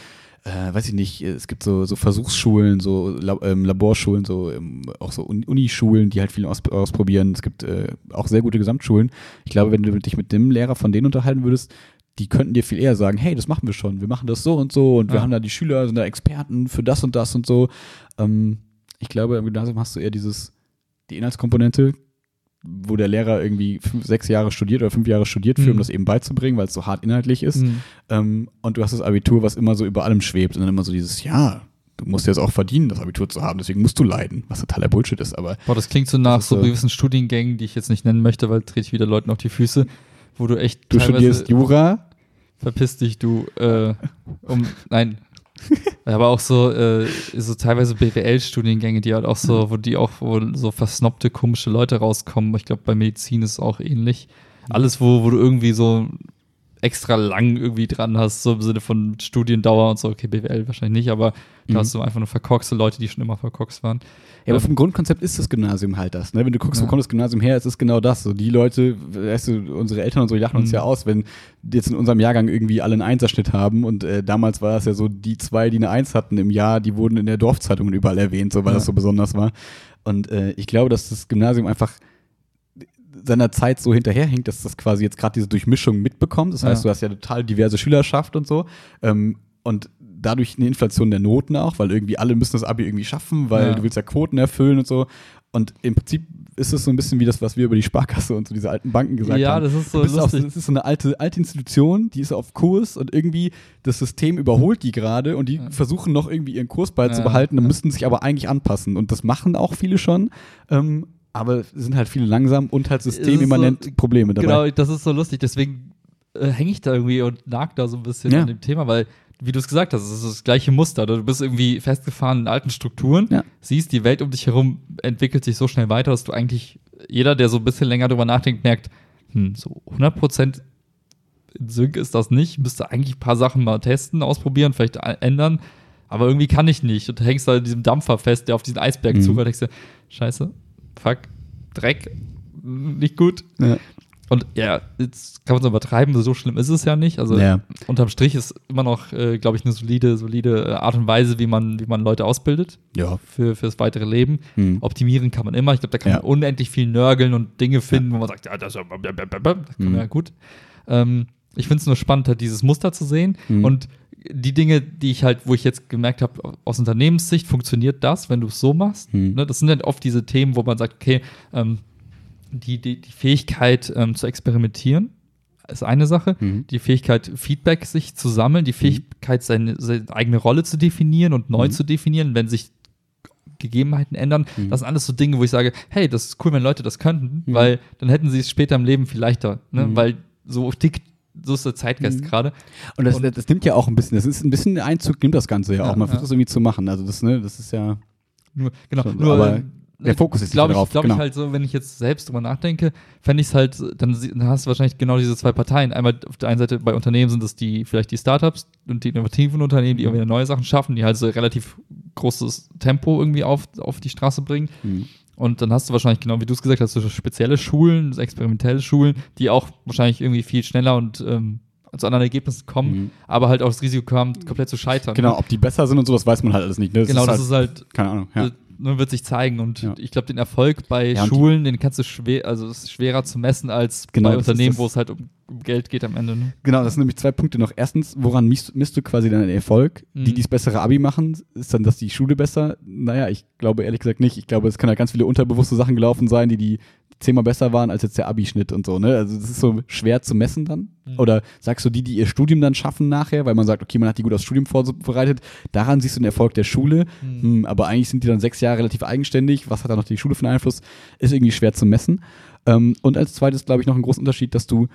äh, weiß ich nicht, es gibt so, so Versuchsschulen, so La ähm, Laborschulen, so ähm, auch so Un Unischulen, die halt viel aus ausprobieren. Es gibt äh, auch sehr gute Gesamtschulen. Ich glaube, wenn du dich mit dem Lehrer von denen unterhalten würdest, die könnten dir viel eher sagen, hey, das machen wir schon, wir machen das so und so und wir Ja. haben da die Schüler, sind da Experten für das und das und so. Ähm, ich glaube, im Gymnasium hast du eher dieses, die Inhaltskomponente, wo der Lehrer irgendwie fünf, sechs Jahre studiert oder fünf Jahre studiert für, um Mhm. das eben beizubringen, weil es so hart inhaltlich ist. Mhm. Ähm, und du hast das Abitur, was immer so über allem schwebt und dann immer so dieses, ja, du musst jetzt auch verdienen, das Abitur zu haben, deswegen musst du leiden, was totaler Bullshit ist, aber Boah, das klingt so nach so so- gewissen Studiengängen, die ich jetzt nicht nennen möchte, weil trete ich wieder Leuten auf die Füße, wo du echt du studierst Jura, verpiss dich, du, äh, um, nein. Aber auch so, äh, so teilweise BWL-Studiengänge, die halt auch so, wo die auch, wo so versnobte, komische Leute rauskommen. Ich glaube, bei Medizin ist es auch ähnlich. Alles, wo, wo du irgendwie so extra lang irgendwie dran hast, so im Sinne von Studiendauer und so. Okay, BWL wahrscheinlich nicht, aber da Mhm. hast du einfach nur verkorkste Leute, die schon immer verkorkst waren. Ja, aber vom Grundkonzept ist das Gymnasium halt das. Ne? Wenn du guckst, wo Ja. kommt das Gymnasium her, es ist genau das. So die Leute, weißt du, unsere Eltern und so lachen uns Mhm. ja aus, wenn jetzt in unserem Jahrgang irgendwie alle einen Einserschnitt haben. Und äh, damals war es ja so, die zwei, die eine Eins hatten im Jahr, die wurden in der Dorfzeitung überall erwähnt, so weil Ja. das so besonders war. Und äh, ich glaube, dass das Gymnasium einfach seiner Zeit so hinterherhinkt, dass das quasi jetzt gerade diese Durchmischung mitbekommt. Das heißt, Ja. du hast ja total diverse Schülerschaft und so. Ähm, und dadurch eine Inflation der Noten auch, weil irgendwie alle müssen das Abi irgendwie schaffen, weil Ja. du willst ja Quoten erfüllen und so. Und im Prinzip ist es so ein bisschen wie das, was wir über die Sparkasse und so diese alten Banken gesagt Ja, haben. das ist so auf, das ist so eine alte, alte Institution, die ist auf Kurs und irgendwie das System überholt die gerade und die Ja. versuchen noch irgendwie ihren Kurs Ja, beizubehalten, dann ja. müssten sich aber eigentlich anpassen. Und das machen auch viele schon. Ähm, aber es sind halt viele langsam und halt systemimmanent so- Probleme dabei. Genau, das ist so lustig. Deswegen äh, hänge ich da irgendwie und nag da so ein bisschen Ja. an dem Thema, weil, wie du es gesagt hast, es ist das gleiche Muster. Du bist irgendwie festgefahren in alten Strukturen, Ja. siehst, die Welt um dich herum entwickelt sich so schnell weiter, dass du eigentlich, jeder, der so ein bisschen länger drüber nachdenkt, merkt, hm, so 100% in Sync ist das nicht. Müsste eigentlich ein paar Sachen mal testen, ausprobieren, vielleicht ändern. Aber irgendwie kann ich nicht. Und du hängst da in diesem Dampfer fest, der auf diesen Eisberg Mhm. zufährt. Denkst du, Scheiße, fuck, Dreck, nicht gut. Ja. Und ja, jetzt kann man es übertreiben, so schlimm ist es ja nicht. Also Ja. unterm Strich ist immer noch, äh, glaube ich, eine solide, solide äh, Art und Weise, wie man, wie man Leute ausbildet Ja. für fürs weitere Leben. Hm. Optimieren kann man immer. Ich glaube, da kann Ja. man unendlich viel nörgeln und Dinge finden, wo man sagt, ja, das ist ja, das kann man Mhm. ja gut. Ähm, ich finde es nur spannend, halt dieses Muster zu sehen. Mhm. Und die Dinge, die ich halt, wo ich jetzt gemerkt habe, aus Unternehmenssicht funktioniert das, wenn du es so machst. Mhm. Ne? Das sind halt oft diese Themen, wo man sagt, okay, ähm, die, die, die Fähigkeit ähm, zu experimentieren ist eine Sache. Mhm. Die Fähigkeit, Feedback sich zu sammeln, die Fähigkeit, seine, seine eigene Rolle zu definieren und neu Mhm. zu definieren, wenn sich Gegebenheiten ändern. Mhm. Das sind alles so Dinge, wo ich sage, hey, das ist cool, wenn Leute das könnten, Mhm. weil dann hätten sie es später im Leben viel leichter, ne? Mhm. weil so tickt, so ist der Zeitgeist Mhm. gerade. Und das, Und- das nimmt ja auch ein bisschen, das ist ein bisschen Einzug, nimmt das Ganze ja, Ja, auch. Man versucht das irgendwie zu machen. Also das, ne, das ist ja. Nur, genau, Schon, nur, aber äh, der Fokus ist glaube ich, darauf, glaube genau. ich halt so, wenn ich jetzt selbst drüber nachdenke, fände ich es halt, dann, dann hast du wahrscheinlich genau diese zwei Parteien. Einmal auf der einen Seite bei Unternehmen sind es die, vielleicht die Startups und die innovativen Unternehmen, die Mhm. irgendwie neue Sachen schaffen, die halt so relativ großes Tempo irgendwie auf, auf die Straße bringen. Hm. Und dann hast du wahrscheinlich, genau wie du es gesagt hast, so spezielle Schulen, so experimentelle Schulen, die auch wahrscheinlich irgendwie viel schneller und ähm, zu anderen Ergebnissen kommen, Mhm. aber halt auch das Risiko haben, komplett zu scheitern. Genau, ob die besser sind und so, das weiß man halt alles nicht. Ne? Genau, ist das halt, ist halt keine Ahnung. Ja. Nur wird sich zeigen und Ja. ich glaube, den Erfolg bei Ja, die- Schulen, den kannst du schwer, also ist schwerer zu messen als Genau, bei Unternehmen, wo es halt um, um Geld geht am Ende. Ne? Genau, das sind nämlich zwei Punkte noch. Erstens, woran misst, misst du quasi deinen Erfolg? Die, Mhm. die das bessere Abi machen, ist dann, dass die Schule besser? Naja, ich glaube ehrlich gesagt nicht. Ich glaube, es können ja ganz viele unterbewusste Sachen gelaufen sein, die die zehnmal besser waren als jetzt der Abi-Schnitt und so, ne? Also das ist so schwer zu messen dann. Mhm. Oder sagst du die, die ihr Studium dann schaffen nachher, weil man sagt, okay, man hat die gut aufs Studium vorbereitet, daran siehst du den Erfolg der Schule, Mhm. hm, aber eigentlich sind die dann sechs Jahre relativ eigenständig. Was hat da noch die Schule für einen Einfluss? Ist irgendwie schwer zu messen. Ähm, und als zweites, glaube ich, noch ein großer Unterschied, dass du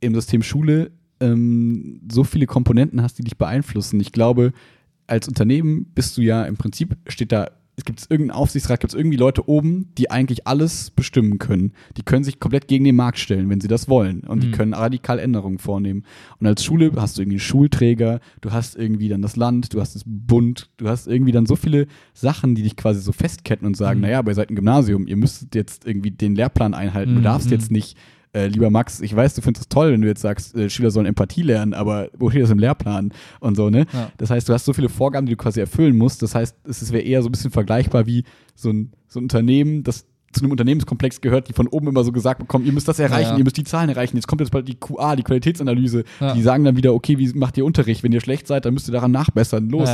im System Schule ähm, so viele Komponenten hast, die dich beeinflussen. Ich glaube, als Unternehmen bist du ja im Prinzip, steht da, es gibt irgendeinen Aufsichtsrat, gibt es irgendwie Leute oben, die eigentlich alles bestimmen können. Die können sich komplett gegen den Markt stellen, wenn sie das wollen. Und die Mhm. können radikal Änderungen vornehmen. Und als Schule hast du irgendwie einen Schulträger, du hast irgendwie dann das Land, du hast das Bund, du hast irgendwie dann so viele Sachen, die dich quasi so festketten und sagen, Mhm. naja, aber ihr seid ein Gymnasium, ihr müsstet jetzt irgendwie den Lehrplan einhalten, du Mhm, darfst mhm. jetzt nicht äh, lieber Max, ich weiß, du findest es toll, wenn du jetzt sagst, äh, Schüler sollen Empathie lernen, aber wo steht das im Lehrplan und so, ne? Ja. Das heißt, du hast so viele Vorgaben, die du quasi erfüllen musst. Das heißt, es wäre eher so ein bisschen vergleichbar wie so ein, so ein Unternehmen, das zu einem Unternehmenskomplex gehört, die von oben immer so gesagt bekommen, ihr müsst das erreichen, Ja. ihr müsst die Zahlen erreichen, jetzt kommt jetzt bald die QA, die Qualitätsanalyse, Ja. die sagen dann wieder, okay, wie macht ihr Unterricht? Wenn ihr schlecht seid, dann müsst ihr daran nachbessern. Los,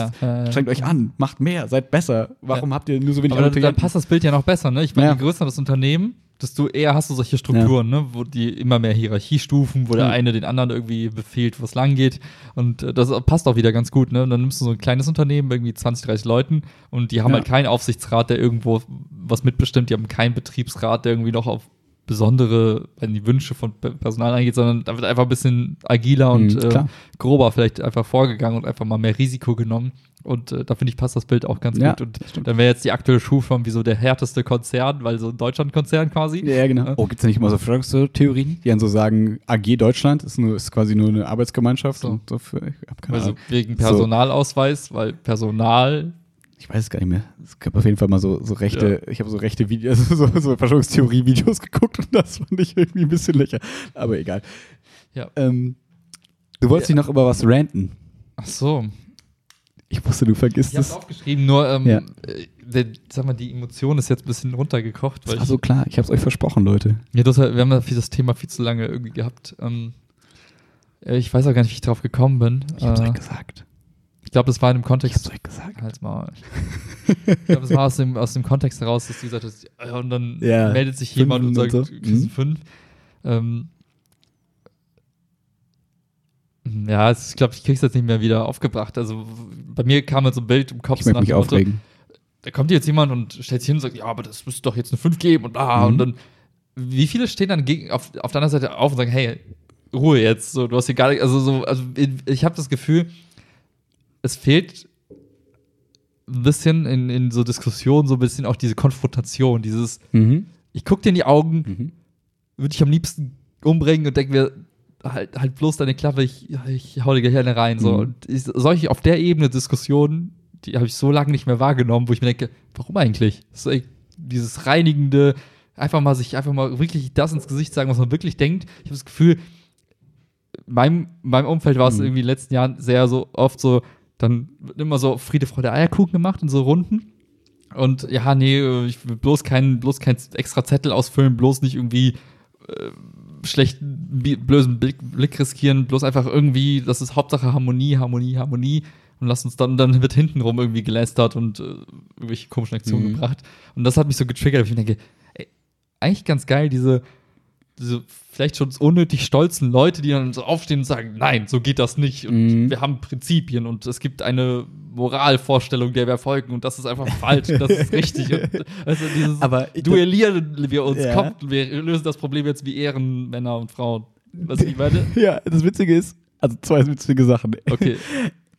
strengt euch an, macht mehr, seid besser. Warum habt ihr nur so wenig Aber dann, dann passt das Bild ja noch besser, ne? Ich meine, je größer das Unternehmen, desto eher hast du solche Strukturen, ne? Wo die immer mehr Hierarchiestufen, wo der Ja. eine den anderen irgendwie befehlt, wo es lang geht. Und äh, das passt auch wieder ganz gut, ne? Und dann nimmst du so ein kleines Unternehmen, irgendwie 20, 30 Leuten, und die haben Ja. halt keinen Aufsichtsrat, der irgendwo was mitbestimmt, die haben keinen Betriebsrat, der irgendwie noch auf besondere, wenn die Wünsche von Pe- Personal eingeht, sondern da wird einfach ein bisschen agiler und Mhm, äh, grober vielleicht einfach vorgegangen und einfach mal mehr Risiko genommen. Und äh, da finde ich, passt das Bild auch ganz Ja, gut. Und dann wäre jetzt die aktuelle Schulform wie so der härteste Konzern, weil so ein Deutschland-Konzern quasi. Ja, genau. Ja. Oh, gibt es nicht immer so Verschwörungstheorien, die dann so sagen, AG Deutschland ist, nur, ist quasi nur eine Arbeitsgemeinschaft? So. Und so für, ich hab keine Also Ahnung. wegen So. Personalausweis, weil Personal. Ich weiß es gar nicht mehr. Es gab auf jeden Fall mal so, so rechte, ich habe so rechte Videos, so, so Verschwörungstheorie-Videos geguckt und das fand ich irgendwie ein bisschen lächer. Aber egal. Ja. Ähm, du wolltest dich noch über was ranten. Ach so. Ich wusste, du vergisst Ich habe es. aufgeschrieben, nur, ähm, Ja. äh, der, sag mal, die Emotion ist jetzt ein bisschen runtergekocht. Weil Ach so, klar. Ich habe es euch versprochen, Leute. ich, ja, das, wir haben ja das Thema viel zu lange irgendwie gehabt. Ähm, äh, ich weiß auch gar nicht, wie ich drauf gekommen bin. Ich hab's Äh, euch gesagt. Glaube, das war in dem Kontext. euch gesagt. Halt's mal. ich glaube, das war aus dem, aus dem Kontext heraus, dass du gesagt hast, und dann Ja, meldet sich jemand und sagt, und so. du kriegst Mhm. fünf. Ähm, ja, ich glaube, ich krieg's jetzt nicht mehr wieder aufgebracht. Also bei mir kam halt so ein Bild im Kopf Ich möchte mich aufregen. da kommt jetzt jemand und stellt sich hin und sagt, ja, aber das müsste doch jetzt eine 5 geben und bla. Mhm. Und dann, wie viele stehen dann gegen, auf, auf der anderen Seite auf und sagen, hey, Ruhe jetzt, so, du hast hier gar nicht, also so, also ich habe das Gefühl, es fehlt ein bisschen in, in so Diskussionen, so ein bisschen auch diese Konfrontation, dieses, Mhm. ich guck dir in die Augen, Mhm. würde ich am liebsten umbringen und denke mir, halt, halt bloß deine Klappe, ich, ich hau dir gleich eine rein. So. Mhm. Und ich, solche auf der Ebene Diskussionen, die habe ich so lange nicht mehr wahrgenommen, wo ich mir denke, warum eigentlich? So, ey, dieses reinigende, einfach mal sich einfach mal wirklich das ins Gesicht sagen, was man wirklich denkt. Ich habe das Gefühl, in meinem, in meinem Umfeld war es Mhm. irgendwie in den letzten Jahren sehr so oft so, dann wird immer so Friede, Freude, Eierkuchen gemacht in so Runden. Und ja, nee, ich will bloß keinen bloß kein extra Zettel ausfüllen, bloß nicht irgendwie äh, schlechten, bösen Blick, Blick riskieren, bloß einfach irgendwie, das ist Hauptsache Harmonie, Harmonie, Harmonie. Und lass uns dann, dann wird hintenrum irgendwie gelästert und äh, irgendwelche komischen Aktionen Mhm. gebracht. Und das hat mich so getriggert, weil ich mir denke, ey, eigentlich ganz geil, diese, diese vielleicht schon unnötig stolzen Leute, die dann so aufstehen und sagen, nein, so geht das nicht. Und Mhm. wir haben Prinzipien und es gibt eine Moralvorstellung, der wir folgen und das ist einfach falsch, das ist richtig. Und, also dieses Aber duellieren wir uns, Ja. kommt, wir lösen das Problem jetzt wie Ehrenmänner und Frauen. Was ich meine? Ja, das Witzige ist, also zwei witzige Sachen. Okay.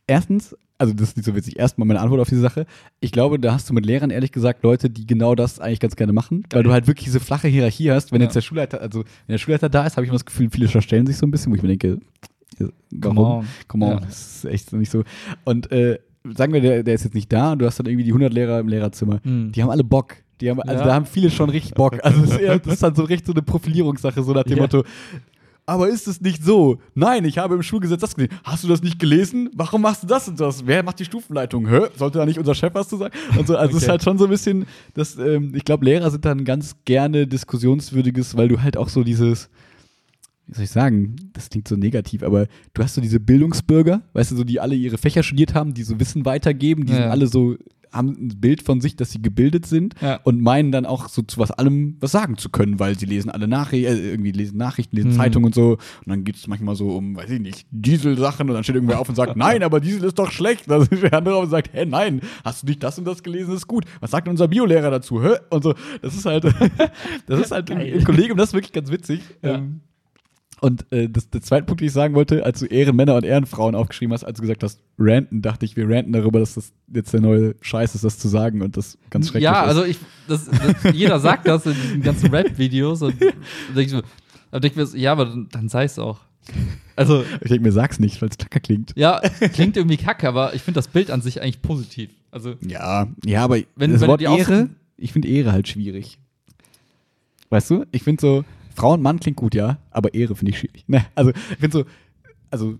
Erstens, also das ist nicht so witzig, erstmal meine Antwort auf diese Sache. Ich glaube, da hast du mit Lehrern ehrlich gesagt Leute, die genau das eigentlich ganz gerne machen, weil du halt wirklich diese flache Hierarchie hast. Wenn Ja. jetzt der Schulleiter, also wenn der Schulleiter da ist, habe ich immer das Gefühl, viele verstellen sich so ein bisschen, wo ich mir denke, ja, warum? Come on. Come on, Ja. das ist echt nicht so. Und äh, sagen wir, der, der ist jetzt nicht da und du hast dann irgendwie die 100 Lehrer im Lehrerzimmer. Hm. Die haben alle Bock. Die haben, also Ja. da haben viele schon richtig Bock. Also das ist, eher, das ist dann so recht so eine Profilierungssache, so nach dem. Motto, aber ist es nicht so? Nein, ich habe im Schulgesetz das gesehen. Hast du das nicht gelesen? Warum machst du das und das? Wer macht die Stufenleitung? Hä? Sollte da nicht unser Chef was zu sagen? Und so, also es ist Okay. halt schon so ein bisschen, das, ähm, ich glaube, Lehrer sind dann ganz gerne diskussionswürdiges, weil du halt auch so dieses, wie soll ich sagen, das klingt so negativ, aber du hast so diese Bildungsbürger, weißt du, so die alle ihre Fächer studiert haben, die so Wissen weitergeben, die Ja. sind alle so, haben ein Bild von sich, dass sie gebildet sind Ja. und meinen dann auch so zu was allem was sagen zu können, weil sie lesen alle Nachrichten, äh, irgendwie lesen Nachrichten, lesen Mhm. Zeitungen und so. Und dann geht es manchmal so um, weiß ich nicht, Dieselsachen und dann steht irgendwer auf und sagt, nein, aber Diesel ist doch schlecht. Dann steht der andere auf und sagt, hä, nein, hast du nicht das und das gelesen, ist gut. Was sagt denn unser Biolehrer dazu? Hä? Und so, das ist halt, das ist halt im, im Kollegium, das ist wirklich ganz witzig. Ja. Ähm, und äh, das, der zweite Punkt, den ich sagen wollte, als du Ehrenmänner und Ehrenfrauen aufgeschrieben hast, als du gesagt hast, ranten, dachte ich, wir ranten darüber, dass das jetzt der neue Scheiß ist, das zu sagen und das ganz schrecklich Ja, ist. also ich, das, das, jeder sagt das in diesen ganzen Rap-Videos und dann denke ich, so, dann denk ich mir, ja, aber dann, sei es auch. Also, Ich denke mir, sag's nicht, weil es klacker klingt. ja, klingt irgendwie kacke, aber ich finde das Bild an sich eigentlich positiv. Also, Ja, ja, aber Wenn- das wenn Wort Ehre, ich finde Ehre halt schwierig. Weißt du? Ich finde so, Frau und Mann klingt gut, ja, aber Ehre finde ich schwierig. Ne, also, ich finde so, also,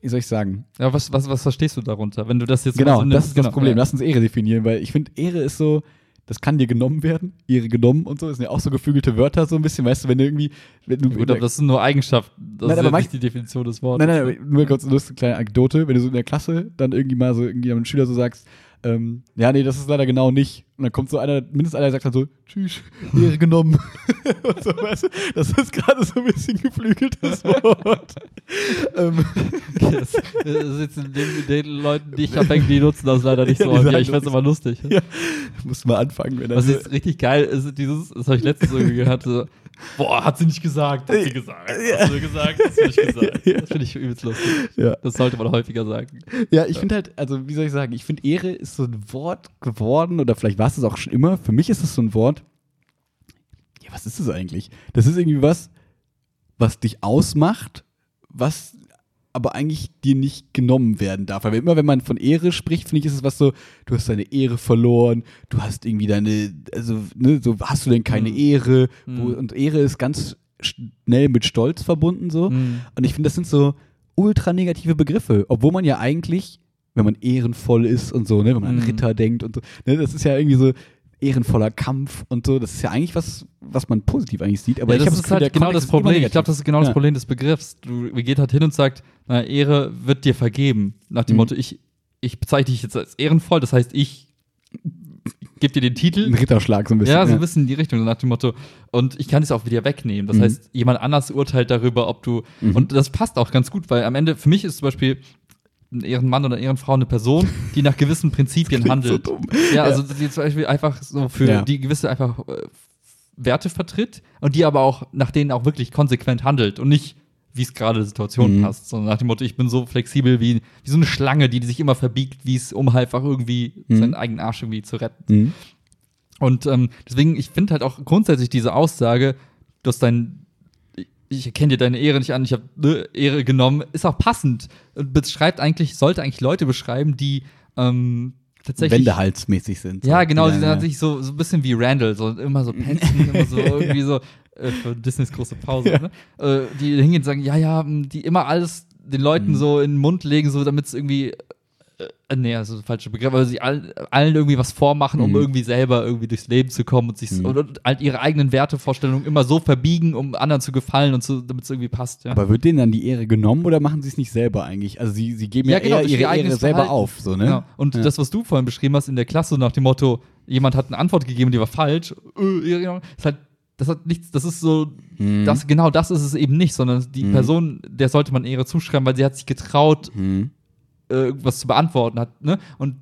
wie soll ich sagen? ja, was, was, was verstehst du darunter, wenn du das jetzt Genau, so das ist das Genau, Problem. Ja. Lass uns Ehre definieren, weil ich finde, Ehre ist so, das kann dir genommen werden, Ehre genommen und so. Das sind ja auch so geflügelte Wörter, so ein bisschen, weißt du, wenn du irgendwie. Wenn du, Gut, aber das sind nur Eigenschaften. Das Nein, ist aber ja nicht die Definition des Wortes. Nein, nein, nein, nur kurz eine kleine Anekdote. Wenn du so in der Klasse dann irgendwie mal so irgendwie einem Schüler so sagst, ähm, ja, nee, das ist leider genau nicht. Und dann kommt so einer, mindestens einer, der sagt dann so, tschüss, Ehre genommen. Und so, weißt du, das ist gerade so ein bisschen geflügeltes Wort. ähm, Das, das ist jetzt in den, den Leuten, die ich abhänge, die nutzen das leider nicht Ja, so. häufig. ich das find's immer lustig. ja, muss mal anfangen, wenn Was so, jetzt richtig geil ist, dieses, das habe ich letztens irgendwie gehört, so, boah, hat sie nicht gesagt, hat sie gesagt, hast du gesagt, hast du nicht gesagt. Ja. Das finde ich übelst lustig. ja. Das sollte man häufiger sagen. Ja, ich finde halt, also wie soll ich sagen, ich finde Ehre ist so ein Wort geworden oder vielleicht war es es auch schon immer. Für mich ist es so ein Wort. Ja, was ist es eigentlich? Das ist irgendwie was, was dich ausmacht, was aber eigentlich dir nicht genommen werden darf. Weil immer, wenn man von Ehre spricht, finde ich, ist es was so, du hast deine Ehre verloren, du hast irgendwie deine, also, ne, so hast du denn keine Mhm. Ehre? Wo, Mhm. und Ehre ist ganz schnell mit Stolz verbunden so. Mhm. Und ich finde, das sind so ultra negative Begriffe, obwohl man ja eigentlich, wenn man ehrenvoll ist und so, ne, wenn man Mhm. an Ritter denkt und so, ne, das ist ja irgendwie so ehrenvoller Kampf und so, das ist ja eigentlich was, was man positiv eigentlich sieht. Aber ja, ich das habe ist halt genau das Problem. Ich glaube, das ist genau das Ja. Problem des Begriffs. Du geht halt hin und sagt, na, Ehre wird dir vergeben. Nach dem Mhm. Motto, ich ich bezeichne dich jetzt als ehrenvoll, das heißt, ich gebe dir den Titel. Ein Ritterschlag so ein bisschen. Ja, so ein bisschen in die Richtung, nach dem Motto. Und ich kann es auch wieder wegnehmen. Das Mhm. heißt, jemand anders urteilt darüber, ob du. Mhm. Und das passt auch ganz gut, weil am Ende, für mich ist zum Beispiel ein Ehrenmann oder eine Ehrenfrau eine Person, die nach gewissen Prinzipien Klingt so handelt. dumm. Ja, also die zum Beispiel einfach so für Ja. die gewisse einfach äh, Werte vertritt und die aber auch nach denen auch wirklich konsequent handelt und nicht wie es gerade der Situation Mhm. passt, sondern nach dem Motto, ich bin so flexibel wie, wie so eine Schlange, die, sich immer verbiegt, wie es, um einfach irgendwie Mhm. seinen eigenen Arsch irgendwie zu retten. Mhm. Und ähm, deswegen, ich finde halt auch grundsätzlich diese Aussage, du hast dein, ich erkenne dir deine Ehre nicht an, ich habe ne, Ehre genommen, ist auch passend. Und beschreibt eigentlich, sollte eigentlich Leute beschreiben, die ähm, tatsächlich. Wendehalsmäßig sind. Ja, genau, Ja, die sind ja. tatsächlich so, so ein bisschen wie Randall, so immer so penzen, immer so irgendwie so äh, für Disneys große Pause, ne? Äh, die hingehen und sagen, ja, ja, die immer alles den Leuten Mhm. so in den Mund legen, so damit es irgendwie äh, nee, also falsche Begriff, aber sie all, allen irgendwie was vormachen, um Mhm. irgendwie selber irgendwie durchs Leben zu kommen und sich Mhm. und, halt ihre eigenen Wertevorstellungen immer so verbiegen, um anderen zu gefallen und so, damit es irgendwie passt. Ja. Aber wird denen dann die Ehre genommen oder machen sie es nicht selber eigentlich? Also sie, sie geben ja, Ja, genau, ihre ihr Ehre selber Verhalten. auf, so, ne? Genau. Und Ja. das, was du vorhin beschrieben hast in der Klasse nach dem Motto, jemand hat eine Antwort gegeben, die war falsch, äh, ist halt, das hat nichts, das ist so, Mhm. das, genau das ist es eben nicht, sondern die Mhm. Person, der sollte man Ehre zuschreiben, weil sie hat sich getraut, Mhm. Äh, irgendwas zu beantworten hat, ne? Und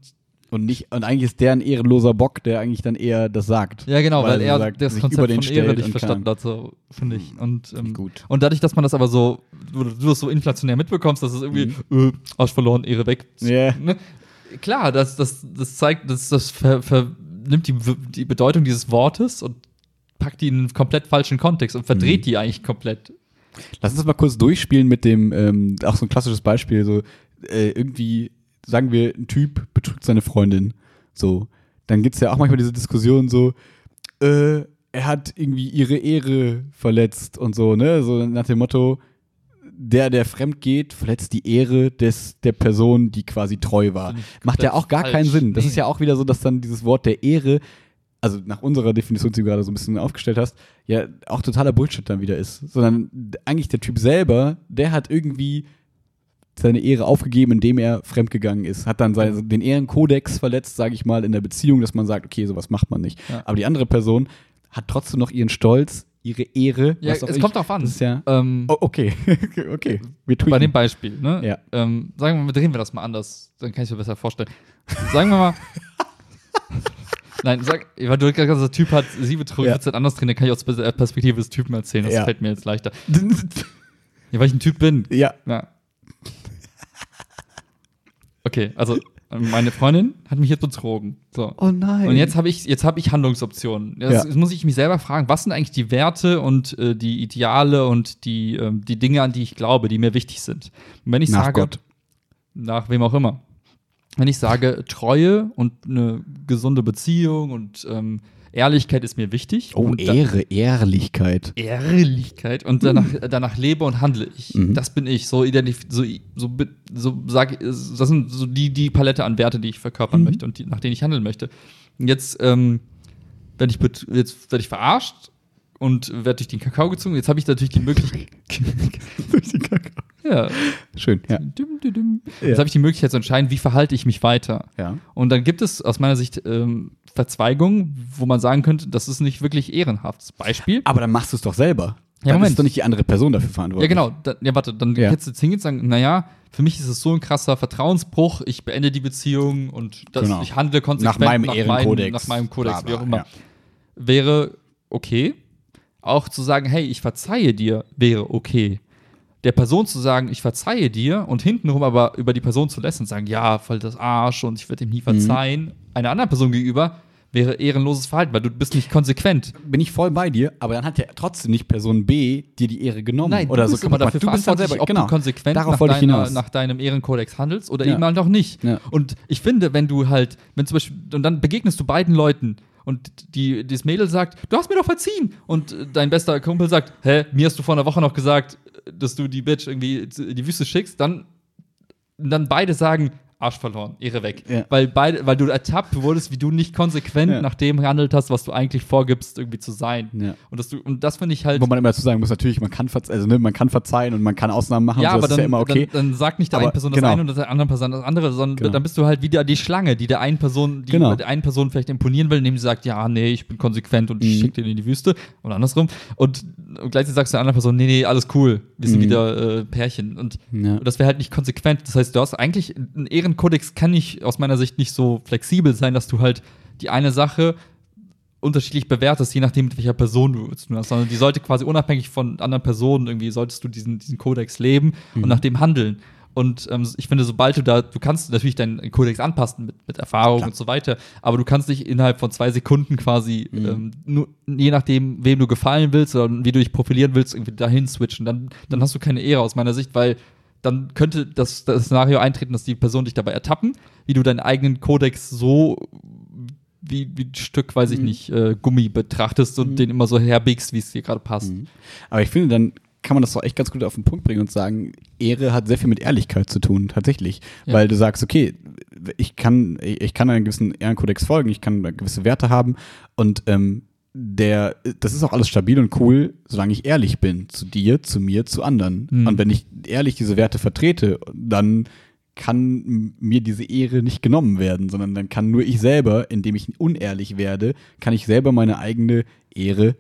Und nicht, und eigentlich ist der ein ehrenloser Bock, der eigentlich dann eher das sagt. ja, genau, weil, er er sagt, das Konzept über den von Ehre nicht verstanden kann. hat, so, finde ich. Und, ähm, Gut. und dadurch, dass man das aber so, du, du das so inflationär mitbekommst, dass es irgendwie, äh, Arsch verloren, Ehre weg. Mhm. Ja. Ne? Klar, das, das, das zeigt, das, das ver, nimmt die, die Bedeutung dieses Wortes und packt die in einen komplett falschen Kontext und verdreht Mhm. die eigentlich komplett. Lass uns das mal kurz durchspielen mit dem, ähm, auch so ein klassisches Beispiel, so äh, irgendwie, sagen wir, ein Typ betrügt seine Freundin, so, dann gibt's ja auch manchmal diese Diskussion so, äh, er hat irgendwie ihre Ehre verletzt und so, ne, so nach dem Motto, der, der fremd geht, verletzt die Ehre des, der Person, die quasi treu war. Macht ja auch gar falsch. keinen Sinn. Das Nee. ist ja auch wieder so, dass dann dieses Wort der Ehre, also nach unserer Definition, die du gerade so ein bisschen aufgestellt hast, ja auch totaler Bullshit dann wieder ist. Sondern eigentlich der Typ selber, der hat irgendwie seine Ehre aufgegeben, indem er fremdgegangen ist. Hat dann seinen, den Ehrenkodex verletzt, sage ich mal, in der Beziehung, dass man sagt, okay, sowas macht man nicht. Ja. Aber die andere Person hat trotzdem noch ihren Stolz, ihre Ehre. Ja, es ich- kommt drauf an. Das ist ja. Ähm, Oh, okay, okay. Wir bei dem Beispiel, ne? Ja. Ähm, sagen wir mal, drehen wir das mal anders, dann kann ich mir besser vorstellen. sagen wir mal. Nein, sag, weil du gesagt hast, der Typ hat sie betrogen, Ja. dann anders drehen, dann kann ich aus der Perspektive des Typen erzählen. Das Ja. fällt mir jetzt leichter. Ja, weil ich ein Typ bin. ja. Ja. Okay, also meine Freundin hat mich jetzt betrogen. So. Oh nein. Und jetzt habe ich, jetzt hab ich Handlungsoptionen. Jetzt, Ja. jetzt muss ich mich selber fragen, was sind eigentlich die Werte und äh, die Ideale und die, ähm, die Dinge, an die ich glaube, die mir wichtig sind. Und wenn ich Nach sage, Gott. nach wem auch immer, wenn ich sage, Treue und eine gesunde Beziehung und ähm, Ehrlichkeit ist mir wichtig. Oh, und Ehre, Ehrlichkeit. Ehrlichkeit und danach, danach lebe und handle ich. Mhm. Das bin ich. So identif so, so, so sag, das sind so die, die Palette an Werte, die ich verkörpern Mhm. möchte und die, nach denen ich handeln möchte. Und jetzt, ähm, werde ich, jetzt werde ich verarscht und werde durch den Kakao gezogen. Jetzt habe ich natürlich die Möglichkeit. ja. Schön, ja. Düm, düm, düm. Ja. Jetzt habe ich die Möglichkeit zu entscheiden, wie verhalte ich mich weiter. Ja. Und dann gibt es aus meiner Sicht ähm, Verzweigungen, wo man sagen könnte, das ist nicht wirklich ehrenhaft. Beispiel. Aber dann machst du es doch selber. Ja, dann Moment. ist doch nicht die andere Person dafür verantwortlich. Ja, genau. Da, ja, warte, dann Ja. hättest du jetzt hingehen und sagen, naja, für mich ist es so ein krasser Vertrauensbruch, ich beende die Beziehung und das, Genau. ich handle konsequent Nach meinem Ehrenkodex. nach meinem Kodex, wie auch immer. ja. Wäre okay. Auch zu sagen, hey, ich verzeihe dir, wäre okay. Der Person zu sagen, ich verzeihe dir und hintenrum aber über die Person zu lästern und sagen, ja, voll das Arsch und ich werde ihm nie Mhm. verzeihen, einer anderen Person gegenüber, wäre ehrenloses Verhalten, weil du bist nicht konsequent. Bin ich voll bei dir, aber dann hat ja trotzdem nicht Person B dir die Ehre genommen. Nein, oder so. bist aber dafür du bist dann verantwortlich, selber, ob genau. du konsequent nach, deiner, nach deinem Ehrenkodex handelst oder Ja. eben halt auch nicht. Ja. Und ich finde, wenn du halt, wenn zum Beispiel, und dann begegnest du beiden Leuten und die, das Mädel sagt, du hast mir doch verziehen. Und dein bester Kumpel sagt, hä, mir hast du vor einer Woche noch gesagt, dass du die Bitch irgendwie in die Wüste schickst, dann, dann beide sagen, Arsch verloren, Ehre weg. Ja. Weil, beide, weil du ertappt wurdest, wie du nicht konsequent Ja. nach dem gehandelt hast, was du eigentlich vorgibst, irgendwie zu sein. Ja. Und, das, du, und das finde ich halt. Wo man immer dazu sagen muss, natürlich, man kann, also, ne, man kann verzeihen und man kann Ausnahmen machen. ja, so, aber dann, ist ja immer okay. dann, dann sag nicht der Aber einen Person genau. das eine und der anderen Person das andere, sondern Genau. dann bist du halt wieder die Schlange, die der einen Person, die Genau. der einen Person vielleicht imponieren will, indem sie sagt, ja, nee, ich bin konsequent und Mhm. schick den in die Wüste und andersrum. Und, und gleichzeitig sagst du der anderen Person, nee, nee, alles cool, wir sind Mhm. wieder äh, Pärchen. Und Ja. das wäre halt nicht konsequent. Das heißt, du hast eigentlich, ein Ehrenkodex kann nicht aus meiner Sicht nicht so flexibel sein, dass du halt die eine Sache unterschiedlich bewertest, je nachdem, mit welcher Person du es tun hast, sondern die sollte quasi unabhängig von anderen Personen irgendwie, solltest du diesen, diesen Kodex leben Mhm. und nach dem handeln. Und ähm, ich finde, sobald du da, du kannst natürlich deinen Kodex anpassen mit, mit Erfahrung Klar. und so weiter, aber du kannst nicht innerhalb von zwei Sekunden quasi, Mhm. ähm, nur, je nachdem, wem du gefallen willst oder wie du dich profilieren willst, irgendwie dahin switchen. Dann, dann hast du keine Ehre aus meiner Sicht, weil dann könnte das, das Szenario eintreten, dass die Person dich dabei ertappen, wie du deinen eigenen Kodex so wie, wie ein Stück, weiß ich Mhm. nicht, äh, Gummi betrachtest und Mhm. den immer so herbiegst, wie es dir gerade passt. Mhm. Aber ich finde, dann kann man das doch echt ganz gut auf den Punkt bringen und sagen, Ehre hat sehr viel mit Ehrlichkeit zu tun, tatsächlich. Ja. Weil du sagst, okay, ich kann, ich kann einem gewissen Ehrenkodex folgen, ich kann gewisse Werte haben und ähm, der, das ist auch alles stabil und cool, solange ich ehrlich bin zu dir, zu mir, zu anderen. Mhm. Und wenn ich ehrlich diese Werte vertrete, dann kann mir diese Ehre nicht genommen werden, sondern dann kann nur ich selber, indem ich unehrlich werde, kann ich selber meine eigene Ehre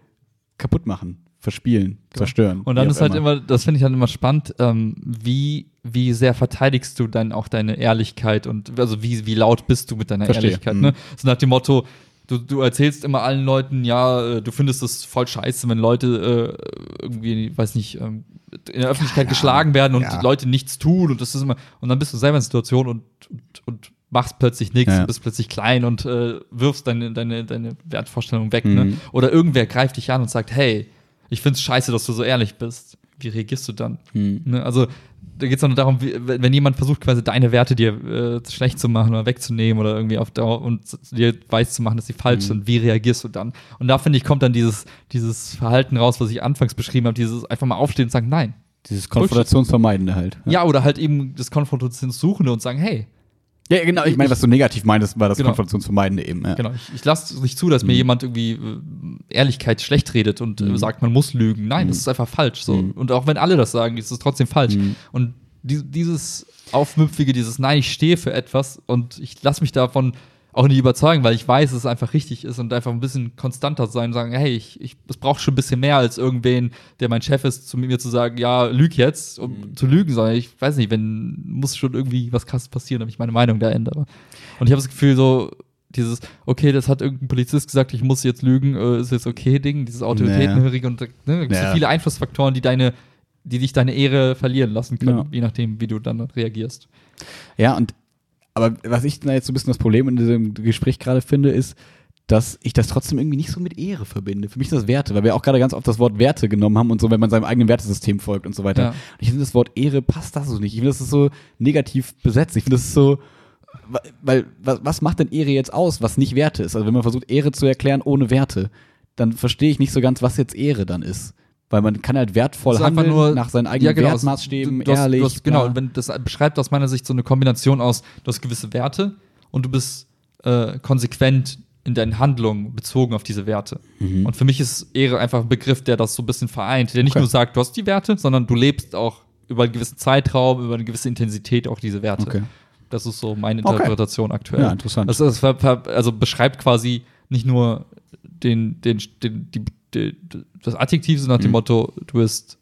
kaputt machen, verspielen, zerstören. Und dann ist halt immer, das finde ich halt immer spannend, ähm, wie, wie sehr verteidigst du dann auch deine Ehrlichkeit und also wie, wie laut bist du mit deiner Verstehe. Ehrlichkeit, Mhm. ne? So nach dem Motto, du, du erzählst immer allen Leuten, ja, äh, du findest es voll scheiße, wenn Leute äh, irgendwie, weiß nicht, ähm, in der Öffentlichkeit Ja, geschlagen werden und ja. die Leute nichts tun und das ist immer, und dann bist du selber in der Situation und, und, und machst plötzlich nichts Ja. und bist plötzlich klein und äh, wirfst deine, deine, deine Wertvorstellung weg, Mhm. ne? Oder irgendwer greift dich an und sagt, hey, ich find's scheiße, dass du so ehrlich bist. Wie reagierst du dann? Mhm. Ne? Also, da geht's auch nur darum, wie, wenn jemand versucht, quasi deine Werte dir äh, schlecht zu machen oder wegzunehmen oder irgendwie auf Dauer und dir weiß zu machen, dass sie falsch Mhm. sind, wie reagierst du dann? Und da finde ich, kommt dann dieses, dieses Verhalten raus, was ich anfangs beschrieben habe, dieses einfach mal aufstehen und sagen, nein. Dieses Konfrontationsvermeidende halt. Ja, oder halt eben das Konfrontationssuchende und sagen, hey, ja genau. Ich meine, was du negativ meintest, war das Genau. Konfrontationsvermeidende eben. Ja. Genau, ich, ich lasse nicht zu, dass mir Mhm. jemand irgendwie äh, Ehrlichkeit schlecht redet und äh, Mhm. sagt, man muss lügen. Nein, das Mhm. ist einfach falsch. So. Mhm. Und auch wenn alle das sagen, ist es trotzdem falsch. Mhm. Und die, dieses Aufmüpfige, dieses Nein, ich stehe für etwas und ich lasse mich davon auch nicht überzeugen, weil ich weiß, dass es einfach richtig ist und einfach ein bisschen konstanter sein und sagen, hey, ich, ich, es braucht schon ein bisschen mehr als irgendwen, der mein Chef ist, zu mir zu sagen, ja, lüg jetzt, um Mhm. zu lügen, sondern ich weiß nicht, wenn, muss schon irgendwie was krasses passieren, damit ich meine Meinung da ändere. Und ich habe das Gefühl, so, dieses, okay, das hat irgendein Polizist gesagt, ich muss jetzt lügen, äh, ist jetzt okay, Ding, dieses Autoritätenhörige und ne, da gibt's Ja. so viele Einflussfaktoren, die deine, die dich deine Ehre verlieren lassen können, Ja. je nachdem, wie du dann reagierst. Ja, und aber was ich da jetzt so ein bisschen das Problem in diesem Gespräch gerade finde, ist, dass ich das trotzdem irgendwie nicht so mit Ehre verbinde. Für mich sind das Werte, weil wir auch gerade ganz oft das Wort Werte genommen haben und so, wenn man seinem eigenen Wertesystem folgt und so weiter. Ja. Und ich finde, das Wort Ehre passt da so nicht. Ich finde, das ist so negativ besetzt. Ich finde, das ist so, weil, was macht denn Ehre jetzt aus, was nicht Werte ist? Also wenn man versucht, Ehre zu erklären ohne Werte, dann verstehe ich nicht so ganz, was jetzt Ehre dann ist. Weil man kann halt wertvoll handeln, nur- nach seinen eigenen genau, Wertmaßstäben, du, hast, ehrlich. Du hast, genau, wenn das beschreibt aus meiner Sicht so eine Kombination aus, du hast gewisse Werte und du bist äh, konsequent in deinen Handlungen bezogen auf diese Werte. Mhm. Und für mich ist Ehre einfach ein Begriff, der das so ein bisschen vereint, der nicht Okay. nur sagt, du hast die Werte, sondern du lebst auch über einen gewissen Zeitraum, über eine gewisse Intensität auch diese Werte. Okay. Das ist so meine Okay. Interpretation aktuell. Ja, interessant. Das, das also beschreibt quasi nicht nur den, den, den, die, die, das Adjektiv, sondern nach dem Mhm. Motto, du bist,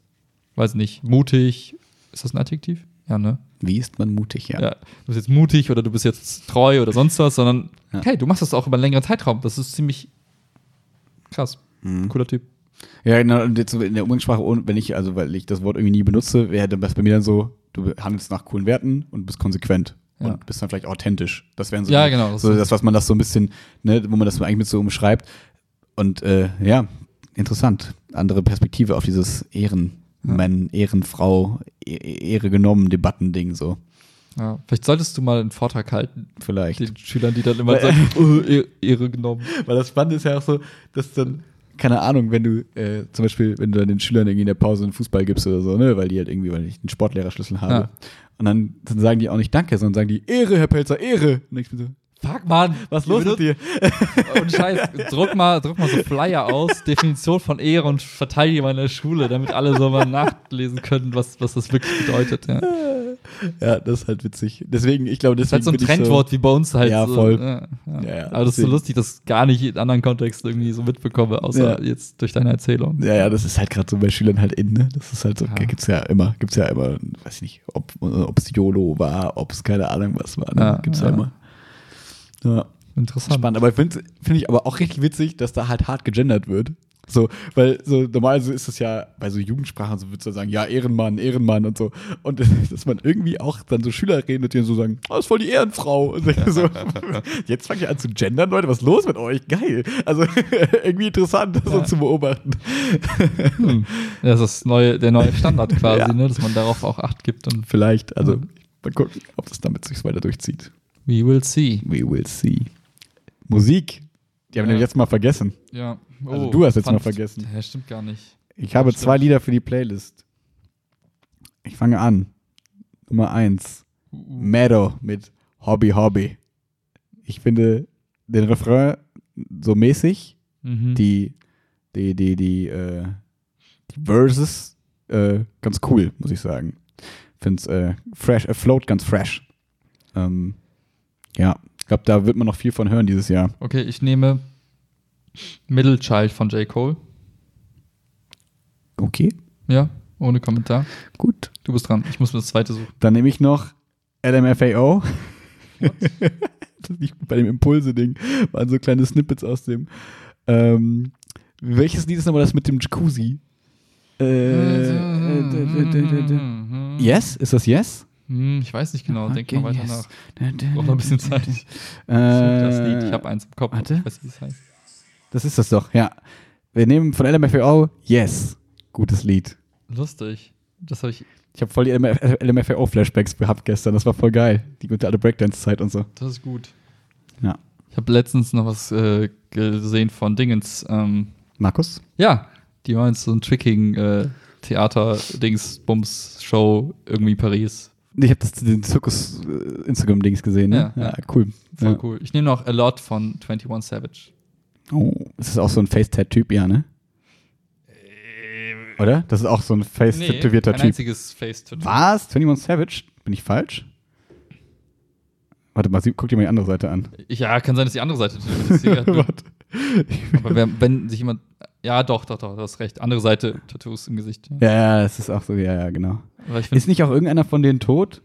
weiß nicht, mutig. Ist das ein Adjektiv? Ja, ne? Wie ist man mutig, ja. Ja. Du bist jetzt mutig oder du bist jetzt treu oder sonst was, sondern Ja. hey, du machst das auch über einen längeren Zeitraum. Das ist ziemlich krass. Mhm. Cooler Typ. Ja, genau, so in der Umgangssprache, wenn ich, also weil ich das Wort irgendwie nie benutze, wäre das bei mir dann so, du handelst nach coolen Werten und bist konsequent. Ja. Und bist dann vielleicht authentisch. Das wären so, Ja, genau, das so das, was man das so ein bisschen, ne, wo man das eigentlich mit so umschreibt. Und äh, ja, interessant. Andere Perspektive auf dieses Ehrenmann, Ehrenfrau, E- Ehre genommen Debattending so. Ja. Vielleicht solltest du mal einen Vortrag halten, Vielleicht. den Schülern, die dann immer Weil- sagen, oh, Ehre- Ehre genommen. Weil das Spannende ist ja auch so, dass dann, keine Ahnung, wenn du äh, zum Beispiel, wenn du dann den Schülern irgendwie in der Pause einen Fußball gibst oder so, ne, weil die halt irgendwie, weil ich einen Sportlehrerschlüssel habe. Ja. Und dann, dann sagen die auch nicht Danke, sondern sagen die Ehre, Herr Pelzer, Ehre. Und ich bin so, Fuck, Mann. was los mit dir? Und Scheiß, druck mal, druck mal so Flyer aus, Definition von Ehre und verteidige mal in der Schule, damit alle so mal nachlesen können, was, was das wirklich bedeutet. Ja. Ja, das ist halt witzig. Deswegen, ich glaube, Das ist halt so ein Trendwort wie bei uns halt. Ja, so, voll. Ja, ja. Ja, ja, Aber das ist so lustig, dass ich gar nicht in anderen Kontexten irgendwie so mitbekomme, außer Ja. jetzt durch deine Erzählung. Ja, ja, das ist halt gerade so bei Schülern halt in, ne? Das ist halt so, Ja. gibt's ja immer, gibt's ja immer, weiß ich nicht, ob es YOLO war, ob es keine Ahnung was war, ne? Ja, gibt's ja, ja. immer. Ja, Interessant. spannend. Aber finde find ich aber auch richtig witzig, dass da halt hart gegendert wird. So, weil so normalerweise ist es ja bei so Jugendsprachen, so würdest du sagen, ja, Ehrenmann, Ehrenmann und so. Und dass man irgendwie auch dann so Schüler redet, die so sagen, oh, ist voll die Ehrenfrau. So, jetzt fange ich an zu gendern, Leute, was ist los mit euch? Geil. Also irgendwie interessant, das so Ja. zu beobachten. Hm. Das ist das neue, der neue Standard quasi, Ja. ne, dass man darauf auch Acht gibt. Und Vielleicht, also Ja. mal gucken, ob das damit sich weiter durchzieht. We will see. We will see. Musik. Die haben wir Ja. jetzt mal vergessen. Ja. Also du hast jetzt mal vergessen. Ja, stimmt gar nicht. Ich habe Stimmt. zwei Lieder für die Playlist. Ich fange an. Nummer eins. Meadow mit Hobby Hobby. Ich finde den Refrain so mäßig, Mhm. die, die, die, die, äh, die Verses äh, ganz cool, muss ich sagen. Finde es äh, fresh, äh, float ganz fresh. Ähm, ja, ich glaube, da wird man noch viel von hören dieses Jahr. Okay, ich nehme Middle Child von J. Cole. Okay, Ja, ohne Kommentar. gut. Du bist dran. Ich muss mir das zweite suchen. Dann nehme ich noch LMFAO. das liegt bei dem Impulse-Ding. Waren so kleine Snippets aus dem. Ähm, welches Lied ist nochmal das mit dem Jacuzzi? Äh, yes? Ist das Yes? Hm, Ich weiß nicht genau. Denk Okay, mal weiter yes. nach. Da- Braucht noch ein bisschen Zeit. Ich Äh, das Lied. Ich habe eins im Kopf. warte. Ich weiß, wie es heißt. Das ist das doch, ja. Wir nehmen von LMFAO Yes. Gutes Lied. Lustig. Das habe ich. Ich habe voll die LMFAO-Flashbacks gehabt gestern. Das war voll geil. Die gute alte Breakdance-Zeit und so. Das ist gut. Ja. Ich habe letztens noch was äh, gesehen von Dingens. Ähm, Markus? ja, die waren so ein Tricking äh, Theater-Dings-Bums-Show irgendwie in Paris. Ich habe das den Zirkus äh, Instagram-Dings gesehen, ne? Ja, ja. cool. Voll Ja. cool. Ich nehme noch A Lot von 21 Savage. Oh, das ist auch so ein Face-Tat-Typ, ja, ne? Oder? Das ist auch so ein face-tätowierter kein Typ. einziges Face-Tattoo. Was? 21 Savage? Bin ich falsch? Warte mal, guck dir mal die andere Seite an. Ja, kann sein, dass die andere Seite ist. Warte. Aber wer, wenn sich jemand. Ja, doch, doch, doch, du hast recht. Andere Seite Tattoos im Gesicht. Ja. ja, ja, das ist auch so, ja, ja, genau. Ist nicht auch irgendeiner von denen tot?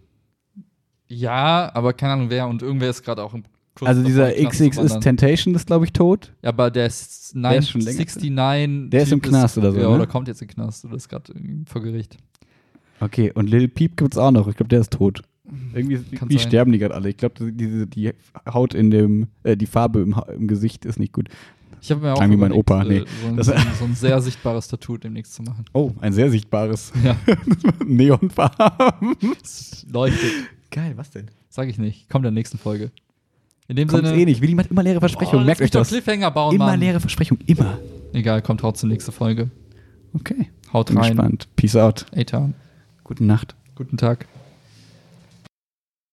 ja, aber keine Ahnung wer und irgendwer ist gerade auch im kurz Also dieser XX ist Temptation ist, glaube ich, tot. Ja, aber der ist, Der nein, ist schon länger- 69. Der ist im Knast oder so, Ja, ne? oder kommt jetzt den Knast oder ist gerade irgendwie vor Gericht. Okay, und Lil Peep gibt's auch noch. Ich glaube, der ist tot. Irgendwie Kann wie sein. sterben die gerade alle. Ich glaube, diese die Haut in dem, äh, die Farbe im, Ha- im Gesicht ist nicht gut. Ich habe mir auch wie mein Opa, äh, nee. so, ein, so, ein, so ein sehr sichtbares Tattoo demnächst zu machen. Oh, ein sehr sichtbares Ja, Neonfarben. leuchtet. Geil, was denn? Sag ich nicht. Kommt in der nächsten Folge. In dem Kommt Sinne. eh nicht. Willi macht immer leere Versprechungen. Oh, Merkt euch das. Cliffhanger bauen, Immer Mann. leere Versprechungen. Immer. Egal, kommt trotzdem nächste Folge. Okay. Haut Bin rein. gespannt. Peace out. Etan. Gute Nacht. Guten Tag.